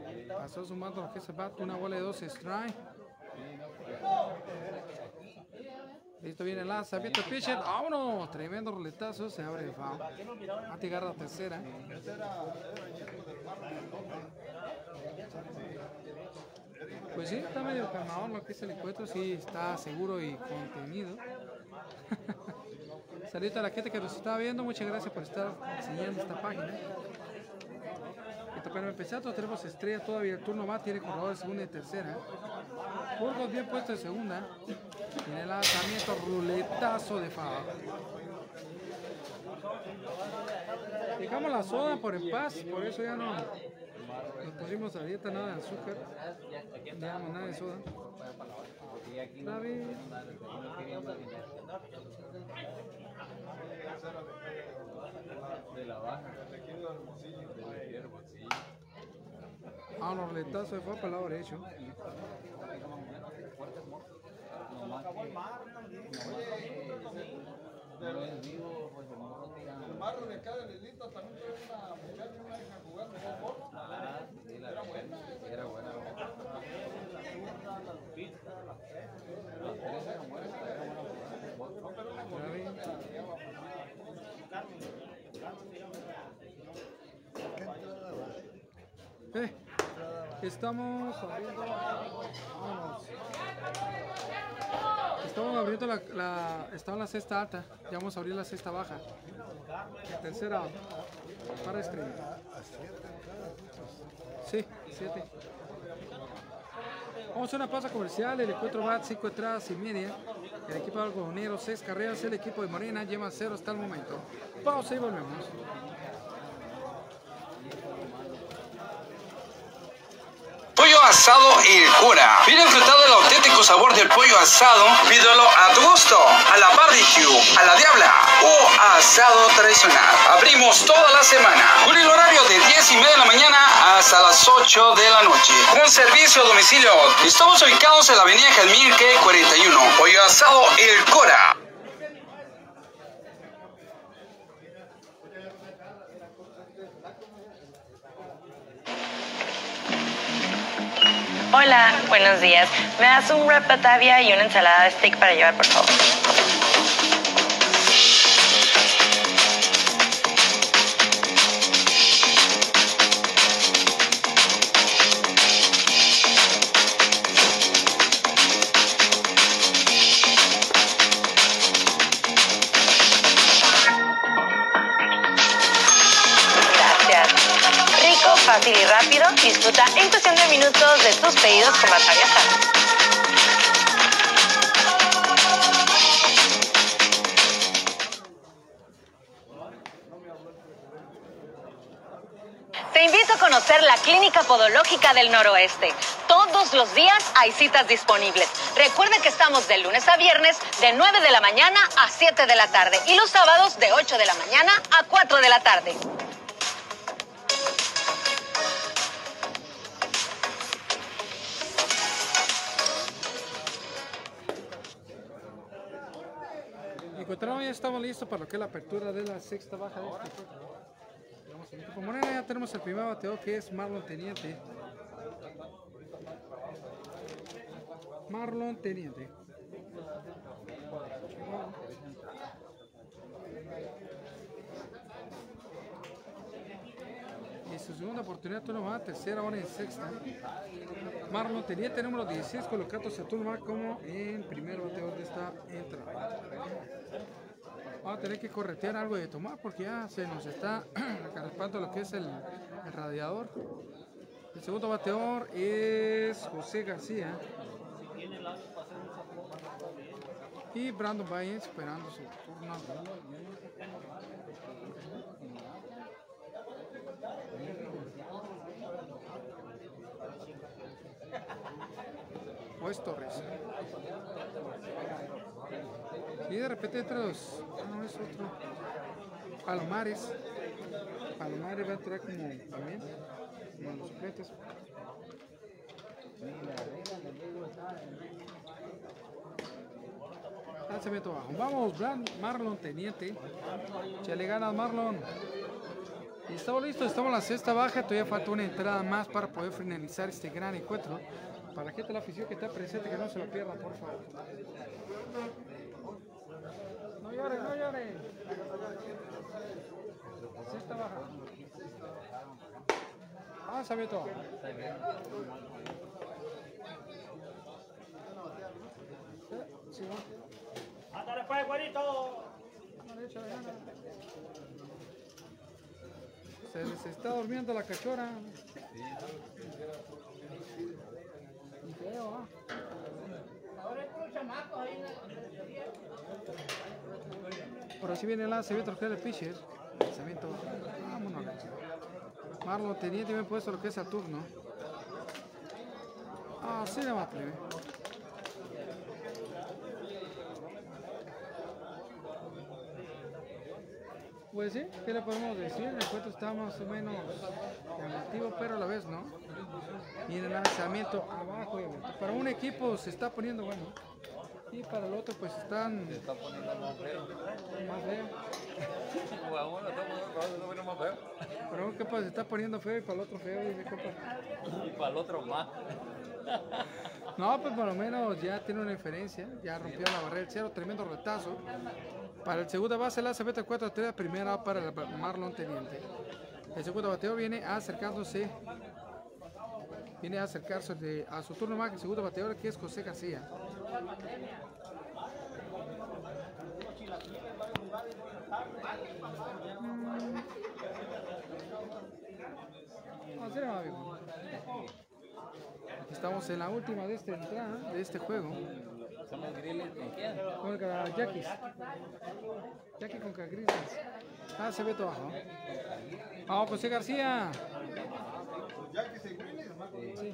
Sí, Pasó sumando lo que se bate, una bola de dos strike. no, Listo, viene el lanzamiento pitcher. ¡Vámonos! Tremendo roletazo. Se abre el foul. Va a llegar la tercera. Pues sí, está medio calmado lo que es el encuentro. Sí, está seguro y contenido. Saludos a la gente que nos está viendo. Muchas gracias por estar siguiendo esta página. Y para empezar, tenemos estrella todavía. El turno va, tiene corredores de segunda y tercera. Burgos bien puesto en segunda. Tiene el lanzamiento, ruletazo de foul. Dejamos la soda por en paz, por eso ya no nos pusimos a dieta nada de azúcar. No nada de soda. Está. De la baja. Del hierbo, sí. Ah, los ruletazos de foul para el lado derecho. No el de acá de Lilita también fue una muchacha, una hija jugando fútbol. Sí, la buena. Era buena. Tres eran era buena. Eh, estamos abriendo. Estamos abriendo la, la. Estaba la cesta alta. Ya vamos a abrir la cesta baja. Tercera para estrella. Sí, siete. Vamos a una pausa comercial. El encuentro va a cinco entradas y media. El equipo de algodoneros, seis carreras. El equipo de Morena lleva cero hasta el momento. Pausa y volvemos. Asado El Cura. Viene enfrentado el auténtico sabor del pollo asado. Pídelo a tu gusto, a la barbecue, a la diabla o asado tradicional. Abrimos toda la semana con horario de 10 y media de la mañana hasta las 8 de la noche. Con servicio a domicilio. Estamos ubicados en la avenida Jalmirque 41. Pollo asado El Cura. Hola, buenos días. ¿Me das un wrap Batavia y una ensalada de steak para llevar, por favor? Disfruta en cuestión de minutos de tus pedidos con Batavia. Te invito a conocer la Clínica Podológica del Noroeste. Todos los días hay citas disponibles. Recuerde que estamos de lunes a viernes de 9 de la mañana a 7 de la tarde y los sábados de 8 de la mañana a 4 de la tarde. Encontramos ya estamos listos para lo que es la apertura de la sexta baja de este ya tenemos el primer bateo que es Marlon Teniente. Marlon Teniente. Y su segunda oportunidad va, tercera ahora en sexta. Marlon Teniente, número 16, colocado a va como en primer bateador de esta entrada. Vamos a tener que corretear algo de tomar porque ya se nos está recargando lo que es el, el radiador. El segundo bateador es José García. Y Brandon Baez esperando su turno. Torres. Y de repente entre los. Ah. Palomares. Palomares va a entrar como también. Como los suplentes. Lanzamiento bajo. Vamos, Brand- Marlon Teniente. Se le ganas, Marlon. Y estamos listos, estamos en la sexta baja, todavía falta una entrada más para poder finalizar este gran encuentro. Para que toda la afición que está presente, que no se lo pierdan, por favor. No llores, no llores. Sexta baja. Ah, sabe todo. Sí, va. Ándale pues, güerito. Se les está durmiendo la cachora. Y feo, ¿ah? Por así viene el lance, ve trofeo de pitcher. Lanzamiento. Vámonos. Marlon tenía bien puesto lo que es. Ah, sí le va plebe. Pues sí, ¿qué le podemos decir? El encuentro está más o menos llamativo, pero a la vez no. Y el lanzamiento abajo. Para un equipo se está poniendo bueno. Y para el otro pues están... Se está poniendo más feo. Más feo. A uno está poniendo bueno, más feo. Para un equipo se está poniendo feo y para el otro feo, dice compa. Y para el otro más. No, pues por lo menos ya tiene una diferencia. Ya rompió la barrera del cero, tremendo retazo. Para el segundo base, la CBT 4 3 primera para el Marlon Teniente. El segundo bateo viene acercándose. Viene a acercarse de- a su turno más que el segundo bateador que es José García. Estamos en la última de esta entrada, de este juego. Somos griles, ¿con quién? Con Yaquis. Jackie con Cagrises. Ah, se ve todo abajo. Vamos, José García. Sí.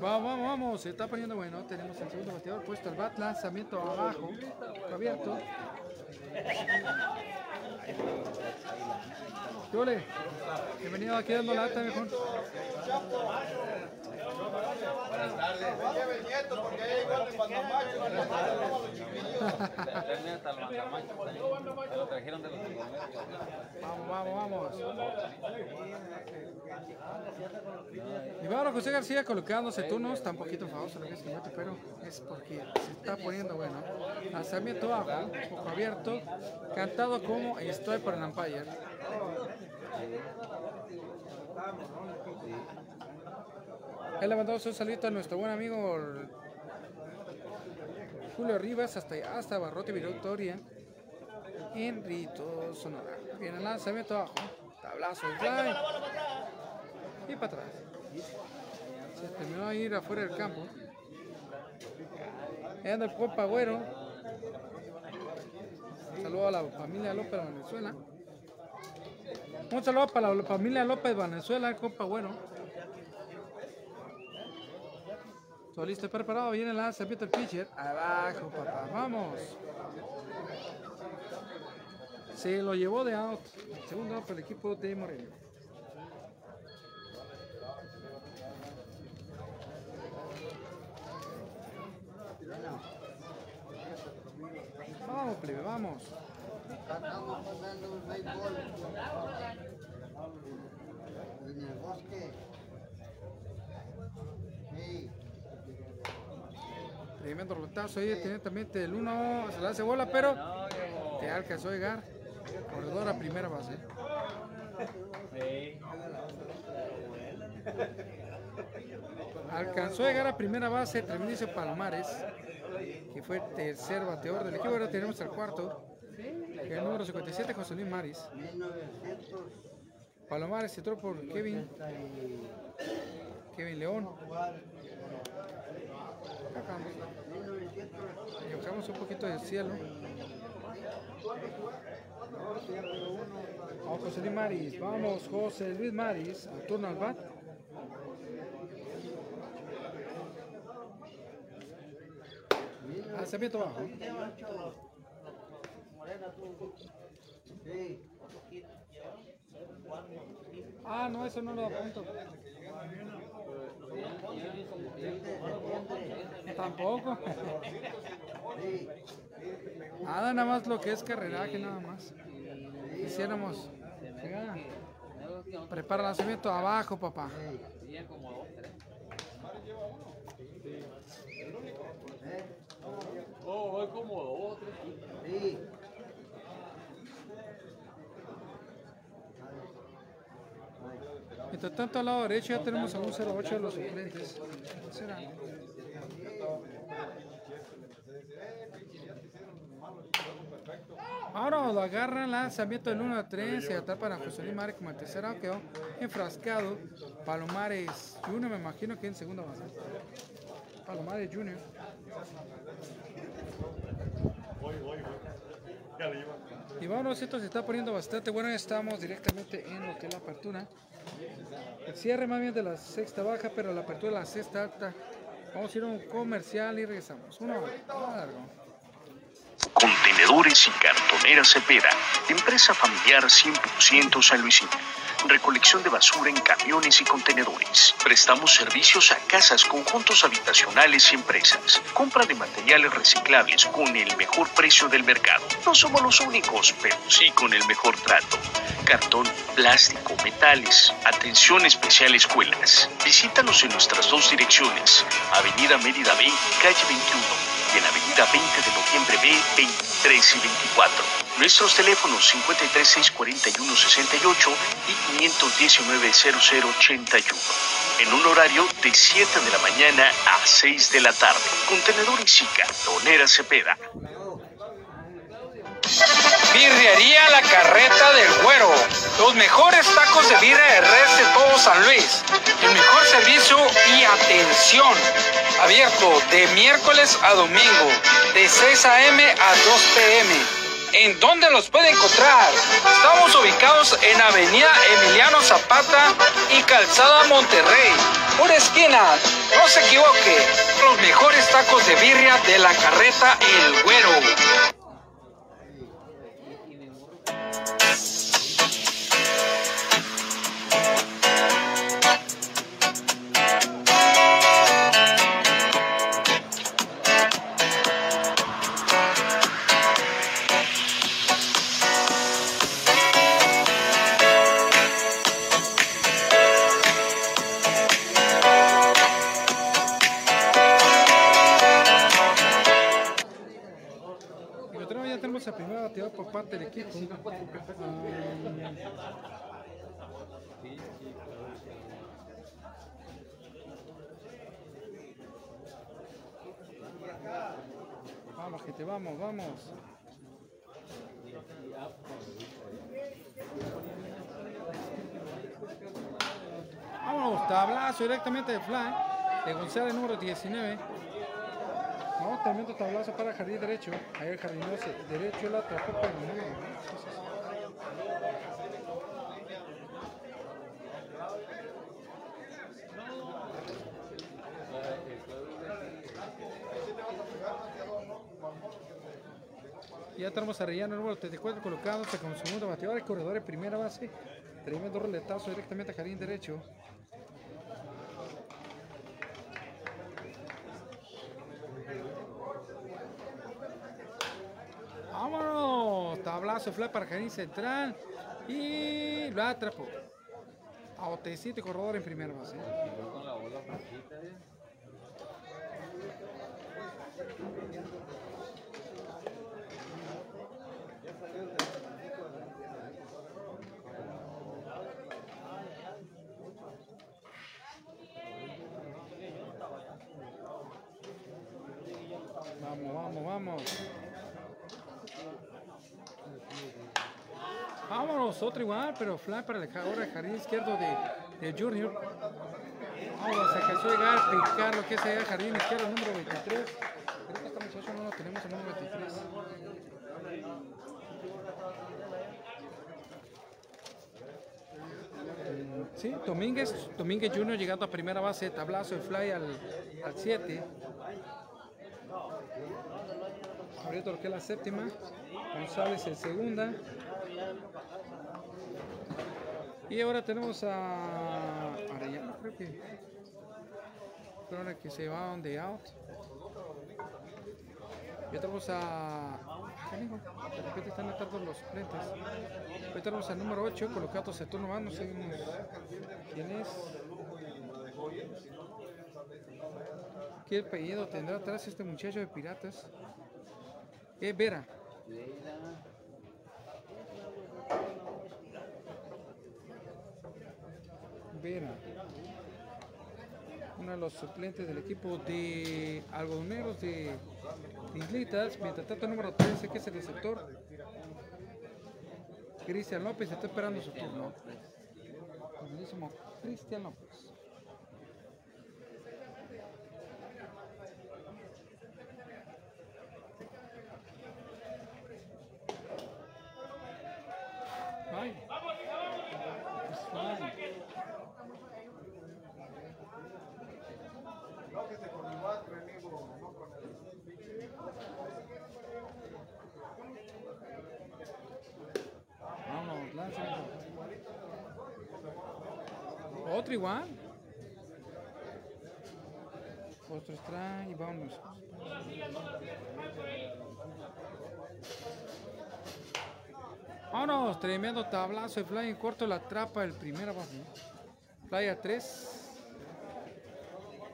Vamos, vamos, vamos, se está poniendo bueno. Tenemos el segundo bateador puesto el bat, lanzamiento abajo, abierto. ¿Qué ole? Bienvenido aquí dando lata, mejor. Buenas tardes. El nieto porque igual. Se lo trajeron de los. Vamos, vamos, vamos. Y José García colocándose turnos, está un poquito famoso lo que es pero es porque se está poniendo bueno. Lanzamiento abajo, poco abierto, cantado como estoy por el. Él le mandó un saludito a nuestro buen amigo Julio Rivas hasta, hasta Barrote Victoria en Rito, Sonora. Viene el lanzamiento abajo, tablazo, fly y para atrás. Se terminó de ir afuera del campo. Ahí anda el compa Güero. Un saludo a la familia López de Venezuela. Un saludo para la familia López de Venezuela, el compa Güero. Todo listo preparado, viene el lanzamiento el pitcher. Abajo, papá, vamos. Se lo llevó de out. Segundo out para el equipo de Moreno. Vamos, plebe, vamos. Estamos jugando un béisbol en el bosque. Sí. Tremendo rotazo ahí, evidentemente el 1 se la hace bola, pero te alcanzó a llegar. Corredor a primera base. Alcanzó a llegar a primera base Tremendísimo Palomares, que fue tercer bateador del equipo. Ahora tenemos el cuarto, el número 57, José Luis Maris. 1900. Palomares entró por Kevin, Kevin León. Y buscamos un poquito del cielo. Vamos, José Luis Maris. Vamos, José Luis Maris. Al turno al bat. Lanzamiento bajo. Sí. Ah, no, eso no lo apunto. Tampoco. Nada, nada más lo que es carreraje, nada más. Quisiéramos. Mira, Prepara el lanzamiento abajo, papá. Oh, voy como dos, tres. Sí. Mientras tanto, al lado derecho ya tenemos a un 08 de los suplentes. ¿Qué será? Ahora lo agarran, lanzamiento del 1 a 3 y atrapan a José Luis Mare como el tercero quedó enfrascado. Palomares Junior, me imagino que en segunda base. Palomares Junior. Y vámonos, esto se está poniendo bastante bueno. Ya estamos directamente en lo que es la apertura. El cierre más bien de la sexta baja, pero la apertura de la sexta alta. Vamos a ir a un comercial y regresamos. Uno, largo. Contenedores y cartoneras Cepeda, empresa familiar 100% San Luisina. Recolección de basura en camiones y contenedores. Prestamos servicios a casas, conjuntos habitacionales y empresas. Compra de materiales reciclables con el mejor precio del mercado. No somos los únicos, pero sí con el mejor trato. Cartón, plástico, metales. Atención especial escuelas. Visítanos en nuestras dos direcciones. Avenida Mérida B, calle 21 en Avenida 20 de Noviembre B, 23 y 24. Nuestros teléfonos 5364168 y 5190081. En un horario de 7 de la mañana a 6 de la tarde. Contenedores y cartonera Cepeda. Birrería La Carreta del Güero. Los mejores tacos de birria de res de todo San Luis. El mejor servicio y atención. Abierto de miércoles a domingo, de 6 a.m. a 2 p.m. ¿En dónde los puede encontrar? Estamos ubicados en Avenida Emiliano Zapata y Calzada Monterrey. Por esquina, no se equivoque. Los mejores tacos de birria de la carreta El Güero. Del equipo. Um, vamos, vamos, vamos. Vámonos, tablazo directamente de fly de González número 19. No, tremendo tablazo para jardín derecho. Ahí el jardín derecho la atrapó, pero Ya tenemos a Arellano número 34 colocándose como segundo bateador, el corredor en primera base. Tremendo roletazo directamente a jardín derecho. Vámonos. Tablazo fly para Jardín Central. Y lo atrapó. A Otecito y corredor en primera base. Vamos, vamos, vamos. Vámonos, otro igual, pero fly para el, ahora el jardín izquierdo de, de Junior. Vámonos, alcanzó a llegar a picar lo que es el jardín izquierdo número 23. Creo que muchacho no lo tenemos el número 23. Sí, Domínguez, Domínguez Junior llegando a primera base, tablazo de fly al 7. Abriendo lo que es la séptima. González en segunda. Y ahora tenemos a Arellano, creo que. Los que se llevaban de out. Y tenemos a. De repente están entrando los suplentes. Hoy tenemos al número 8 colocado Saturno más, no sabemos quién es. ¿Qué apellido tendrá atrás este muchacho de piratas? Es Vera. Uno de los suplentes del equipo de algodoneros de Islitas. Mientras tanto, número 13, que es el receptor. Cristian López está esperando su turno. Cristian López. Ay. It's fine. Vamos, lánzalo. Otro igual. Otro strike y vámonos. Vámonos, tremendo tablazo de fly en corto, la atrapa el primero base. Fly a 3.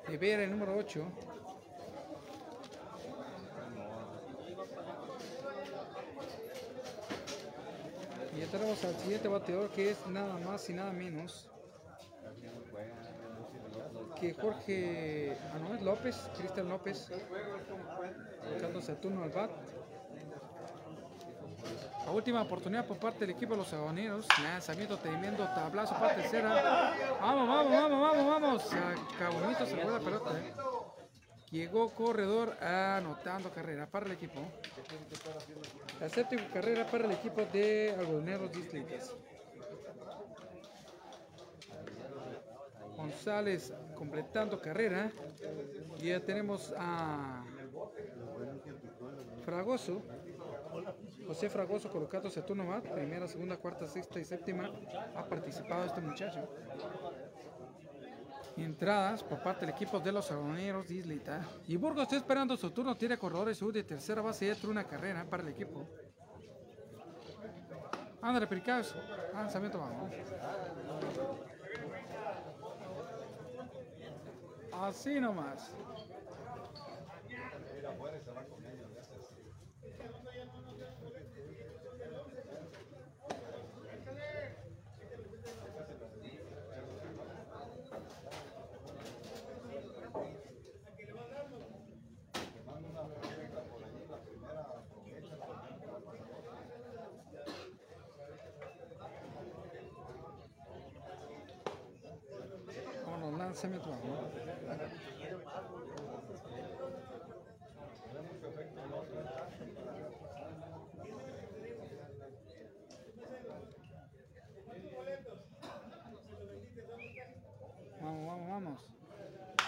De Vera el número 8. Y ya tenemos al siguiente bateador que es nada más y nada menos Jorge no, es López, Cristian López, colocándose a turno al bat. La última oportunidad por parte del equipo de los agoneros. Lanzamiento tremendo, tablazo para tercera. Vamos, vamos, vamos, vamos, vamos. Cabonito se fue la pelota. eh. Llegó corredor anotando carrera para el equipo. La séptima carrera para el equipo de algodoneros Dislitas. González completando carrera. Y ya tenemos a Fragoso. José Fragoso colocándose a turno más. Primera, segunda, cuarta, sexta y séptima. Ha participado este muchacho. Entradas por parte del equipo de los agoneros de Islita. Y Burgos está esperando su turno. Tiene corredores sur de tercera base y entra una carrera para el equipo. Ándale, Pericaos. Lanzamiento, vamos. Así nomás. Vámonos, lanzamiento, vamos. Vamos, vamos, vamos.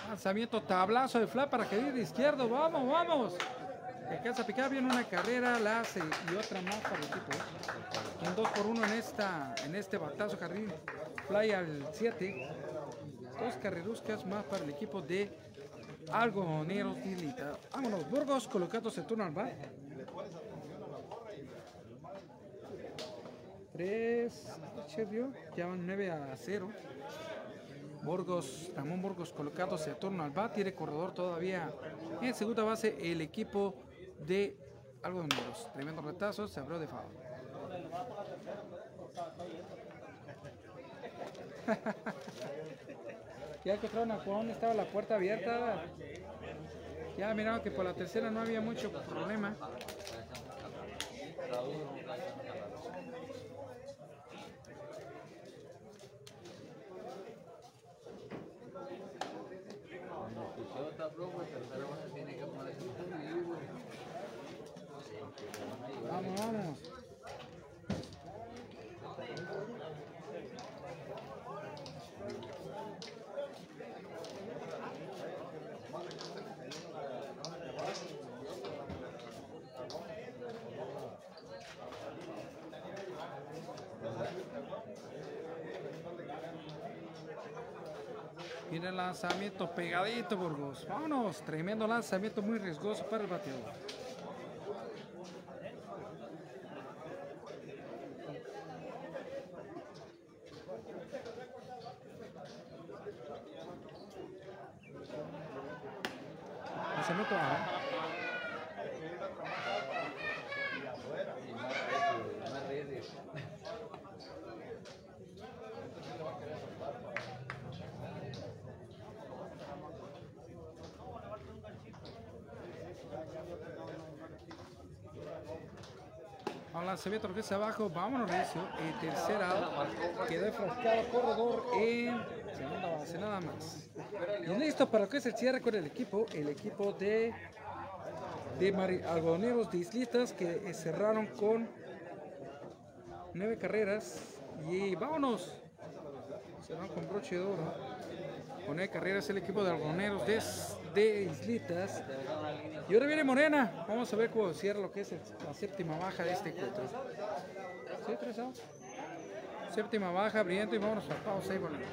Lanzamiento, tablazo de fly para que de izquierdo. Vamos, vamos. Alcanza a picar bien una carrera, la hace y otra más para el equipo. Un 2 por 1 en, esta, en este batazo jardín. Fly al 7. Dos carreruscas más para el equipo de Algodoneros Dilita. Vámonos, Burgos colocándose turno al bar. 3, ya van 9 a 0. Burgos, Ramón Burgos colocándose a turno al bat, tiene corredor todavía en segunda base el equipo de Algodoneros. Tremendo retazo, se abrió de favor. ya encontraron a Juan, estaba la puerta abierta. Ya miraron que por la tercera no había mucho problema. Vamos, vamos. Lanzamiento pegadito, Burgos. Vámonos, tremendo lanzamiento muy riesgoso para el bateador. Lanzamiento bajo. Más redes. Lo que es abajo, vámonos recio. El tercer out quedó enfrascado corredor en segunda base, nada más. Y listo para que es el cierre con el equipo, el equipo de, de algodoneros de Islitas que eh, cerraron con nueve carreras. Y vámonos. Cerraron con broche de oro. Con nueve carreras el equipo de algodoneros de, de Islitas. Y ahora viene Morena. Vamos a ver cómo cierra lo que es la séptima baja de este encuentro. ¿Sí, tres? Séptima baja, brillante y vámonos a pausa y volvemos.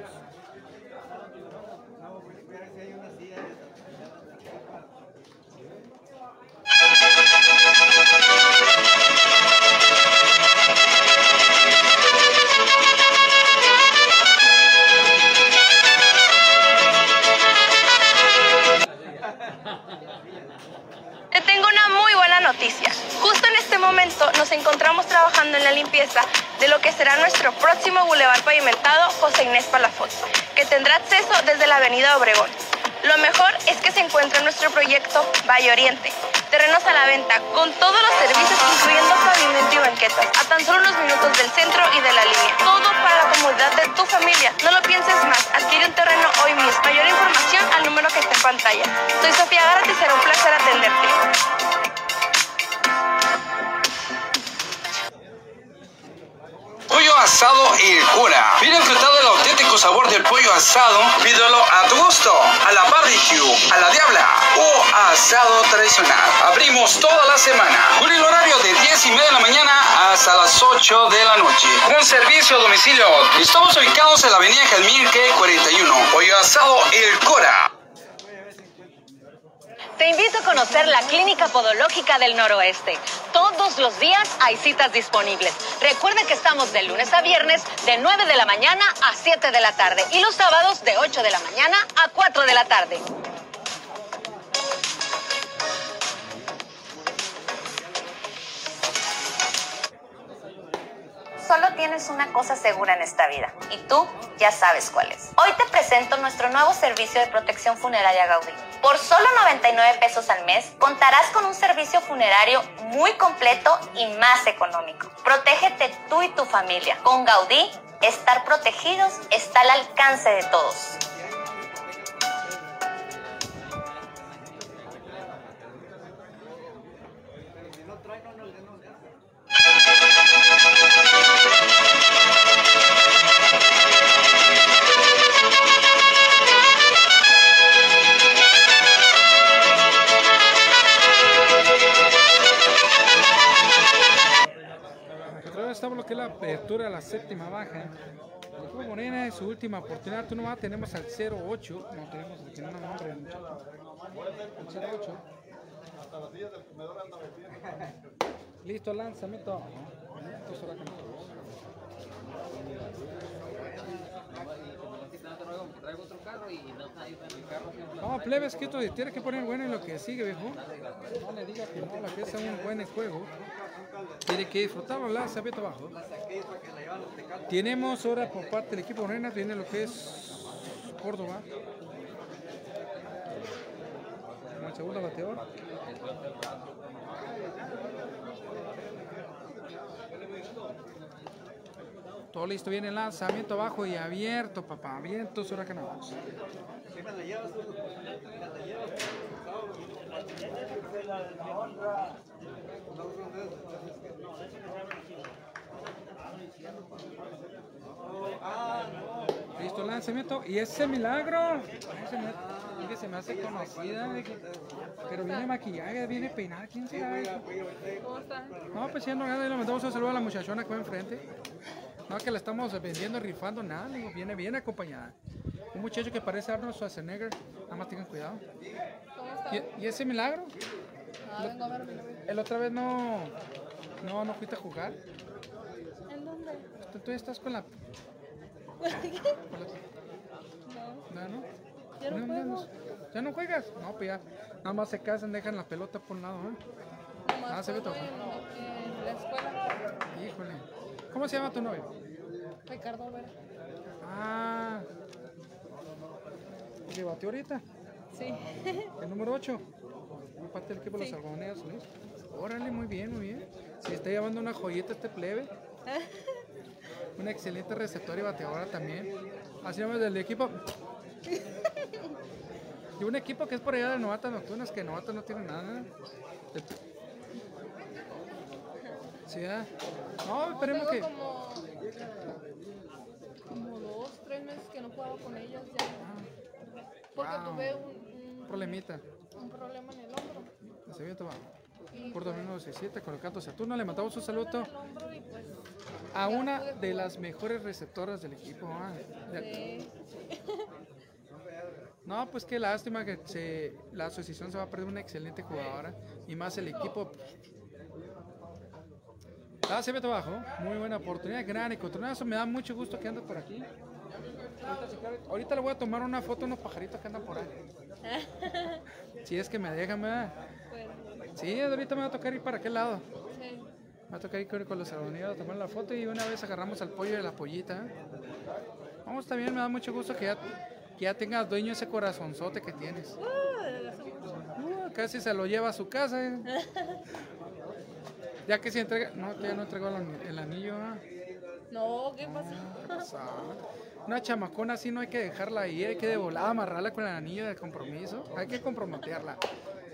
Este momento nos encontramos trabajando en la limpieza de lo que será nuestro próximo bulevar pavimentado José Inés Palafox, que tendrá acceso desde la avenida Obregón. Lo mejor es que se encuentra en nuestro proyecto Valle Oriente. Terrenos a la venta con todos los servicios incluyendo pavimento y banquetas a tan solo unos minutos del centro y de la línea. Todo para la comodidad de tu familia. No lo pienses más. Adquiere un terreno hoy mismo. Mayor información al número que está en pantalla. Soy Sofía Gárate y será un placer atenderte. Pollo asado El Cura. Viene enfrentado el auténtico sabor del pollo asado. Pídelo a tu gusto, a la barbecue, a la diabla o asado tradicional. Abrimos toda la semana con horario de 10 y media de la mañana hasta las 8 de la noche. Con servicio a domicilio. Estamos ubicados en la avenida Jalmirque 41. Pollo asado El Cura. Te invito a conocer la Clínica Podológica del Noroeste. Todos los días hay citas disponibles. Recuerda que estamos de lunes a viernes de 9 de la mañana a 7 de la tarde y los sábados de 8 de la mañana a 4 de la tarde. Solo tienes una cosa segura en esta vida y tú ya sabes cuál es. Hoy te presento nuestro nuevo servicio de protección funeraria Gaudí. Por solo 99 pesos al mes contarás con un servicio funerario muy completo y más económico. Protégete tú y tu familia. Con Gaudí, estar protegidos está al alcance de todos. Apertura la séptima baja. El equipo Morena es su última oportunidad. Tú nomás tenemos al 08. No tenemos el que no nos nombre el muchacho. El 08. Listo, lanzamiento. Esto será con todos. Traigo otro carro y no No, plebes, que esto tiene que poner bueno en lo que sigue, viejo. No le diga que no, la que es un buen juego. Tiene que disfrutarlo, lanzamiento abajo. Tenemos ahora por parte del equipo Morena, viene lo que es Córdoba. Como el segundo bateador. Todo listo, viene el lanzamiento abajo y abierto, papá. Abierto, huracanos. Listo el lanzamiento y ese milagro. Ese me, es que se me hace conocida. de que- pero viene maquillaje, viene peinada. ¿Quién será? No, pues siendo nada, le mandamos un saludo a la muchachona que va enfrente. No, que la estamos vendiendo, rifando, nada, digo, viene bien acompañada. Un muchacho que parece Arnold Schwarzenegger. Nada más tengan cuidado. ¿Cómo está? ¿Y, y ese milagro? Ah, vengo a ver. El otra vez no. No, no fuiste a jugar. ¿En dónde? Tú, tú estás con la. No. No, no. Ya no juego. ¿Ya no juegas? No, pues ya. Nada más se casan, dejan la pelota por un lado, ¿eh? Ah, se ve todo. en la escuela. Híjole. ¿Cómo se llama tu novio? Ricardo Vera. Ah. ¿Qué batió ahorita? Sí. El número 8. Parte del equipo de los algodoneros. Órale, muy bien, muy bien. Se está llevando una joyita este plebe. Una excelente receptora y bateadora también. Así llama del equipo. Y un equipo que es por allá de novatas nocturnas, que novatas no tiene nada. Sí, ¿ah? No, esperemos que. como, como dos, tres meses que no jugaba con ellas ya. Porque Wow. tuve un, un, Problemita. un problema en el hombro. Se ve, toma. Y Por 2017, colocando Saturno, le mandamos un saludo pues a una de las mejores receptoras del equipo. ah. Sí. No, pues qué lástima que se, la asociación se va a perder una excelente jugadora y más el equipo. Ah, se ve abajo, muy buena oportunidad, gran encontronazo, me da mucho gusto que ande por aquí. Ahorita, le voy a tomar una foto a unos pajaritos que andan por ahí. Si es que me dejan, ¿verdad? Sí, ahorita me va a tocar ir para aquel lado. Sí. Me va a tocar ir con- los algodoneros a tomar la foto y una vez agarramos al pollo de la pollita. Vamos, también me da mucho gusto que ya, que ya tengas dueño ese corazonzote que tienes. Uh, casi se lo lleva a su casa. ¿eh? Ya que se entrega. No, ya no entregó el, ani- el anillo. No, ¿qué pasó? Pasada. Una chamacona así no hay que dejarla ahí, hay que de volada amarrarla con el anillo de compromiso. Hay que comprometerla.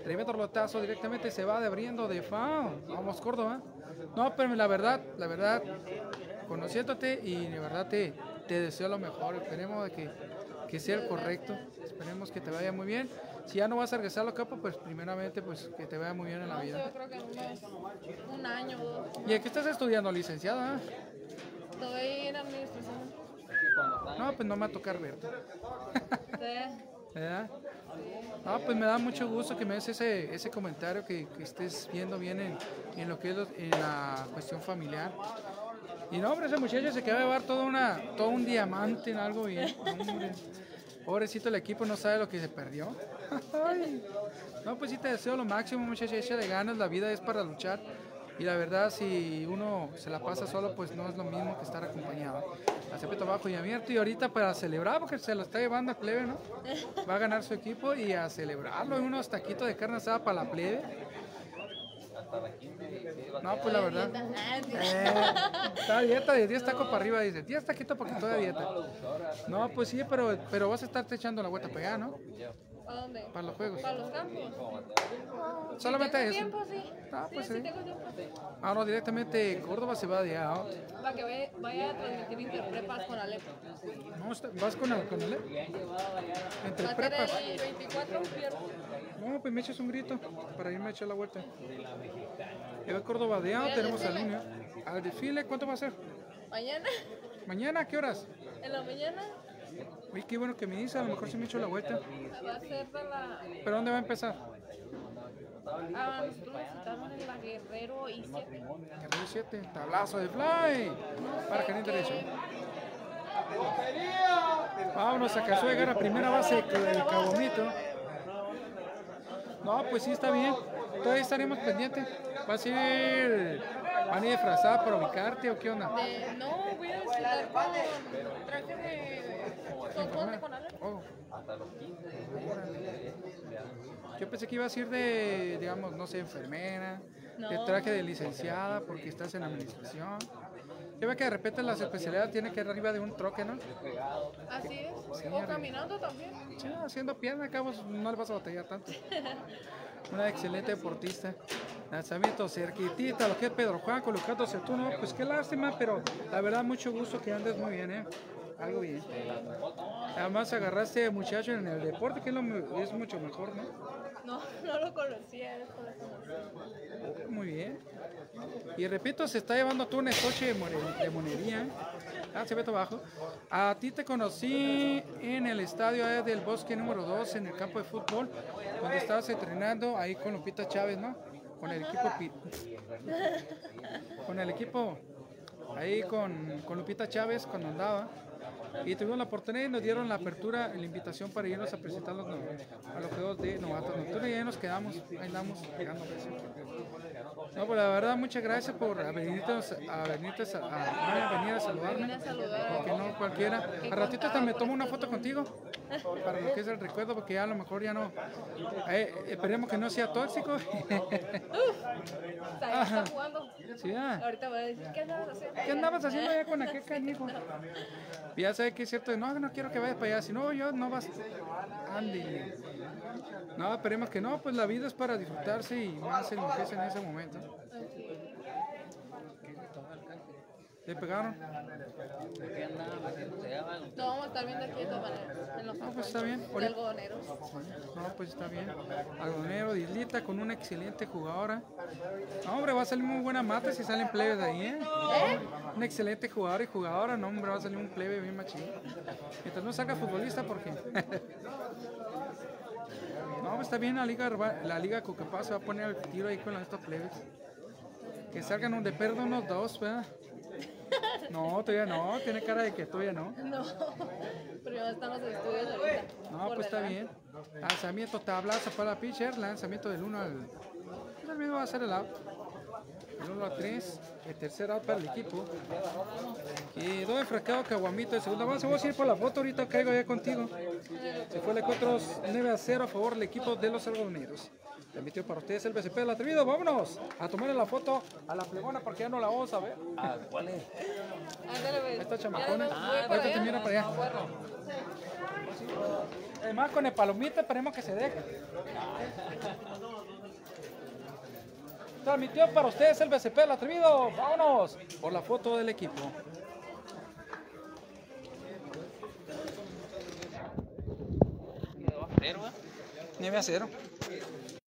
Tremendo rotazo directamente se va abriendo de foul. Vamos, Córdoba. No, pero la verdad, la verdad, conociéndote y de verdad te, te deseo lo mejor. Esperemos que, que sea el correcto. Esperemos que te vaya muy bien. Si ya no vas a regresar a la capa, pues primeramente pues que te vaya muy bien en la vida. yo creo que en unos un año o dos. ¿Y aquí estás estudiando, licenciada? Estoy en administración. No, pues no me va a tocar verte. Sí. ¿Verdad? Ah, pues me da mucho gusto que me des ese, ese comentario, que, que estés viendo bien en, en lo que es lo- en la cuestión familiar. Y no, hombre, ese muchacho se queda a llevar todo, una, todo un diamante en algo bien. Hombre, pobrecito el equipo no sabe lo que se perdió. No, pues sí te deseo lo máximo, muchacho, échale ganas, la vida es para luchar. Y la verdad, si uno se la pasa solo, pues no es lo mismo que estar acompañado. Acepto bajo y abierto. Y ahorita para celebrar, porque se lo está llevando a plebe, ¿no? Va a ganar su equipo y a celebrarlo. Y unos taquitos de carne asada para la plebe. No, pues la verdad. Eh, está a dieta de 10 tacos para arriba, dice. 10 taquitos porque estoy a dieta. No, pues sí, pero, pero vas a estarte echando la vuelta pegada, ¿no? ¿A dónde? Para los juegos. Para los campos. Solamente tengo eso. tiempo, sí. Ah, pues sí, sí. tengo tiempo, sí. Ah, no, directamente Córdoba se va de out. Para que vaya, vaya a transmitir interprepas con Alep. No, está- ¿Vas con el, con el Entre Va a prepas. el 24 viernes. No, pues me echas un grito para irme a echar la vuelta. Eva Córdoba de out, tenemos desfile. línea. Al desfile, ¿cuánto va a ser? Mañana, ¿Mañana? ¿A qué horas? en la mañana, Uy, qué bueno que me dice, a lo mejor sí me echo la vuelta. va a ser de la. ¿Pero dónde va a empezar? Ah, nosotros visitamos en la Guerrero y 7. Guerrero 7, tablazo de fly. Para que no interese. Vámonos, alcanzó a llegar a primera base del Cabomito. No, pues sí está bien. Todavía estaremos pendientes. ¿Vas a ir, van a ir disfrazada para ubicarte o qué onda? De, no, voy a desfilar con traje de softball con Alep. Oh. Yo pensé que ibas a ir de, digamos, no sé, enfermera, de No. traje de licenciada porque estás en administración. Yo veo que de repente las especialidades tiene que ir arriba de un troque, ¿no? Así es. Sí, o caminando también. Sí, haciendo pierna, vos no le vas a batallar tanto. Una excelente deportista. Lanzamiento cerquitita, lo que es Pedro Juan colocándose tú, ¿no? Pues qué lástima, pero la verdad mucho gusto que andes muy bien, ¿eh? Algo bien. Además agarraste muchacho en el deporte, que es, lo mucho mejor, ¿no? No, no lo conocía, por eso. Muy bien. Y repito, se está llevando tú un estoche de, monería. Ah, se ve todo abajo. A ti te conocí en el estadio del Bosque número 2, en el campo de fútbol, donde estabas entrenando ahí con Lupita Chávez, ¿no? Con el equipo. Con el equipo. Ahí con, con Lupita Chávez cuando andaba. Y tuvimos la oportunidad y nos dieron la apertura, la invitación para irnos a presentar los, a los juegos de novatos nocturnos y ahí nos quedamos, ahí andamos pegando. No, pues la verdad, muchas gracias por venirte a, venirte a, a- a venir a saludarme. Porque no cualquiera. A ratito hasta me tomo una foto contigo para lo que es el recuerdo, porque ya a lo mejor ya no. eh, esperemos que no sea tóxico. Ahí está jugando. Sí, ah. Ahorita voy a decir, ¿qué andabas haciendo? ¿Qué andabas haciendo allá con aquel canijo? Ya sabes que es cierto, no, no quiero que vayas para allá, si no, yo no vas. Andy. No, esperemos que no, pues la vida es para disfrutarse y más en lo que es en ese momento. ¿Le pegaron? Lo vamos a estar viendo aquí de todas maneras. En los No, pues está bien. de algodoneros. No, pues está bien. Algonero, Dislita con una excelente jugadora. No, hombre, va a salir muy buena mata si salen plebes de ahí, ¿eh? Una excelente jugadora y jugadora, no, hombre, va a salir un plebe bien machín. Mientras no salga futbolista, porque. no, pues está bien la liga, la liga Cucapá se va a poner al tiro ahí con estos plebes. Que salgan un de perdo unos dos, ¿verdad? No, todavía no, tiene cara de que todavía no. No, primero están los estudios ahorita. No, pues está bien. Lanzamiento tablazo para pitcher, lanzamiento del 1 al. El mismo va a ser el out. El 1 a 3, el tercer out para el equipo. Quedó enfrascado Caguamito de segunda base. Vamos a ir por la foto, ahorita caigo ya contigo. Se fue el encuentro 9 a 0 a favor del equipo de los algodoneros. Transmitió para ustedes el BCP del atrevido. Vámonos a tomarle la foto a la plebona porque ya no la vamos a ver. ¿Cuál es? Pues. Ahí está chamacona. Ya, voy para Ahorita te mira para allá. Además con el palomita esperemos que se deje. Transmitió para ustedes el BCP del atrevido. Vámonos por la foto del equipo. 9 a 0.